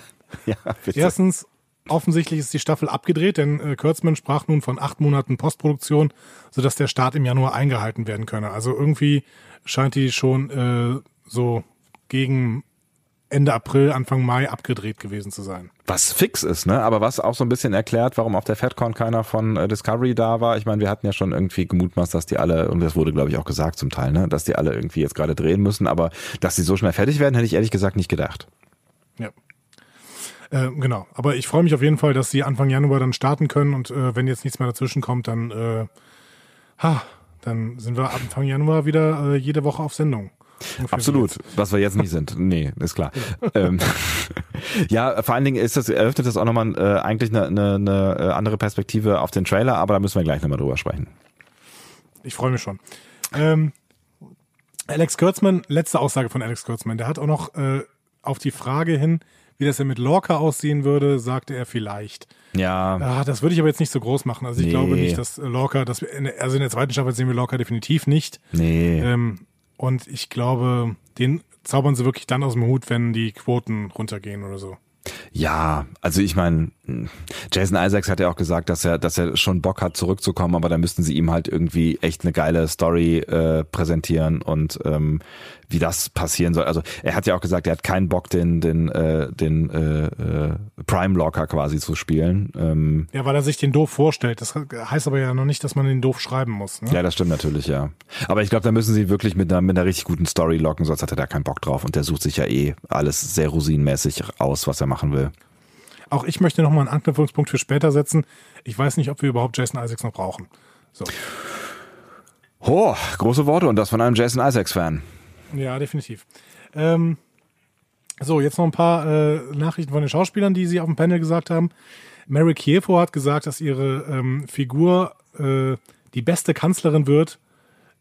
ja, erstens, offensichtlich ist die Staffel abgedreht, denn äh, Kurtzman sprach nun von acht Monaten Postproduktion, sodass der Start im Januar eingehalten werden könne. Also irgendwie scheint die schon äh, so gegen Ende April, Anfang Mai abgedreht gewesen zu sein. Was fix ist, ne? Aber was auch so ein bisschen erklärt, warum auf der FedCon keiner von äh, Discovery da war. Ich meine, wir hatten ja schon irgendwie gemutmaßt, dass die alle, und das wurde, glaube ich, auch gesagt zum Teil, ne? Dass die alle irgendwie jetzt gerade drehen müssen, aber dass sie so schnell fertig werden, hätte ich ehrlich gesagt nicht gedacht. Ja. Äh, genau. Aber ich freue mich auf jeden Fall, dass sie Anfang Januar dann starten können und äh, wenn jetzt nichts mehr dazwischen kommt, dann, äh, ha, dann sind wir Anfang Januar wieder äh, jede Woche auf Sendung. Absolut, was wir jetzt nicht sind. <laughs> Nee, ist klar. ähm, <laughs> ja, vor allen Dingen ist das, eröffnet das auch nochmal äh, eigentlich eine, eine, eine andere Perspektive auf den Trailer, aber da müssen wir gleich nochmal drüber sprechen. Ich freue mich schon. Ähm, Alex Kurtzman, letzte Aussage von Alex Kurtzman, der hat auch noch äh, auf die Frage hin, Wie das ja mit Lorca aussehen würde, sagte er vielleicht. Ja. Ah, das würde ich aber jetzt nicht so groß machen. Also ich Nee. glaube nicht, dass Lorca, dass wir in der, also in der zweiten Staffel sehen wir Lorca definitiv nicht. Nee. Ähm, und ich glaube, den zaubern sie wirklich dann aus dem Hut, wenn die Quoten runtergehen oder so. Ja, also ich meine, Jason Isaacs hat ja auch gesagt, dass er, dass er schon Bock hat, zurückzukommen, aber da müssten sie ihm halt irgendwie echt eine geile Story äh, präsentieren und ähm, wie das passieren soll. Also er hat ja auch gesagt, er hat keinen Bock, den, den, äh, den äh, äh, Prime Locker quasi zu spielen. Ähm, Ja, weil er sich den doof vorstellt. Das heißt aber ja noch nicht, dass man den doof schreiben muss. Ne? ja, das stimmt natürlich, ja. Aber ich glaube, da müssen sie wirklich mit einer, mit einer richtig guten Story locken, sonst hat er da keinen Bock drauf und der sucht sich ja eh alles sehr rosinenmäßig aus, was er machen will. Auch ich möchte nochmal einen Anknüpfungspunkt für später setzen. Ich weiß nicht, ob wir überhaupt Jason Isaacs noch brauchen. So. Oh, große Worte und das von einem Jason Isaacs-Fan. Ja, definitiv. Ähm, so, jetzt noch ein paar äh, Nachrichten von den Schauspielern, die sie auf dem Panel gesagt haben. Mary Kiefer hat gesagt, dass ihre ähm, Figur äh, die beste Kanzlerin wird,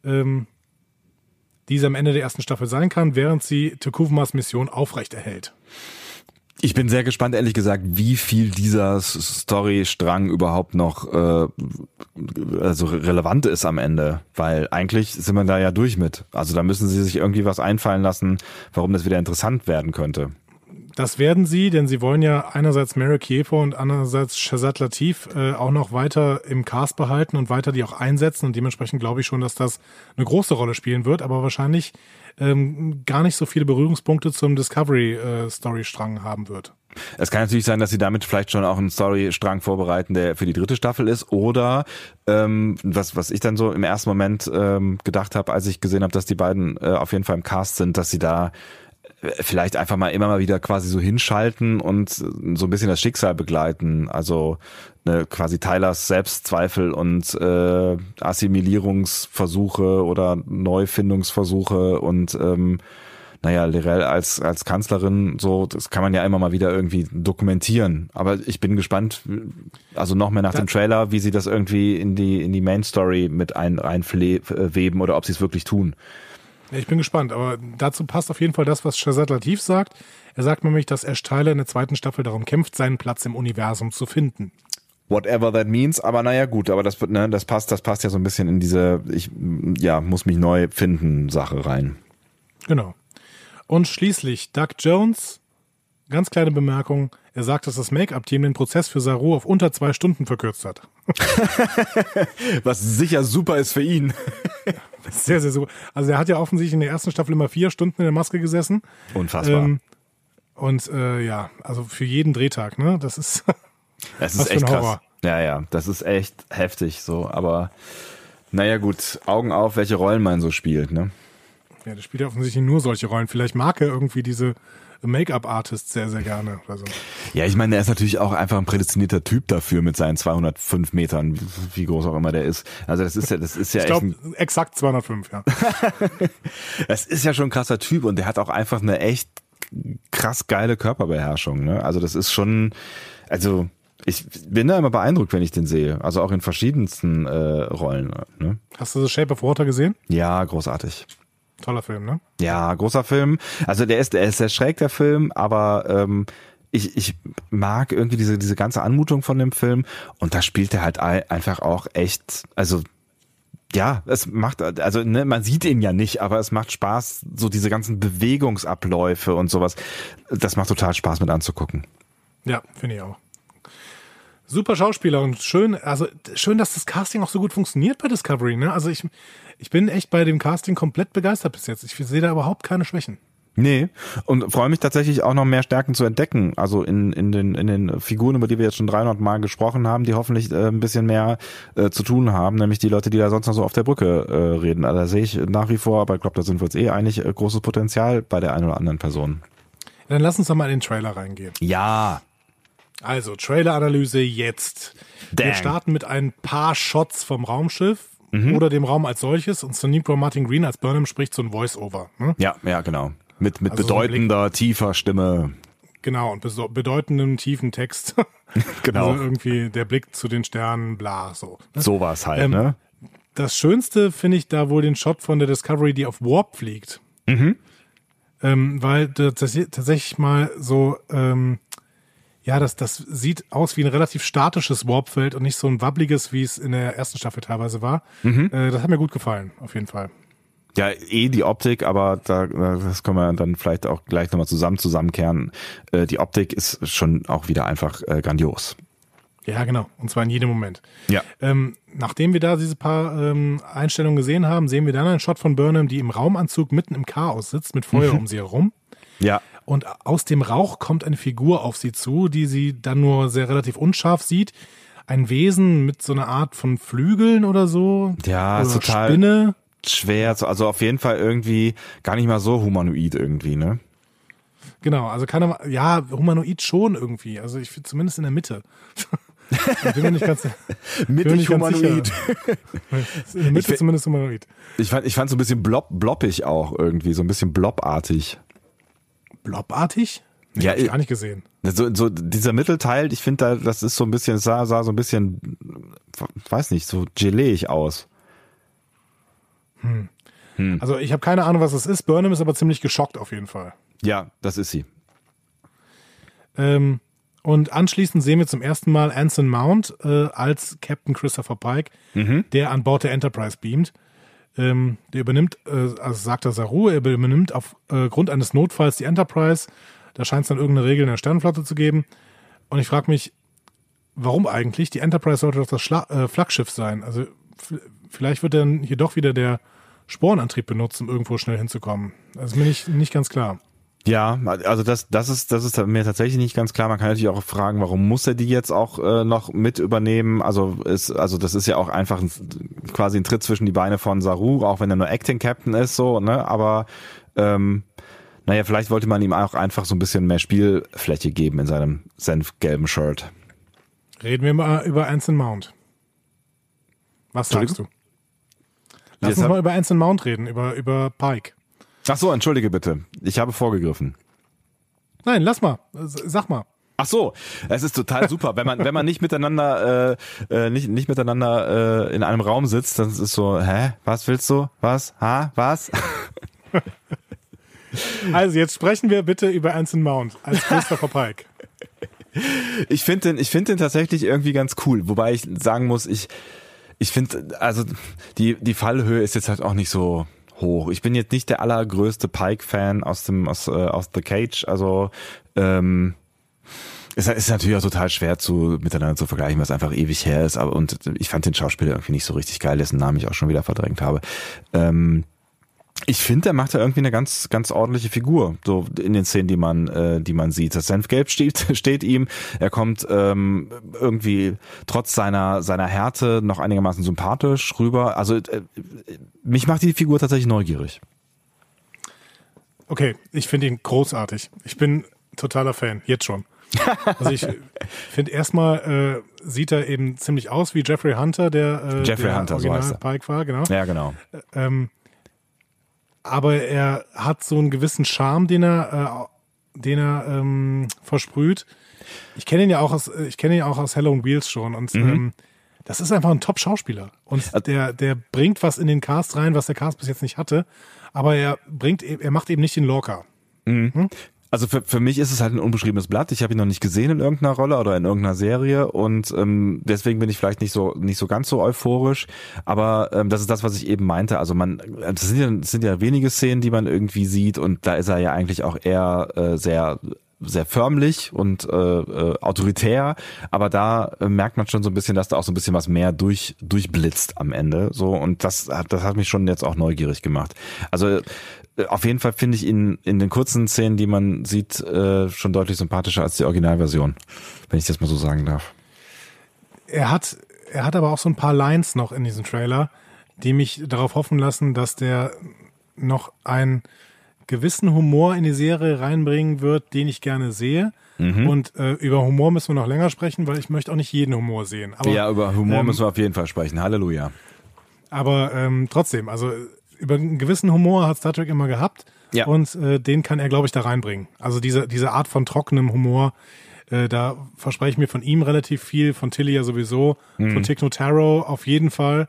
ähm, die sie am Ende der ersten Staffel sein kann, während sie Tekuvmas Mission aufrechterhält. Ich bin sehr gespannt, ehrlich gesagt, wie viel dieser Storystrang überhaupt noch äh, also relevant ist am Ende, weil eigentlich sind wir da ja durch mit. Also da müssen sie sich irgendwie was einfallen lassen, warum das wieder interessant werden könnte. Das werden sie, denn sie wollen ja einerseits Mary Kiefer und andererseits Shazad Latif äh, auch noch weiter im Cast behalten und weiter die auch einsetzen. Und dementsprechend glaube ich schon, dass das eine große Rolle spielen wird, aber wahrscheinlich ähm, gar nicht so viele Berührungspunkte zum Discovery-Storystrang haben wird. Es kann natürlich sein, dass sie damit vielleicht schon auch einen Storystrang vorbereiten, der für die dritte Staffel ist. Oder ähm, was, was ich dann so im ersten Moment ähm, gedacht habe, als ich gesehen habe, dass die beiden äh, auf jeden Fall im Cast sind, dass sie da äh, vielleicht einfach mal immer mal wieder quasi so hinschalten und so ein bisschen das Schicksal begleiten. Also ne, quasi Tylers Selbstzweifel und äh, Assimilierungsversuche oder Neufindungsversuche und ähm, naja, Lirel als, als Kanzlerin, so, das kann man ja immer mal wieder irgendwie dokumentieren. Aber ich bin gespannt, also noch mehr nach Da- dem Trailer, wie sie das irgendwie in die, in die Main Story mit ein, einweben oder ob sie es wirklich tun. Ja, ich bin gespannt, aber dazu passt auf jeden Fall das, was Shazad Latif sagt. Er sagt nämlich, dass Ash Tyler in der zweiten Staffel darum kämpft, seinen Platz im Universum zu finden. Whatever that means, aber naja, gut, aber das, ne, das passt, das passt ja so ein bisschen in diese, ich, ja, muss mich neu finden Sache rein. Genau. Und schließlich Doug Jones, ganz kleine Bemerkung, er sagt, dass das Make-up-Team den Prozess für Saru auf unter zwei Stunden verkürzt hat. <laughs> Was sicher super ist für ihn. <laughs> <laughs> Sehr, sehr super. Also er hat ja offensichtlich in der ersten Staffel immer vier Stunden in der Maske gesessen. Unfassbar. Ähm, und äh, ja, also für jeden Drehtag, ne? Das ist <laughs> Es Was ist echt krass. Ja, ja, das ist echt heftig so, aber naja gut, Augen auf, welche Rollen man so spielt, ne? ja, der spielt ja offensichtlich nur solche Rollen. Vielleicht mag er irgendwie diese Make-up-Artists sehr, sehr gerne oder so. Ja, ich meine, er ist natürlich auch einfach ein prädestinierter Typ dafür mit seinen 205 Metern, wie groß auch immer der ist. Also das ist ja, das ist ja Ich echt glaube, exakt 205, ja. <laughs> das ist ja schon ein krasser Typ und der hat auch einfach eine echt krass geile Körperbeherrschung, ne? Also das ist schon, also ich bin da immer beeindruckt, wenn ich den sehe. Also auch in verschiedensten äh, Rollen, ne? Hast du The Shape of Water gesehen? Ja, großartig. Toller Film, ne? Ja, großer Film. Also der ist, der ist sehr schräg, der Film, aber ähm, ich, ich mag irgendwie diese, diese ganze Anmutung von dem Film und da spielt er halt ein- einfach auch echt, also ja, es macht, also ne, man sieht ihn ja nicht, aber es macht Spaß, so diese ganzen Bewegungsabläufe und sowas. Das macht total Spaß mit anzugucken. Ja, finde ich auch. Super Schauspieler und schön, also schön, dass das Casting auch so gut funktioniert bei Discovery, ne? Also ich, ich bin echt bei dem Casting komplett begeistert bis jetzt. Ich sehe da überhaupt keine Schwächen. Nee, und freue mich tatsächlich auch noch mehr Stärken zu entdecken. Also in, in, den, in den Figuren, über die wir jetzt schon 300 Mal gesprochen haben, die hoffentlich äh, ein bisschen mehr äh, zu tun haben, nämlich die Leute, die da sonst noch so auf der Brücke äh, reden. Also da sehe ich nach wie vor, aber ich glaube, da sind wir uns eh einig, äh, großes Potenzial bei der einen oder anderen Person. Dann lass uns doch mal in den Trailer reingehen. Ja, Also, Trailer-Analyse jetzt. Wir Dang. starten mit ein paar Shots vom Raumschiff Mhm. oder dem Raum als solches und Sonequa Martin Green als Burnham spricht so ein Voice-Over. Ne? ja, ja, genau. Mit, mit Also so bedeutender, tiefer Stimme. Genau, und bedeutendem tiefen Text. <laughs> Genau. Also irgendwie der Blick zu den Sternen, bla, so. ne? Sowas halt, Ähm, ne? Das Schönste finde ich da wohl den Shot von der Discovery, die auf Warp fliegt. Mhm. ähm, weil tatsächlich mal so, ähm, ja, das, das sieht aus wie ein relativ statisches Warpfeld und nicht so ein wabbliges, wie es in der ersten Staffel teilweise war. Mhm. Äh, das hat mir gut gefallen, auf jeden Fall. Ja, eh die Optik, aber da, das können wir dann vielleicht auch gleich nochmal zusammen zusammenkehren. Äh, die Optik ist schon auch wieder einfach äh, grandios. Ja, genau. Und zwar in jedem Moment. Ja. Ähm, nachdem wir da diese paar ähm, Einstellungen gesehen haben, sehen wir dann einen Shot von Burnham, die im Raumanzug mitten im Chaos sitzt, mit Feuer mhm. um sie herum. Ja. Und aus dem Rauch kommt eine Figur auf sie zu, die sie dann nur sehr relativ unscharf sieht. Ein Wesen mit so einer Art von Flügeln oder so. Ja, oder total Spinne. schwer. Also auf jeden Fall irgendwie gar nicht mal so humanoid irgendwie, ne? Genau, also keine, ja, humanoid schon irgendwie. Also ich finde zumindest in der Mitte. <laughs> Ich bin mir nicht ganz, <laughs> Mittig humanoid. <laughs> In der Mitte ich, zumindest humanoid. Ich fand, ich fand so ein bisschen blob, bloppig auch irgendwie, so ein bisschen blobartig. Blobartig? Nee, ja, hab ich gar nicht gesehen. So, so dieser Mittelteil, ich finde da, das ist so ein bisschen, sah, sah so ein bisschen, weiß nicht, so geleeig aus. Hm. Hm. Also ich habe keine Ahnung, was das ist. Burnham ist aber ziemlich geschockt auf jeden Fall. Ja, das ist sie. Ähm, und anschließend sehen wir zum ersten Mal Anson Mount äh, als Captain Christopher Pike, mhm. der an Bord der Enterprise beamt. Ähm, der übernimmt, äh, also sagt er Saru, er übernimmt aufgrund äh, eines Notfalls die Enterprise. Da scheint es dann irgendeine Regel in der Sternenflotte zu geben. Und ich frage mich, warum eigentlich? Die Enterprise sollte doch das Schla äh, Flaggschiff sein. Also vielleicht wird dann hier doch wieder der Sporenantrieb benutzt, um irgendwo schnell hinzukommen. Das ist mir nicht, nicht ganz klar. Ja, also das, das ist, das ist mir tatsächlich nicht ganz klar. Man kann natürlich auch fragen, warum muss er die jetzt auch äh, noch mit übernehmen? Also ist, also das ist ja auch einfach ein, quasi ein Tritt zwischen die Beine von Saru, auch wenn er nur Acting Captain ist, so, ne? Aber ähm, naja, vielleicht wollte man ihm auch einfach so ein bisschen mehr Spielfläche geben in seinem senfgelben Shirt. Reden wir mal über Anson Mount. Was sagst du? Lass uns mal über Anson Mount reden, über, über Pike. Ach so, entschuldige bitte. Ich habe vorgegriffen. Nein, lass mal. Sag mal. Ach so, es ist total <laughs> super, wenn man wenn man nicht miteinander äh, äh, nicht nicht miteinander äh, in einem Raum sitzt, dann ist es so, hä, was willst du? Was? Ha? Was? <laughs> Also jetzt sprechen wir bitte über Anson Mount als Christopher Pike. <laughs> Ich finde den ich finde den tatsächlich irgendwie ganz cool, wobei ich sagen muss, ich ich finde also die die Fallhöhe ist jetzt halt auch nicht so hoch. Ich bin jetzt nicht der allergrößte Pike-Fan aus dem aus, äh, aus The Cage, also ähm, es ist natürlich auch total schwer zu miteinander zu vergleichen, was einfach ewig her ist. Aber und ich fand den Schauspieler irgendwie nicht so richtig geil, dessen Namen ich auch schon wieder verdrängt habe. Ähm, ich finde, der macht da irgendwie eine ganz, ganz ordentliche Figur, so in den Szenen, die man, äh, die man sieht. Das Senfgelb steht, <laughs> steht ihm. Er kommt ähm, irgendwie trotz seiner seiner Härte noch einigermaßen sympathisch rüber. Also äh, mich macht die Figur tatsächlich neugierig. Okay, ich finde ihn großartig. Ich bin totaler Fan, jetzt schon. <laughs> Also ich finde erstmal äh, sieht er eben ziemlich aus wie Jeffrey Hunter, der, äh, Jeffrey der Hunter, Original so Pike war, genau. Ja, genau. Ähm, aber er hat so einen gewissen Charme, den er, äh, den er ähm, versprüht. Ich kenne ihn ja auch aus, ich kenne ihn auch aus Hello on Wheels schon und mhm. ähm, das ist einfach ein Top-Schauspieler und der, der bringt was in den Cast rein, was der Cast bis jetzt nicht hatte, aber er bringt, er macht eben nicht den Lorca. Mhm. Also für, für mich ist es halt ein unbeschriebenes Blatt. Ich habe ihn noch nicht gesehen in irgendeiner Rolle oder in irgendeiner Serie und ähm, deswegen bin ich vielleicht nicht so nicht so ganz so euphorisch. Aber ähm, das ist das, was ich eben meinte. Also man, das sind ja, das sind ja wenige Szenen, die man irgendwie sieht und da ist er ja eigentlich auch eher äh, sehr sehr förmlich und äh, äh, autoritär, aber da äh, merkt man schon so ein bisschen, dass da auch so ein bisschen was mehr durch durchblitzt am Ende, so und das hat das hat mich schon jetzt auch neugierig gemacht. Also auf jeden Fall finde ich ihn in den kurzen Szenen, die man sieht, äh, schon deutlich sympathischer als die Originalversion, wenn ich das mal so sagen darf. Er hat, er hat aber auch so ein paar Lines noch in diesem Trailer, die mich darauf hoffen lassen, dass der noch einen gewissen Humor in die Serie reinbringen wird, den ich gerne sehe. Mhm. Und äh, über Humor müssen wir noch länger sprechen, weil ich möchte auch nicht jeden Humor sehen. Aber, ja, über Humor ähm, müssen wir auf jeden Fall sprechen. Halleluja. Aber ähm, trotzdem, also über einen gewissen Humor hat Star Trek immer gehabt. Ja. Und äh, den kann er, glaube ich, da reinbringen. Also diese, diese Art von trockenem Humor, äh, da verspreche ich mir von ihm relativ viel, von Tilly ja sowieso, mhm. von Tick Notaro auf jeden Fall.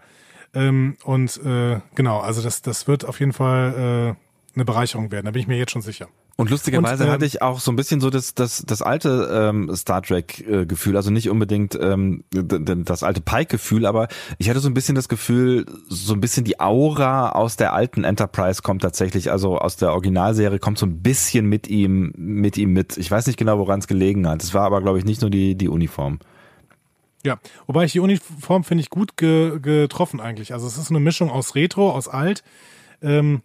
Ähm, und äh, genau, also das, das wird auf jeden Fall eine Bereicherung werden. Da bin ich mir jetzt schon sicher. Und lustigerweise und, ähm, hatte ich auch so ein bisschen so das, das, das alte ähm, Star Trek-Gefühl, äh, also nicht unbedingt ähm, das alte Pike-Gefühl, aber ich hatte so ein bisschen das Gefühl, so ein bisschen die Aura aus der alten Enterprise kommt tatsächlich, also aus der Originalserie kommt so ein bisschen mit ihm, mit ihm mit. Ich weiß nicht genau, woran es gelegen hat. Es war aber, glaube ich, nicht nur die, die Uniform. Ja, wobei ich die Uniform finde ich gut ge getroffen eigentlich. Also es ist eine Mischung aus Retro, aus Alt. Ähm,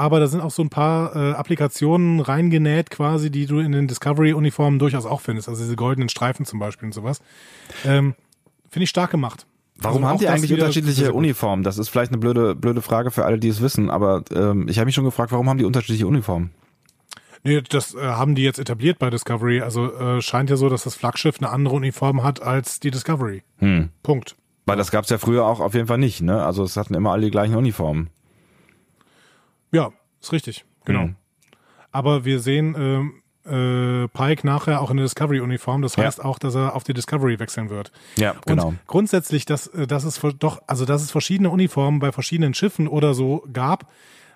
aber da sind auch so ein paar äh, Applikationen reingenäht quasi, die du in den Discovery-Uniformen durchaus auch findest. Also diese goldenen Streifen zum Beispiel und sowas. Ähm, Finde ich stark gemacht. Warum also haben die eigentlich unterschiedliche Uniformen? Das ist vielleicht eine blöde, blöde Frage für alle, die es wissen, aber ähm, ich habe mich schon gefragt, warum haben die unterschiedliche Uniformen? Nee, das äh, haben die jetzt etabliert bei Discovery. Also äh, scheint ja so, dass das Flaggschiff eine andere Uniform hat als die Discovery. Hm. Punkt. Weil das gab es ja früher auch auf jeden Fall nicht, ne? Also es hatten immer alle die gleichen Uniformen. Ja, ist richtig, genau. Mhm. Aber wir sehen ähm, äh, Pike nachher auch in der Discovery-Uniform. Das heißt ja. auch, dass er auf die Discovery wechseln wird. Ja, genau. Und grundsätzlich, dass, äh, dass es doch, also dass es verschiedene Uniformen bei verschiedenen Schiffen oder so gab,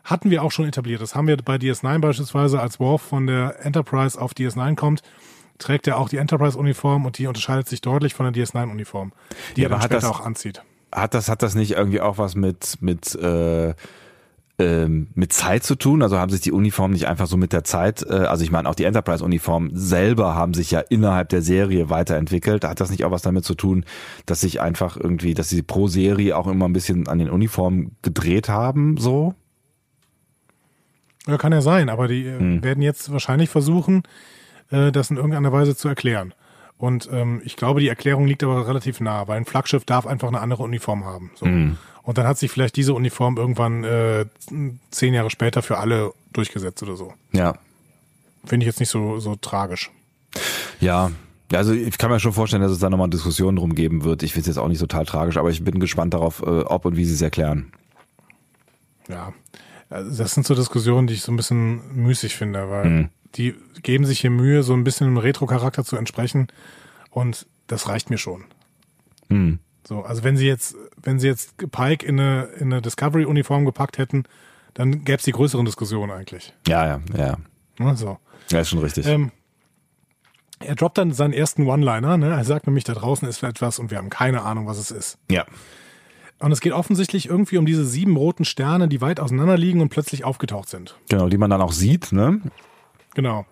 hatten wir auch schon etabliert. Das haben wir bei DS9 beispielsweise, als Worf von der Enterprise auf DS9 kommt, trägt er auch die Enterprise-Uniform und die unterscheidet sich deutlich von der DS9-Uniform, die ja, er dann später das, auch anzieht. Hat das, hat das nicht irgendwie auch was mit, mit äh, ähm, mit Zeit zu tun? Also haben sich die Uniformen nicht einfach so mit der Zeit, äh, also ich meine auch die Enterprise-Uniformen selber haben sich ja innerhalb der Serie weiterentwickelt. Hat das nicht auch was damit zu tun, dass sich einfach irgendwie, dass sie pro Serie auch immer ein bisschen an den Uniformen gedreht haben, so? Ja, kann ja sein, aber die äh, hm. werden jetzt wahrscheinlich versuchen, äh, das in irgendeiner Weise zu erklären. Und ähm, ich glaube, die Erklärung liegt aber relativ nah, weil ein Flaggschiff darf einfach eine andere Uniform haben. So. Mhm. Und dann hat sich vielleicht diese Uniform irgendwann äh, zehn Jahre später für alle durchgesetzt oder so. Ja. Finde ich jetzt nicht so, so tragisch. Ja, also ich kann mir schon vorstellen, dass es da nochmal Diskussionen drum geben wird. Ich finde es jetzt auch nicht total tragisch, aber ich bin gespannt darauf, äh, ob und wie sie es erklären. Ja, also das sind so Diskussionen, die ich so ein bisschen müßig finde, weil mhm. die geben sich hier Mühe, so ein bisschen dem Retro-Charakter zu entsprechen und das reicht mir schon. Mhm. So, also wenn sie jetzt, wenn sie jetzt Pike in eine, in eine Discovery-Uniform gepackt hätten, dann gäbe es die größeren Diskussionen eigentlich. Ja, ja, ja. ja so. Ja, ist schon richtig. Ähm, er droppt dann seinen ersten One-Liner, ne? Er sagt nämlich, da draußen ist etwas und wir haben keine Ahnung, was es ist. Ja. Und es geht offensichtlich irgendwie um diese sieben roten Sterne, die weit auseinander liegen und plötzlich aufgetaucht sind. Genau, die man dann auch sieht, ne? Genau.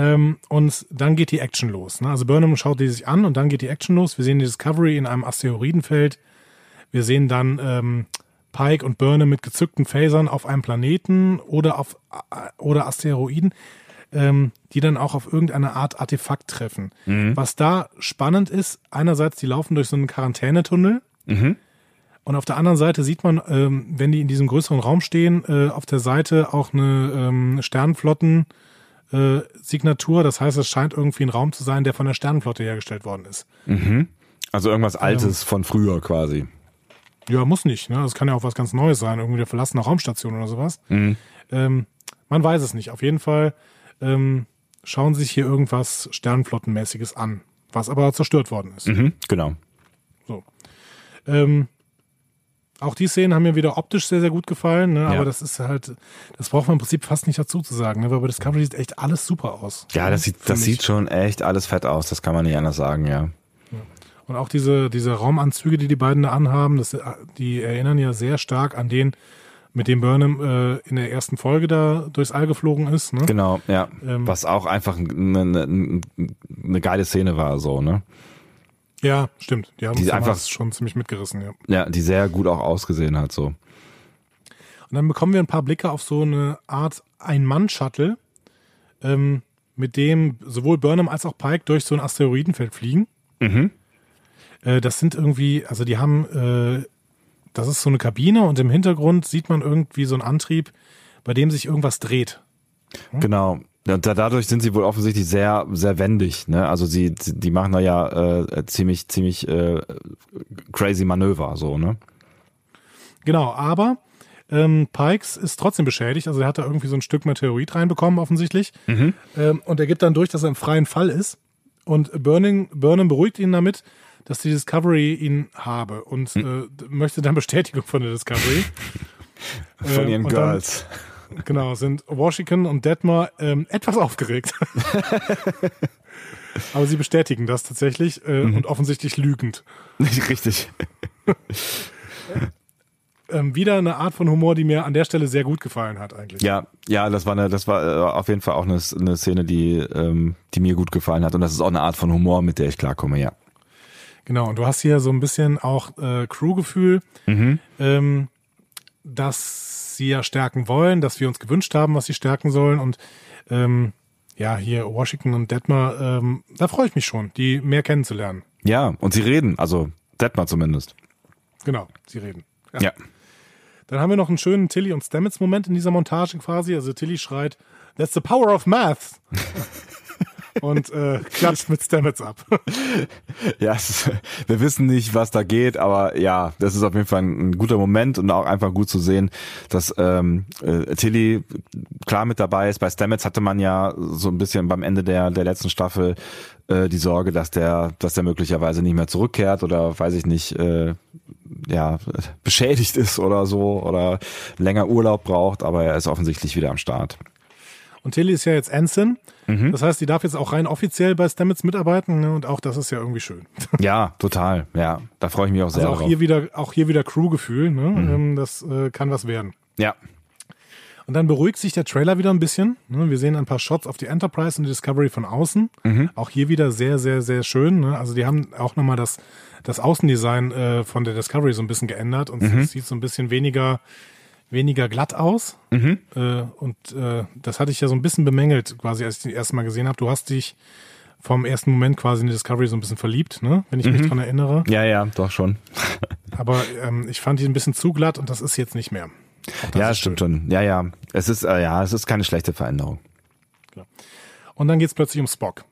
Ähm, und dann geht die Action los. Ne? Also Burnham schaut die sich an und dann geht die Action los. Wir sehen die Discovery in einem Asteroidenfeld. Wir sehen dann ähm, Pike und Burnham mit gezückten Phasern auf einem Planeten oder auf äh, oder Asteroiden, ähm, die dann auch auf irgendeine Art Artefakt treffen. Mhm. Was da spannend ist, einerseits, die laufen durch so einen Quarantänetunnel. Mhm. Und auf der anderen Seite sieht man, ähm, wenn die in diesem größeren Raum stehen, äh, auf der Seite auch eine ähm, Sternflotten- äh, Signatur. Das heißt, es scheint irgendwie ein Raum zu sein, der von der Sternenflotte hergestellt worden ist. Mhm. Also irgendwas Altes ähm, von früher quasi. Ja, muss nicht. Ne? Das kann ja auch was ganz Neues sein, irgendwie eine verlassene Raumstation oder sowas. Mhm. Ähm, man weiß es nicht. Auf jeden Fall ähm, schauen sich hier irgendwas Sternenflottenmäßiges an, was aber zerstört worden ist. Mhm, genau. So. Ähm, auch die Szenen haben mir wieder optisch sehr, sehr gut gefallen, ne? aber ja. das ist halt, das braucht man im Prinzip fast nicht dazu zu sagen, ne? weil bei Discovery sieht echt alles super aus. Ja, das sieht, das sieht schon echt alles fett aus, das kann man nicht anders sagen, ja. Und auch diese, diese Raumanzüge, die die beiden da anhaben, das, die erinnern ja sehr stark an den, mit dem Burnham äh, in der ersten Folge da durchs All geflogen ist. Ne? Genau, ja. Ähm, Was auch einfach eine, eine, eine geile Szene war, so, ne? Ja, stimmt. Die haben die einfach schon ziemlich mitgerissen, ja. Ja, die sehr gut auch ausgesehen hat, so. Und dann bekommen wir ein paar Blicke auf so eine Art Ein-Mann-Shuttle, ähm, mit dem sowohl Burnham als auch Pike durch so ein Asteroidenfeld fliegen. Mhm. Äh, das sind irgendwie, also die haben, äh, das ist so eine Kabine und im Hintergrund sieht man irgendwie so einen Antrieb, bei dem sich irgendwas dreht. Hm? Genau. Ja, dadurch sind sie wohl offensichtlich sehr, sehr wendig. Ne? Also sie, die machen da ja äh, ziemlich, ziemlich äh, crazy Manöver, so, ne? Genau, aber ähm, Pikes ist trotzdem beschädigt. Also er hat da irgendwie so ein Stück Meteorit reinbekommen, offensichtlich. Mhm. Ähm, und er gibt dann durch, dass er im freien Fall ist. Und Burning, Burnham beruhigt ihn damit, dass die Discovery ihn habe und mhm. äh, möchte dann Bestätigung von der Discovery. <laughs> von ihren ähm, Girls. <laughs> genau, sind Washington und Detmar ähm, etwas aufgeregt. <laughs> Aber sie bestätigen das tatsächlich äh, mhm. und offensichtlich lügend. <laughs> Richtig. ähm, wieder eine Art von Humor, die mir an der Stelle sehr gut gefallen hat eigentlich. Ja, ja, das war eine, das war äh, auf jeden Fall auch eine, eine Szene, die, ähm, die mir gut gefallen hat und das ist auch eine Art von Humor, mit der ich klarkomme, ja. Genau, und du hast hier so ein bisschen auch äh, Crew-Gefühl, mhm. ähm, dass sie ja stärken wollen, dass wir uns gewünscht haben, was sie stärken sollen und ähm, ja, hier Washington und Detmar, ähm, da freue ich mich schon, die mehr kennenzulernen. Ja, und sie reden, also Detmar zumindest. Genau, sie reden. Ja. ja. Dann haben wir noch einen schönen Tilly und Stamets-Moment in dieser Montage quasi. Also Tilly schreit, That's the power of math. <laughs> und äh, klatscht mit Stamets ab. <laughs> ja, ist, wir wissen nicht, was da geht, aber ja, das ist auf jeden Fall ein, ein guter Moment und auch einfach gut zu sehen, dass ähm, äh, Tilly klar mit dabei ist. Bei Stamets hatte man ja so ein bisschen beim Ende der, der letzten Staffel äh, die Sorge, dass der, dass der möglicherweise nicht mehr zurückkehrt oder weiß ich nicht, äh, ja, beschädigt ist oder so oder länger Urlaub braucht, aber er ist offensichtlich wieder am Start. Und Tilly ist ja jetzt Ensign. Mhm. Das heißt, die darf jetzt auch rein offiziell bei Stamets mitarbeiten ne? und auch das ist ja irgendwie schön. <laughs> Ja, total. Ja, da freue ich mich auch sehr also auch drauf. Hier wieder, auch hier wieder Crew-Gefühl. Ne? Mhm. Ähm, das äh, kann was werden. Ja. Und dann beruhigt sich der Trailer wieder ein bisschen. Ne? Wir sehen ein paar Shots auf die Enterprise und die Discovery von außen. Mhm. Auch hier wieder sehr, sehr, sehr schön. Ne? Also die haben auch nochmal das, das Außendesign äh, von der Discovery so ein bisschen geändert und mhm. es sieht so ein bisschen weniger weniger glatt aus. Mhm. Äh, und äh, das hatte ich ja so ein bisschen bemängelt, quasi, als ich die erste Mal gesehen habe. Du hast dich vom ersten Moment quasi in die Discovery so ein bisschen verliebt, ne? wenn ich mhm. mich dran erinnere. Ja, ja, doch schon. <laughs> Aber ähm, ich fand die ein bisschen zu glatt und das ist jetzt nicht mehr. Ja, stimmt schön. schon. Ja, ja. Es ist, äh, ja, es ist keine schlechte Veränderung. Und dann geht es plötzlich um Spock.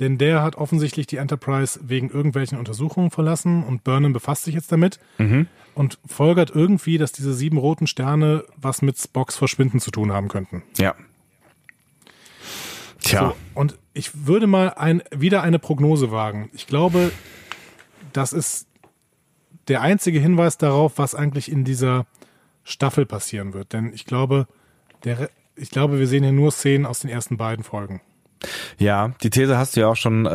Denn der hat offensichtlich die Enterprise wegen irgendwelchen Untersuchungen verlassen und Burnham befasst sich jetzt damit. Mhm und folgert irgendwie, dass diese sieben roten Sterne was mit Spocks Verschwinden zu tun haben könnten. Ja. Tja. So, und ich würde mal ein, wieder eine Prognose wagen. Ich glaube, das ist der einzige Hinweis darauf, was eigentlich in dieser Staffel passieren wird. Denn ich glaube, der, ich glaube, wir sehen hier nur Szenen aus den ersten beiden Folgen. Ja, die These hast du ja auch schon äh,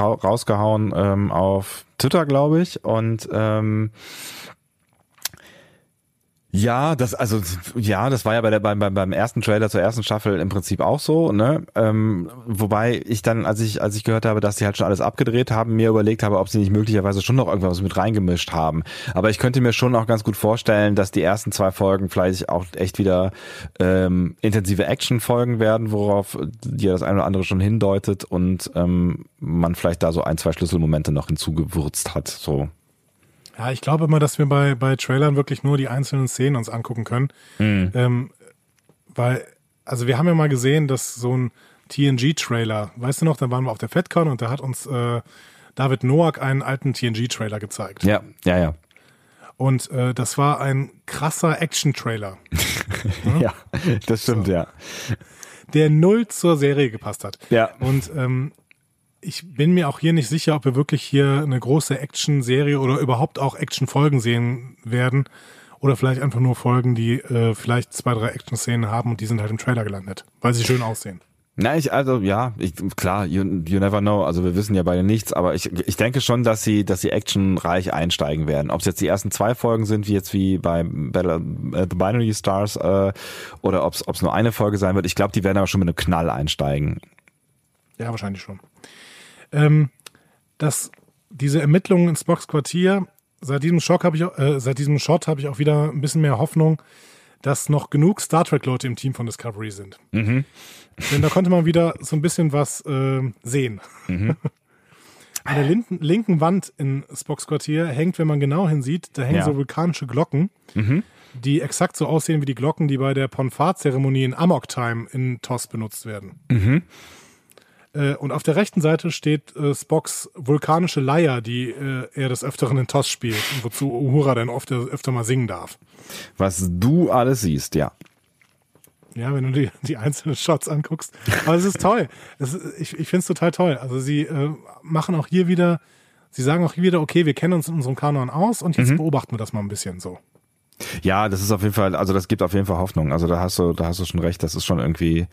rausgehauen ähm, auf Twitter, glaube ich. Und ähm, ja, das also ja, das war ja bei der beim, beim ersten Trailer zur ersten Staffel im Prinzip auch so, ne? Ähm, wobei ich dann, als ich als ich gehört habe, dass sie halt schon alles abgedreht haben, mir überlegt habe, ob sie nicht möglicherweise schon noch irgendwas mit reingemischt haben. Aber ich könnte mir schon auch ganz gut vorstellen, dass die ersten zwei Folgen vielleicht auch echt wieder ähm, intensive Action-Folgen werden, worauf dir das eine oder andere schon hindeutet und ähm, man vielleicht da so ein zwei Schlüsselmomente noch hinzugewürzt hat. So ja, ich glaube immer, dass wir bei, bei Trailern wirklich nur die einzelnen Szenen uns angucken können. Mhm. Ähm, weil, also wir haben ja mal gesehen, dass so ein TNG-Trailer, weißt du noch, da waren wir auf der FedCon und da hat uns äh, David Noack einen alten TNG-Trailer gezeigt. Ja, ja, ja. Und äh, das war ein krasser Action-Trailer. <laughs> ja? ja, das stimmt, so. ja. Der null zur Serie gepasst hat. Ja. Und ähm, ich bin mir auch hier nicht sicher, ob wir wirklich hier eine große Action-Serie oder überhaupt auch Action-Folgen sehen werden. Oder vielleicht einfach nur Folgen, die äh, vielleicht zwei, drei Action-Szenen haben und die sind halt im Trailer gelandet, weil sie schön aussehen. Na, ich, also ja, ich, klar, you, you never know. Also wir wissen ja beide nichts, aber ich, ich denke schon, dass sie, dass sie actionreich einsteigen werden. Ob es jetzt die ersten zwei Folgen sind, wie jetzt wie bei Battle, äh, The Binary Stars, äh, oder ob es nur eine Folge sein wird. Ich glaube, die werden aber schon mit einem Knall einsteigen. Ja, wahrscheinlich schon ähm, dass diese Ermittlungen in Spocks Quartier, seit diesem Schock habe ich, äh, seit diesem Shot habe ich auch wieder ein bisschen mehr Hoffnung, dass noch genug Star Trek-Leute im Team von Discovery sind. Mhm. Denn da konnte man wieder so ein bisschen was äh, sehen. Mhm. <laughs> An der linken, linken Wand in Spocks Quartier hängt, wenn man genau hinsieht, da hängen ja. so vulkanische Glocken, mhm. die exakt so aussehen wie die Glocken, die bei der Ponfar-Zeremonie in Amok Time in TOS benutzt werden. Mhm. Äh, und auf der rechten Seite steht äh, Spocks vulkanische Leier, die äh, er des Öfteren in Toss spielt und wozu Uhura dann oft, öfter mal singen darf. Was du alles siehst, ja. Ja, wenn du die, die einzelnen Shots anguckst. Aber es ist toll. Es ist, ich ich finde es total toll. Also sie äh, machen auch hier wieder, sie sagen auch hier wieder, okay, wir kennen uns in unserem Kanon aus und jetzt mhm. beobachten wir das mal ein bisschen so. Ja, das ist auf jeden Fall, also das gibt auf jeden Fall Hoffnung. Also da hast du, da hast du schon recht. Das ist schon irgendwie,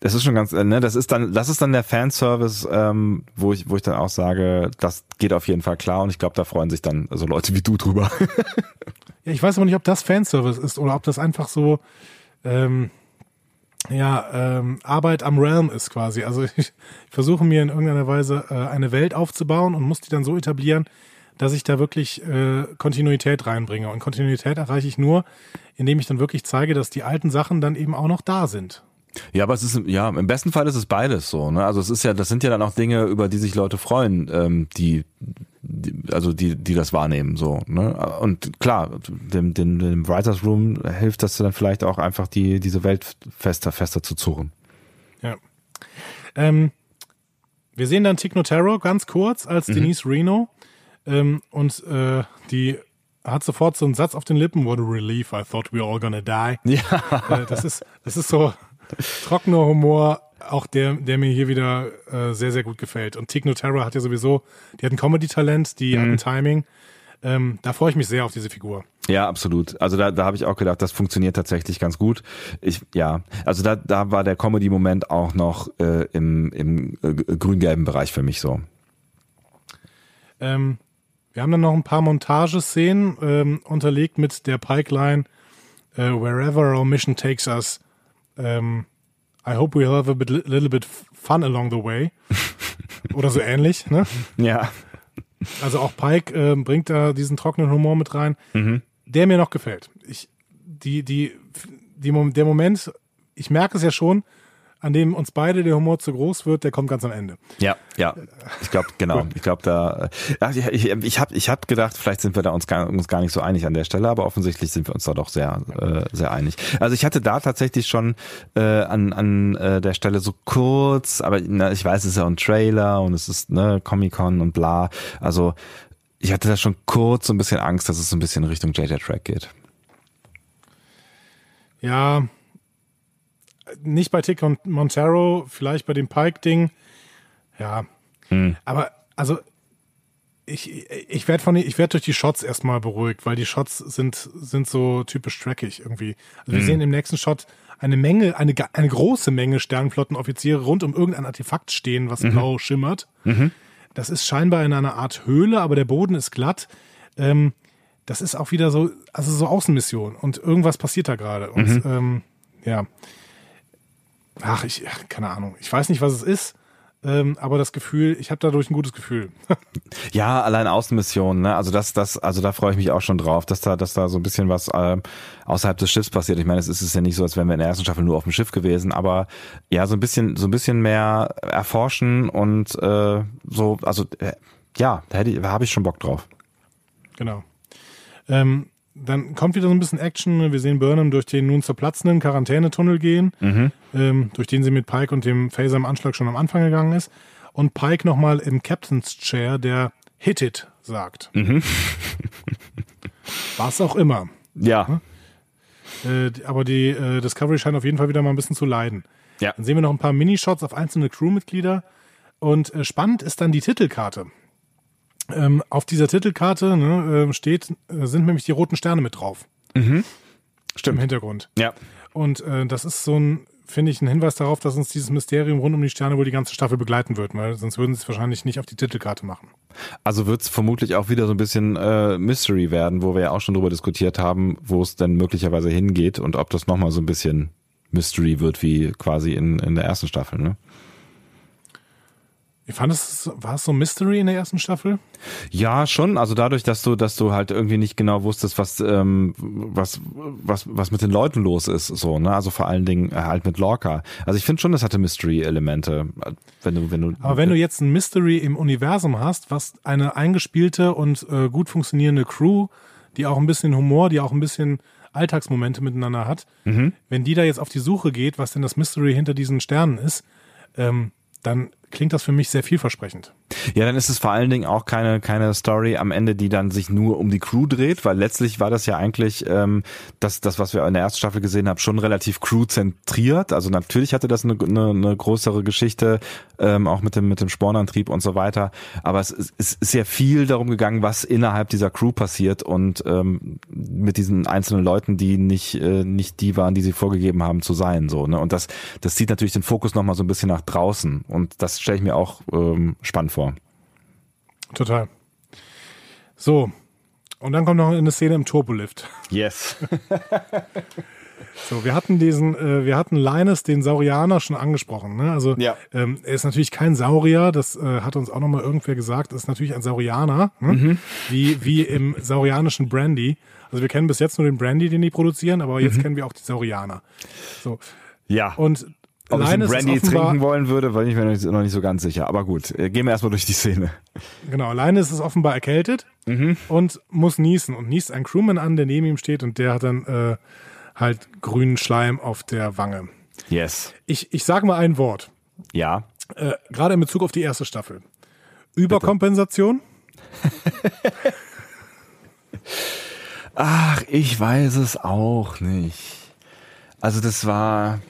das ist schon ganz, äh, ne, das ist dann, das ist dann der Fanservice, ähm, wo ich, wo ich dann auch sage, das geht auf jeden Fall klar und ich glaube, da freuen sich dann so Leute wie du drüber. <laughs> ja, ich weiß aber nicht, ob das Fanservice ist oder ob das einfach so, ähm, ja, ähm, Arbeit am Realm ist quasi. Also ich, <laughs> ich versuche mir in irgendeiner Weise äh, eine Welt aufzubauen und muss die dann so etablieren, dass ich da wirklich äh, Kontinuität reinbringe. Und Kontinuität erreiche ich nur, indem ich dann wirklich zeige, dass die alten Sachen dann eben auch noch da sind. Ja, aber es ist, ja, im besten Fall ist es beides so, ne? Also es ist ja, das sind ja dann auch Dinge, über die sich Leute freuen, ähm, die, die also die, die das wahrnehmen, so, ne? Und klar, dem, dem, dem Writers Room hilft das dann vielleicht auch einfach, die, diese Welt fester, fester zu zurren. Ja. Ähm, wir sehen dann Tick Notaro ganz kurz als mhm. Denise Reno ähm, und äh, die hat sofort so einen Satz auf den Lippen, what a relief, I thought we were all gonna die. Ja. Äh, das ist, das ist so trockener Humor, auch der, der mir hier wieder äh, sehr, sehr gut gefällt. Und Tig Notaro hat ja sowieso, die hat ein Comedy-Talent, die mhm. hat ein Timing. Ähm, da freue ich mich sehr auf diese Figur. Ja, absolut. Also da, da habe ich auch gedacht, das funktioniert tatsächlich ganz gut. Ich, ja, also da, da war der Comedy-Moment auch noch äh, im, im äh, grün-gelben Bereich für mich so. Ähm, wir haben dann noch ein paar Montageszenen ähm, unterlegt mit der Pikeline uh, Wherever our mission takes us, um, I hope we'll have a bit, little bit fun along the way. <laughs> Oder so ähnlich, ne? Ja. Also auch Pike äh, bringt da diesen trockenen Humor mit rein, mhm. der mir noch gefällt. Ich, die, die, die, der Moment, ich merke es ja schon, an dem uns beide der Humor zu groß wird, der kommt ganz am Ende. Ja, ja. Ich glaube, genau. ich glaube, da. Ja, ich ich, ich habe ich hab gedacht, vielleicht sind wir da uns gar, uns gar nicht so einig an der Stelle, aber offensichtlich sind wir uns da doch sehr, äh, sehr einig. Also ich hatte da tatsächlich schon äh, an, an äh, der Stelle so kurz, aber na, ich weiß, es ist ja ein Trailer und es ist ne Comic-Con und bla. Also ich hatte da schon kurz so ein bisschen Angst, dass es so ein bisschen Richtung JJ Track geht. Ja, nicht bei Tick und Montero, vielleicht bei dem Pike-Ding. Ja. Hm. Aber also ich, ich werde von ich werde durch die Shots erstmal beruhigt, weil die Shots sind sind so typisch trackig irgendwie. Also wir hm. sehen im nächsten Shot eine Menge, eine, eine große Menge Sternflottenoffiziere rund um irgendein Artefakt stehen, was mhm. blau schimmert. Mhm. Das ist scheinbar in einer Art Höhle, aber der Boden ist glatt. Ähm, das ist auch wieder so, also so Außenmission und irgendwas passiert da gerade. Und mhm. ähm, ja, ach, ich, keine Ahnung. Ich weiß nicht, was es ist. Ähm, aber das Gefühl, ich habe dadurch ein gutes Gefühl. <laughs> ja, allein Außenmissionen, ne? Also das, das, also da freue ich mich auch schon drauf, dass da, dass da so ein bisschen was äh, außerhalb des Schiffs passiert. Ich meine, es ist ja nicht so, als wären wir in der ersten Staffel nur auf dem Schiff gewesen, aber ja, so ein bisschen, so ein bisschen mehr erforschen und äh, so, also äh, ja, da hätte ich, da habe ich schon Bock drauf. Genau. Ähm, dann kommt wieder so ein bisschen Action. Wir sehen Burnham durch den nun zerplatzenden Quarantänetunnel gehen, mhm. ähm, durch den sie mit Pike und dem Phaser im Anschlag schon am Anfang gegangen ist. Und Pike nochmal im Captain's Chair, der Hit it sagt. Mhm. <laughs> Was auch immer. Ja. Äh, aber die äh, Discovery scheint auf jeden Fall wieder mal ein bisschen zu leiden. Ja. Dann sehen wir noch ein paar Minishots auf einzelne Crewmitglieder. Und äh, spannend ist dann die Titelkarte. Ähm, auf dieser Titelkarte ne, äh, steht, äh, sind nämlich die roten Sterne mit drauf. Mhm. Stimmt. Im Hintergrund. Ja. Und äh, das ist so ein, finde ich, ein Hinweis darauf, dass uns dieses Mysterium rund um die Sterne wohl die ganze Staffel begleiten wird, weil sonst würden sie es wahrscheinlich nicht auf die Titelkarte machen. Also wird es vermutlich auch wieder so ein bisschen äh, Mystery werden, wo wir ja auch schon drüber diskutiert haben, wo es denn möglicherweise hingeht und ob das nochmal so ein bisschen Mystery wird, wie quasi in, in der ersten Staffel, ne? Ich fand es, war es so Mystery in der ersten Staffel? Ja, schon. Also dadurch, dass du, dass du halt irgendwie nicht genau wusstest, was, ähm, was, was, was mit den Leuten los ist, so, ne? Also vor allen Dingen halt mit Lorca. Also ich finde schon, das hatte Mystery-Elemente. Wenn du, wenn du. Aber wenn du jetzt ein Mystery im Universum hast, was eine eingespielte und äh, gut funktionierende Crew, die auch ein bisschen Humor, die auch ein bisschen Alltagsmomente miteinander hat, mhm. wenn die da jetzt auf die Suche geht, was denn das Mystery hinter diesen Sternen ist, ähm, dann klingt das für mich sehr vielversprechend. Ja, dann ist es vor allen Dingen auch keine, keine Story am Ende, die dann sich nur um die Crew dreht, weil letztlich war das ja eigentlich ähm, das, das, was wir in der ersten Staffel gesehen haben, schon relativ crew-zentriert. Also natürlich hatte das eine, eine, eine größere Geschichte, ähm, auch mit dem, mit dem Spornantrieb und so weiter. Aber es, es ist sehr viel darum gegangen, was innerhalb dieser Crew passiert und ähm, mit diesen einzelnen Leuten, die nicht, äh, nicht die waren, die sie vorgegeben haben zu sein. So, ne? Und das, das zieht natürlich den Fokus nochmal so ein bisschen nach draußen. Und das stelle ich mir auch ähm, spannend vor. Total. So. Und dann kommt noch eine Szene im Turbolift. <laughs> Yes. So, wir hatten diesen, äh, wir hatten Linus, den Saurianer, schon angesprochen. Ne? Also Ja. ähm, er ist natürlich kein Saurier, das äh, hat uns auch nochmal irgendwer gesagt. Ist natürlich ein Saurianer, ne? wie, wie im saurianischen Brandy. Also wir kennen bis jetzt nur den Brandy, den die produzieren, aber jetzt kennen wir auch die Saurianer. So. ja. Und Ob ich Linus Brandy ist offenbar, trinken wollen würde, war ich mir noch nicht, noch nicht so ganz sicher. Aber gut, äh, gehen wir erstmal durch die Szene. Genau, Linus ist offenbar erkältet und muss niesen und niest einen Crewman an, der neben ihm steht und der hat dann äh, halt grünen Schleim auf der Wange. Yes. Ich, ich sage mal ein Wort, Ja. äh, gerade in Bezug auf die erste Staffel. Überkompensation? <laughs> Ach, ich weiß es auch nicht. Also das war,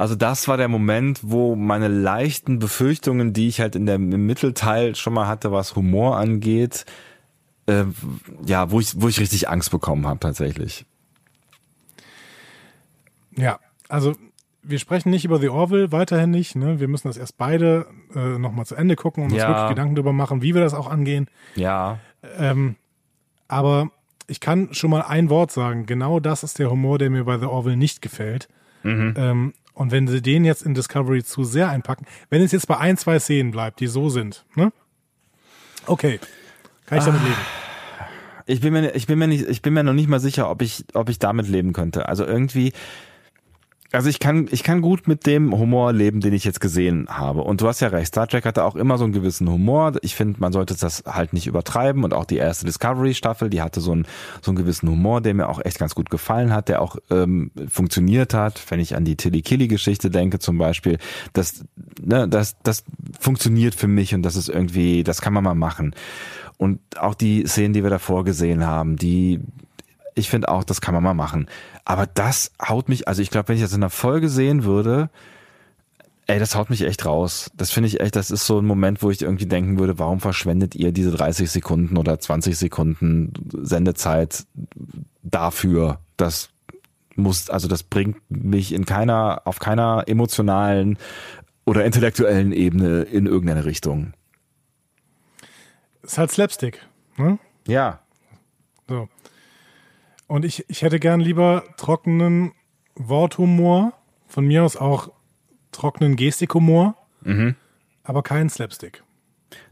also das war der Moment, wo meine leichten Befürchtungen, die ich halt in der, im Mittelteil schon mal hatte, was Humor angeht, äh, ja, wo ich, wo ich richtig Angst bekommen habe tatsächlich. Ja, also wir sprechen nicht über The Orville, weiterhin nicht. Ne? Wir müssen das erst beide äh, nochmal zu Ende gucken und uns Ja. wirklich Gedanken darüber machen, wie wir das auch angehen. Ja. Ähm, aber ich kann schon mal ein Wort sagen. Genau das ist der Humor, der mir bei The Orville nicht gefällt. Ähm, und wenn sie den jetzt in Discovery zu sehr einpacken, wenn es jetzt bei ein, zwei Szenen bleibt, die so sind, ne? Okay, kann ich damit leben. Ich bin mir, ich bin mir nicht, ich bin mir noch nicht mal sicher, ob ich, ob ich damit leben könnte. Also irgendwie, also ich kann, ich kann gut mit dem Humor leben, den ich jetzt gesehen habe. Und du hast ja recht, Star Trek hatte auch immer so einen gewissen Humor. Ich finde, man sollte das halt nicht übertreiben. Und auch die erste Discovery-Staffel, die hatte so einen, so einen gewissen Humor, der mir auch echt ganz gut gefallen hat, der auch ähm, funktioniert hat. Wenn ich an die Tilly-Killy-Geschichte denke zum Beispiel, das, ne, das, das funktioniert für mich und das ist irgendwie, das kann man mal machen. Und auch die Szenen, die wir davor gesehen haben, die, ich finde auch, das kann man mal machen. Aber das haut mich, also ich glaube, wenn ich das in einer Folge sehen würde, ey, das haut mich echt raus. Das finde ich echt, das ist so ein Moment, wo ich irgendwie denken würde, warum verschwendet ihr diese 30 Sekunden oder 20 Sekunden Sendezeit dafür? Das muss, also das bringt mich in keiner, auf keiner emotionalen oder intellektuellen Ebene in irgendeine Richtung. Ist halt Slapstick, ne? Ja. So. Und ich, ich hätte gern lieber trockenen Worthumor, von mir aus auch trockenen Gestikhumor, aber keinen Slapstick.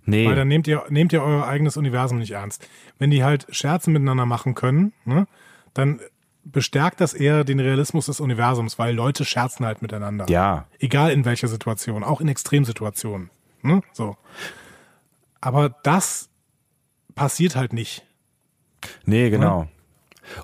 Nee. Weil dann nehmt ihr, nehmt ihr euer eigenes Universum nicht ernst. Wenn die halt Scherze miteinander machen können, ne, dann bestärkt das eher den Realismus des Universums, weil Leute scherzen halt miteinander. ja. Egal in welcher Situation, auch in Extremsituationen. Ne? So. Aber das passiert halt nicht. Nee, genau.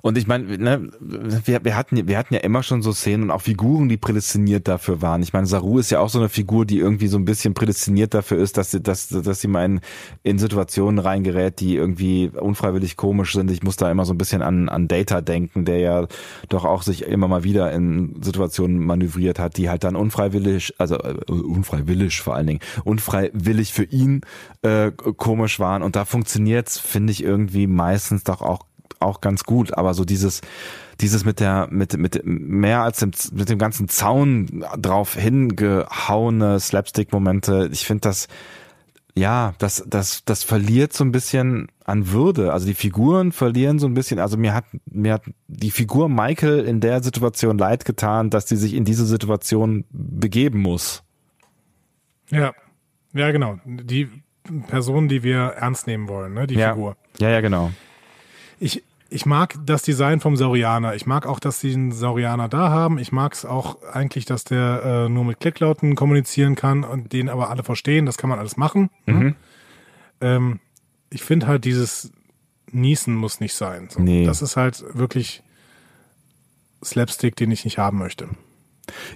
Und ich meine, ne, wir, wir, hatten, wir hatten ja immer schon so Szenen und auch Figuren, die prädestiniert dafür waren. Ich meine, Saru ist ja auch so eine Figur, die irgendwie so ein bisschen prädestiniert dafür ist, dass sie, dass, dass sie mal in, in Situationen reingerät, die irgendwie unfreiwillig komisch sind. Ich muss da immer so ein bisschen an, an Data denken, der ja doch auch sich immer mal wieder in Situationen manövriert hat, die halt dann unfreiwillig, also äh, unfreiwillig vor allen Dingen, unfreiwillig für ihn äh, komisch waren. Und da funktioniert's, finde ich, irgendwie meistens doch auch auch ganz gut, aber so dieses dieses mit der mit mit mehr als dem, mit dem ganzen Zaun drauf hingehauene Slapstick Momente, ich finde das ja, das das das verliert so ein bisschen an Würde. Also die Figuren verlieren so ein bisschen, also mir hat mir hat die Figur Michael in der Situation leid getan, dass sie sich in diese Situation begeben muss. Ja. Ja, genau. Die Person, die wir ernst nehmen wollen, ne? die Ja. Figur. Ja, ja, genau. Ich, ich mag das Design vom Saurianer. Ich mag auch, dass sie einen Saurianer da haben. Ich mag es auch eigentlich, dass der äh, nur mit Klicklauten kommunizieren kann und den aber alle verstehen. Das kann man alles machen. Ne? Ähm, ich finde halt, dieses Niesen muss nicht sein. So. Nee. Das ist halt wirklich Slapstick, den ich nicht haben möchte.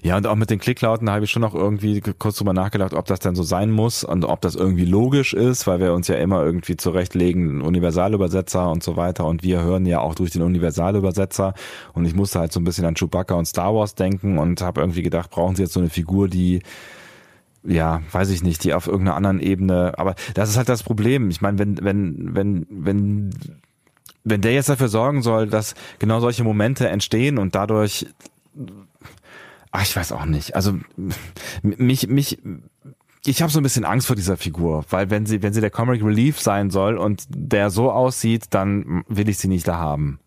Ja, und auch mit den Klicklauten habe ich schon noch irgendwie kurz drüber nachgedacht, ob das denn so sein muss und ob das irgendwie logisch ist, weil wir uns ja immer irgendwie zurechtlegen, Universalübersetzer und so weiter. Und wir hören ja auch durch den Universalübersetzer. Und ich musste halt so ein bisschen an Chewbacca und Star Wars denken und habe irgendwie gedacht, brauchen sie jetzt so eine Figur, die ja, weiß ich nicht, die auf irgendeiner anderen Ebene, aber das ist halt das Problem. Ich meine, wenn, wenn, wenn, wenn, wenn der jetzt dafür sorgen soll, dass genau solche Momente entstehen und dadurch Ach, ich weiß auch nicht. Also mich, mich, ich habe so ein bisschen Angst vor dieser Figur, weil wenn sie, wenn sie der Comic Relief sein soll und der so aussieht, dann will ich sie nicht da haben.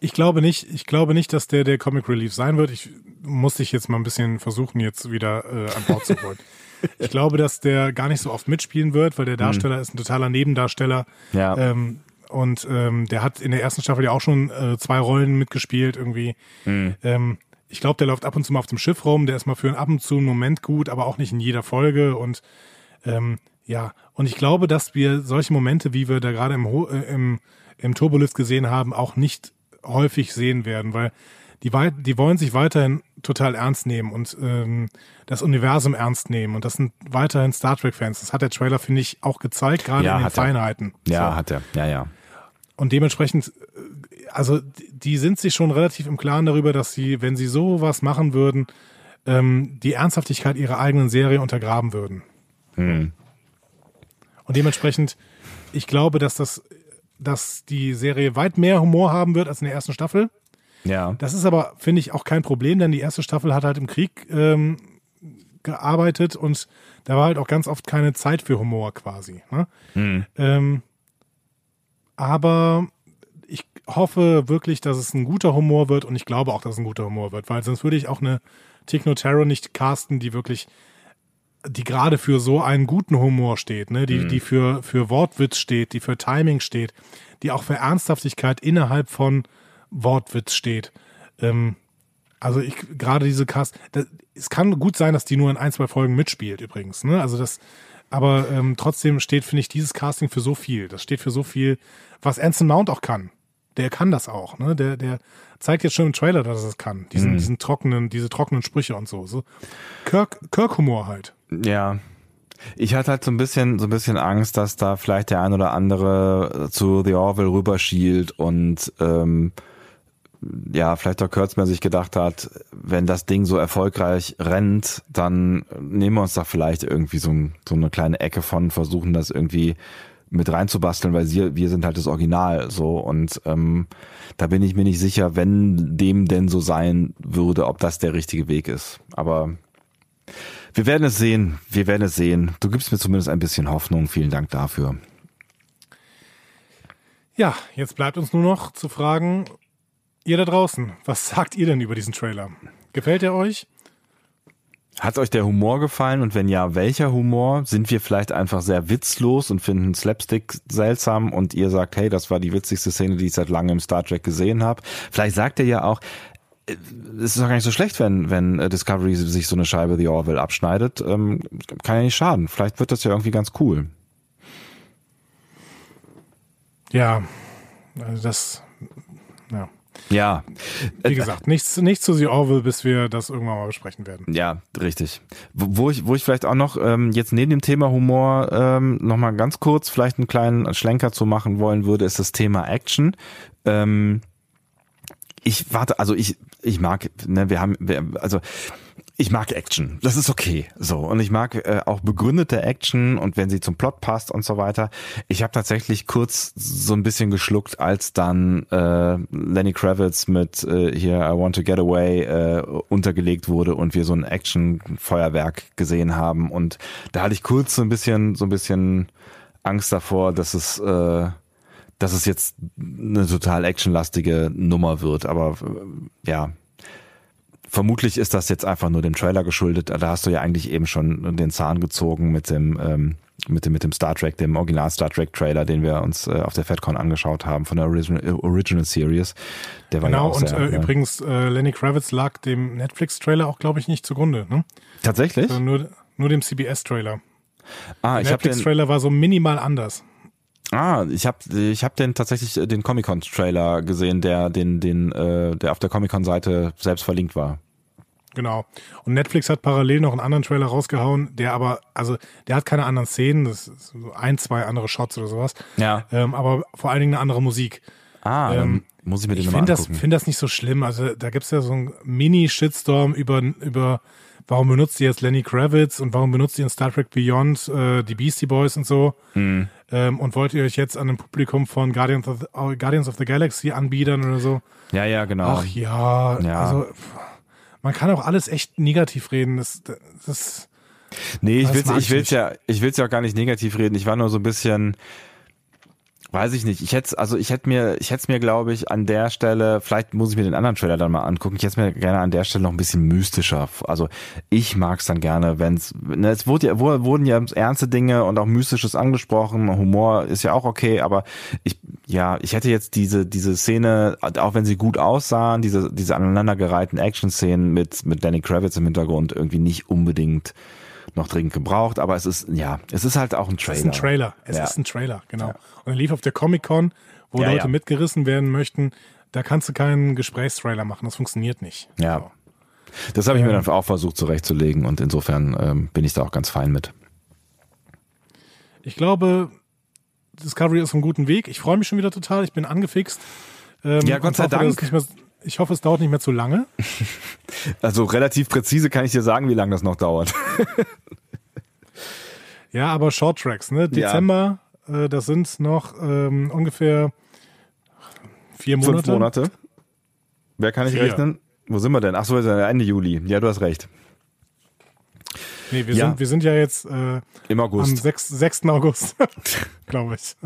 Ich glaube nicht, ich glaube nicht, dass der der Comic Relief sein wird. Ich muss dich jetzt mal ein bisschen versuchen, jetzt wieder äh, an Bord zu holen. <laughs> ich glaube, dass der gar nicht so oft mitspielen wird, weil der hm. Darsteller hm. ist ein totaler Nebendarsteller. Ja. Ähm, und ähm, der hat in der ersten Staffel ja auch schon äh, zwei Rollen mitgespielt irgendwie. Hm. Ähm, ich glaube, der läuft ab und zu mal auf dem Schiff rum, der ist mal für einen ab und zu einen Moment gut, aber auch nicht in jeder Folge und ähm, ja, und ich glaube, dass wir solche Momente, wie wir da gerade im, äh, im, im Turbolift gesehen haben, auch nicht häufig sehen werden, weil die, die wollen sich weiterhin total ernst nehmen und ähm, das Universum ernst nehmen. Und das sind weiterhin Star Trek-Fans. Das hat der Trailer, finde ich, auch gezeigt, gerade ja, in den Feinheiten. Ja, so. hat er. Ja, ja. Und dementsprechend also die sind sich schon relativ im Klaren darüber, dass sie, wenn sie sowas machen würden, ähm, die Ernsthaftigkeit ihrer eigenen Serie untergraben würden. Hm. Und dementsprechend, ich glaube, dass das, dass die Serie weit mehr Humor haben wird als in der ersten Staffel. Ja. Das ist aber, finde ich, auch kein Problem, denn die erste Staffel hat halt im Krieg ähm, gearbeitet und da war halt auch ganz oft keine Zeit für Humor quasi. Ne? Hm. Ähm, aber hoffe wirklich, dass es ein guter Humor wird und ich glaube auch, dass es ein guter Humor wird, weil sonst würde ich auch eine Techno Terror nicht casten, die wirklich, die gerade für so einen guten Humor steht, ne, die, mhm. die für, für Wortwitz steht, die für Timing steht, die auch für Ernsthaftigkeit innerhalb von Wortwitz steht. Ähm, also ich, gerade diese Cast, das, es kann gut sein, dass die nur in ein, zwei Folgen mitspielt übrigens, ne, also das, aber ähm, trotzdem steht, finde ich, dieses Casting für so viel. Das steht für so viel, was Anson Mount auch kann der kann das auch, ne? Der, der zeigt jetzt schon im Trailer, dass er es kann. Diesen, mhm. diesen trockenen, diese trockenen Sprüche und so. so. Kirk, Kirk-Humor halt. Ja. Ich hatte halt so ein bisschen, so ein bisschen Angst, dass da vielleicht der ein oder andere zu The Orville rüberschielt und ähm, ja, vielleicht auch Kurtzman sich gedacht hat, wenn das Ding so erfolgreich rennt, dann nehmen wir uns da vielleicht irgendwie so, so eine kleine Ecke von, versuchen das irgendwie mit reinzubasteln, weil sie, wir sind halt das Original so und ähm, da bin ich mir nicht sicher, wenn dem denn so sein würde, ob das der richtige Weg ist. Aber wir werden es sehen, wir werden es sehen. Du gibst mir zumindest ein bisschen Hoffnung. Vielen Dank dafür. Ja, jetzt bleibt uns nur noch zu fragen, ihr da draußen, was sagt ihr denn über diesen Trailer? Gefällt er euch? Hat euch der Humor gefallen und wenn ja, welcher Humor? Sind wir vielleicht einfach sehr witzlos und finden Slapstick seltsam und ihr sagt, hey, das war die witzigste Szene, die ich seit langem im Star Trek gesehen habe? Vielleicht sagt ihr ja auch, äh, es ist doch gar nicht so schlecht, wenn, wenn äh, Discovery sich so eine Scheibe The Orville abschneidet. Ähm, kann ja nicht schaden. Vielleicht wird das ja irgendwie ganz cool. Ja, also das, ja. Ja. Wie gesagt, nichts, nichts zu The Orville, bis wir das irgendwann mal besprechen werden. Ja, richtig. Wo ich, wo ich vielleicht auch noch ähm, jetzt neben dem Thema Humor ähm, nochmal ganz kurz vielleicht einen kleinen Schlenker zu machen wollen würde, ist das Thema Action. Ähm, ich warte, also ich, ich mag, ne, wir haben, wir, also ich mag Action. Das ist okay. So. Und ich mag äh, auch begründete Action und wenn sie zum Plot passt und so weiter. Ich habe tatsächlich kurz so ein bisschen geschluckt, als dann äh, Lenny Kravitz mit äh, hier I Want to Get Away äh, untergelegt wurde und wir so ein Action-Feuerwerk gesehen haben. Und da hatte ich kurz so ein bisschen, so ein bisschen Angst davor, dass es äh, dass es jetzt eine total actionlastige Nummer wird. Aber äh, ja, Vermutlich ist das jetzt einfach nur dem Trailer geschuldet. Da hast du ja eigentlich eben schon den Zahn gezogen mit dem, ähm, mit dem, mit dem Star Trek, dem Original Star Trek Trailer, den wir uns äh, auf der FedCon angeschaut haben von der Original, Original Series. Der war genau, ja auch und sehr, äh, ja. übrigens, äh, Lenny Kravitz lag dem Netflix-Trailer auch, glaube ich, nicht zugrunde. Ne? Tatsächlich? Also nur, nur dem CBS-Trailer. Ah, der Netflix-Trailer war so minimal anders. Ah, ich habe ich hab den tatsächlich äh, den Comic-Con Trailer gesehen, der den den äh, der auf der Comic-Con Seite selbst verlinkt war. Genau. Und Netflix hat parallel noch einen anderen Trailer rausgehauen, der aber, also der hat keine anderen Szenen, das ist so ein, zwei andere Shots oder sowas. Ja. Ähm, aber vor allen Dingen eine andere Musik. Ah, ähm, muss ich mir den ich finde das, find das nicht so schlimm. Also da gibt's ja so einen Mini-Shitstorm über, über warum benutzt ihr jetzt Lenny Kravitz und warum benutzt ihr in Star Trek Beyond äh, die Beastie Boys und so. Mhm. Ähm, und wollt ihr euch jetzt an dem Publikum von Guardians of, the, Guardians of the Galaxy anbiedern oder so? ja, ja, genau. Ach ja, Ja. also man kann auch alles echt negativ reden. Das, das Nee, ich will's, ich ich will's nicht. ja, ich will's ja auch gar nicht negativ reden. Ich war nur so ein bisschen, weiß ich nicht. Ich hätte, also ich hätte mir, ich hätte mir, glaube ich, an der Stelle, vielleicht muss ich mir den anderen Trailer dann mal angucken. Ich hätte mir gerne an der Stelle noch ein bisschen mystischer. Also ich mag's dann gerne, wenn's, ne, es wurde ja, wurden ja ernste Dinge und auch mystisches angesprochen. Humor ist ja auch okay, aber ich, ja, ich hätte jetzt diese, diese Szene, auch wenn sie gut aussahen, diese, diese aneinandergereihten Action-Szenen mit, mit Danny Kravitz im Hintergrund irgendwie nicht unbedingt noch dringend gebraucht, aber es ist, ja, es ist halt auch ein Trailer. ist ein Trailer. Es Ja. ist ein Trailer, genau. Und er lief auf der Comic-Con, wo Ja, Leute ja. mitgerissen werden möchten. Da kannst du keinen Gesprächstrailer machen. Das funktioniert nicht. Ja. Das habe ich mir Ja. dann auch versucht zurechtzulegen und insofern ähm, bin ich da auch ganz fein mit. Ich glaube, Discovery ist auf einem guten Weg. Ich freue mich schon wieder total. Ich bin angefixt. Ähm, Ja, Gott sei hoffe, es Dank. Ich hoffe, es dauert nicht mehr zu lange. <laughs> Also relativ präzise kann ich dir sagen, wie lange das noch dauert. <laughs> Ja, aber Short Tracks, ne? Dezember, äh, das sind noch ähm, ungefähr vier Monate. Fünf Monate. Wer kann ich Vier. rechnen? Wo sind wir denn? Ach so, Ende Juli. Ja, du hast recht. Nee, wir, Ja. sind, wir sind ja jetzt äh, Im am August. 6, 6. August, glaube ich.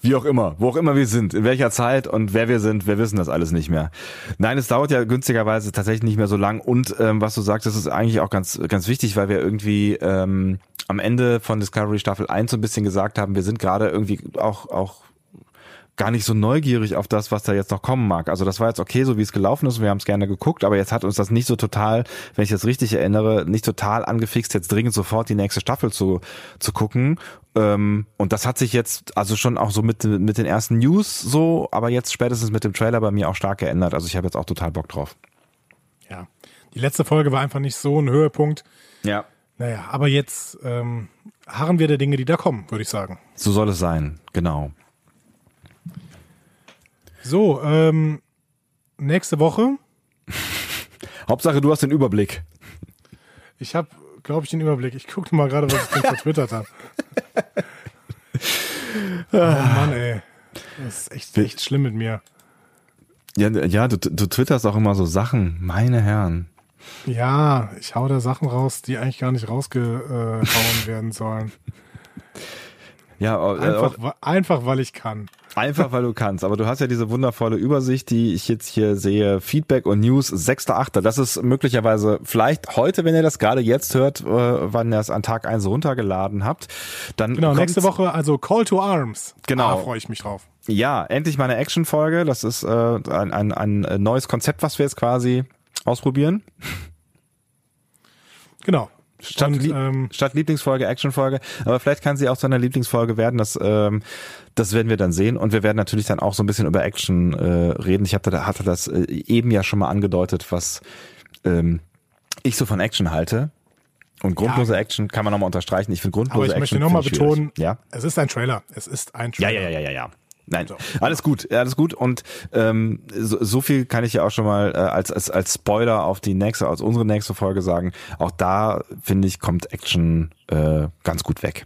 Wie auch immer, wo auch immer wir sind, in welcher Zeit und wer wir sind, wir wissen das alles nicht mehr. Nein, es dauert ja günstigerweise tatsächlich nicht mehr so lang und ähm, was du sagst, das ist eigentlich auch ganz, ganz wichtig, weil wir irgendwie ähm, am Ende von Discovery Staffel 1 so ein bisschen gesagt haben, wir sind gerade irgendwie auch, auch gar nicht so neugierig auf das, was da jetzt noch kommen mag. Also das war jetzt okay, so wie es gelaufen ist. Wir haben es gerne geguckt, aber jetzt hat uns das nicht so total, wenn ich das richtig erinnere, nicht total angefixt, jetzt dringend sofort die nächste Staffel zu, zu gucken. Ähm, und das hat sich jetzt also schon auch so mit, mit den ersten News so, aber jetzt spätestens mit dem Trailer bei mir auch stark geändert. Also ich habe jetzt auch total Bock drauf. Ja. Die letzte Folge war einfach nicht so ein Höhepunkt. Ja. Naja, aber jetzt ähm, harren wir der Dinge, die da kommen, würde ich sagen. So soll es sein, genau. So, ähm, nächste Woche. <laughs> Hauptsache, du hast den Überblick. Ich habe, glaube ich, den Überblick. Ich gucke mal gerade, was ich <laughs> vertwittert habe. oh Mann, ey. Das ist echt, echt schlimm mit mir. Ja, ja du, du twitterst auch immer so Sachen, meine Herren. Ja, ich hau da Sachen raus, die eigentlich gar nicht rausgehauen <laughs> werden sollen. Ja, äh, Einfach, wa- einfach weil ich kann. Einfach weil du kannst. Aber du hast ja diese wundervolle Übersicht, die ich jetzt hier sehe. Feedback und News, 6.8. Das ist möglicherweise vielleicht heute, wenn ihr das gerade jetzt hört, äh, wann ihr es an Tag 1 runtergeladen habt. Dann Genau, nächste Woche also Call to Arms. Genau. Da freue ich mich drauf. Ja, endlich mal eine Action-Folge. Das ist äh, ein, ein, ein neues Konzept, was wir jetzt quasi ausprobieren. Genau. Statt, Und, Lie- ähm, statt Lieblingsfolge, Actionfolge. Aber vielleicht kann sie auch zu einer Lieblingsfolge werden. Das, ähm, das werden wir dann sehen. Und wir werden natürlich dann auch so ein bisschen über Action äh, reden. Ich hatte, hatte das äh, eben ja schon mal angedeutet, was ähm, ich so von Action halte. Und grundlose Action kann man nochmal unterstreichen. Ich finde Aber grundlose ich möchte Action. nochmal finde ich schwierig. betonen, Ja. es ist ein Trailer. Es ist ein Ja, Trailer. ja, ja, ja, ja. Nein, So. alles gut, alles gut. Und ähm, so, so viel kann ich ja auch schon mal äh, als, als, als Spoiler auf die nächste, als unsere nächste Folge sagen. Auch da, finde ich, kommt Action äh, ganz gut weg.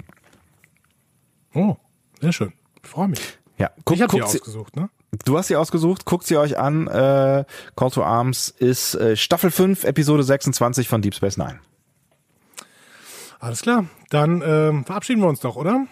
Oh, sehr schön. Ich freue mich. Ja, guck, ich habe sie, ausgesucht, ne? du hast sie ausgesucht, guckt sie euch an. Äh, Call to Arms ist äh, Staffel 5, Episode 26 von Deep Space Nine. Alles klar. Dann ähm, verabschieden wir uns doch, oder?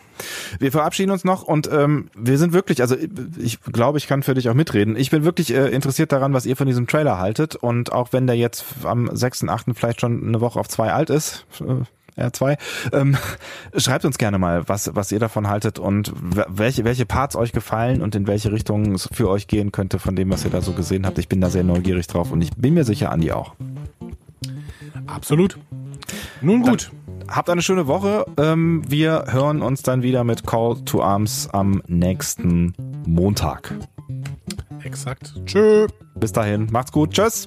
Wir verabschieden uns noch und ähm, wir sind wirklich, also ich glaube, ich kann für dich auch mitreden. Ich bin wirklich äh, interessiert daran, was ihr von diesem Trailer haltet und auch wenn der jetzt am 6.8. vielleicht schon eine Woche auf zwei alt ist, äh, R2, ähm, <laughs> schreibt uns gerne mal, was, was ihr davon haltet und welche, welche Parts euch gefallen und in welche Richtung es für euch gehen könnte von dem, was ihr da so gesehen habt. Ich bin da sehr neugierig drauf und ich bin mir sicher, Andi auch. Absolut. Nun gut. Habt eine schöne Woche. Ähm, wir hören uns dann wieder mit Call to Arms am nächsten Montag. Exakt. Tschö. Bis dahin, macht's gut. Tschüss.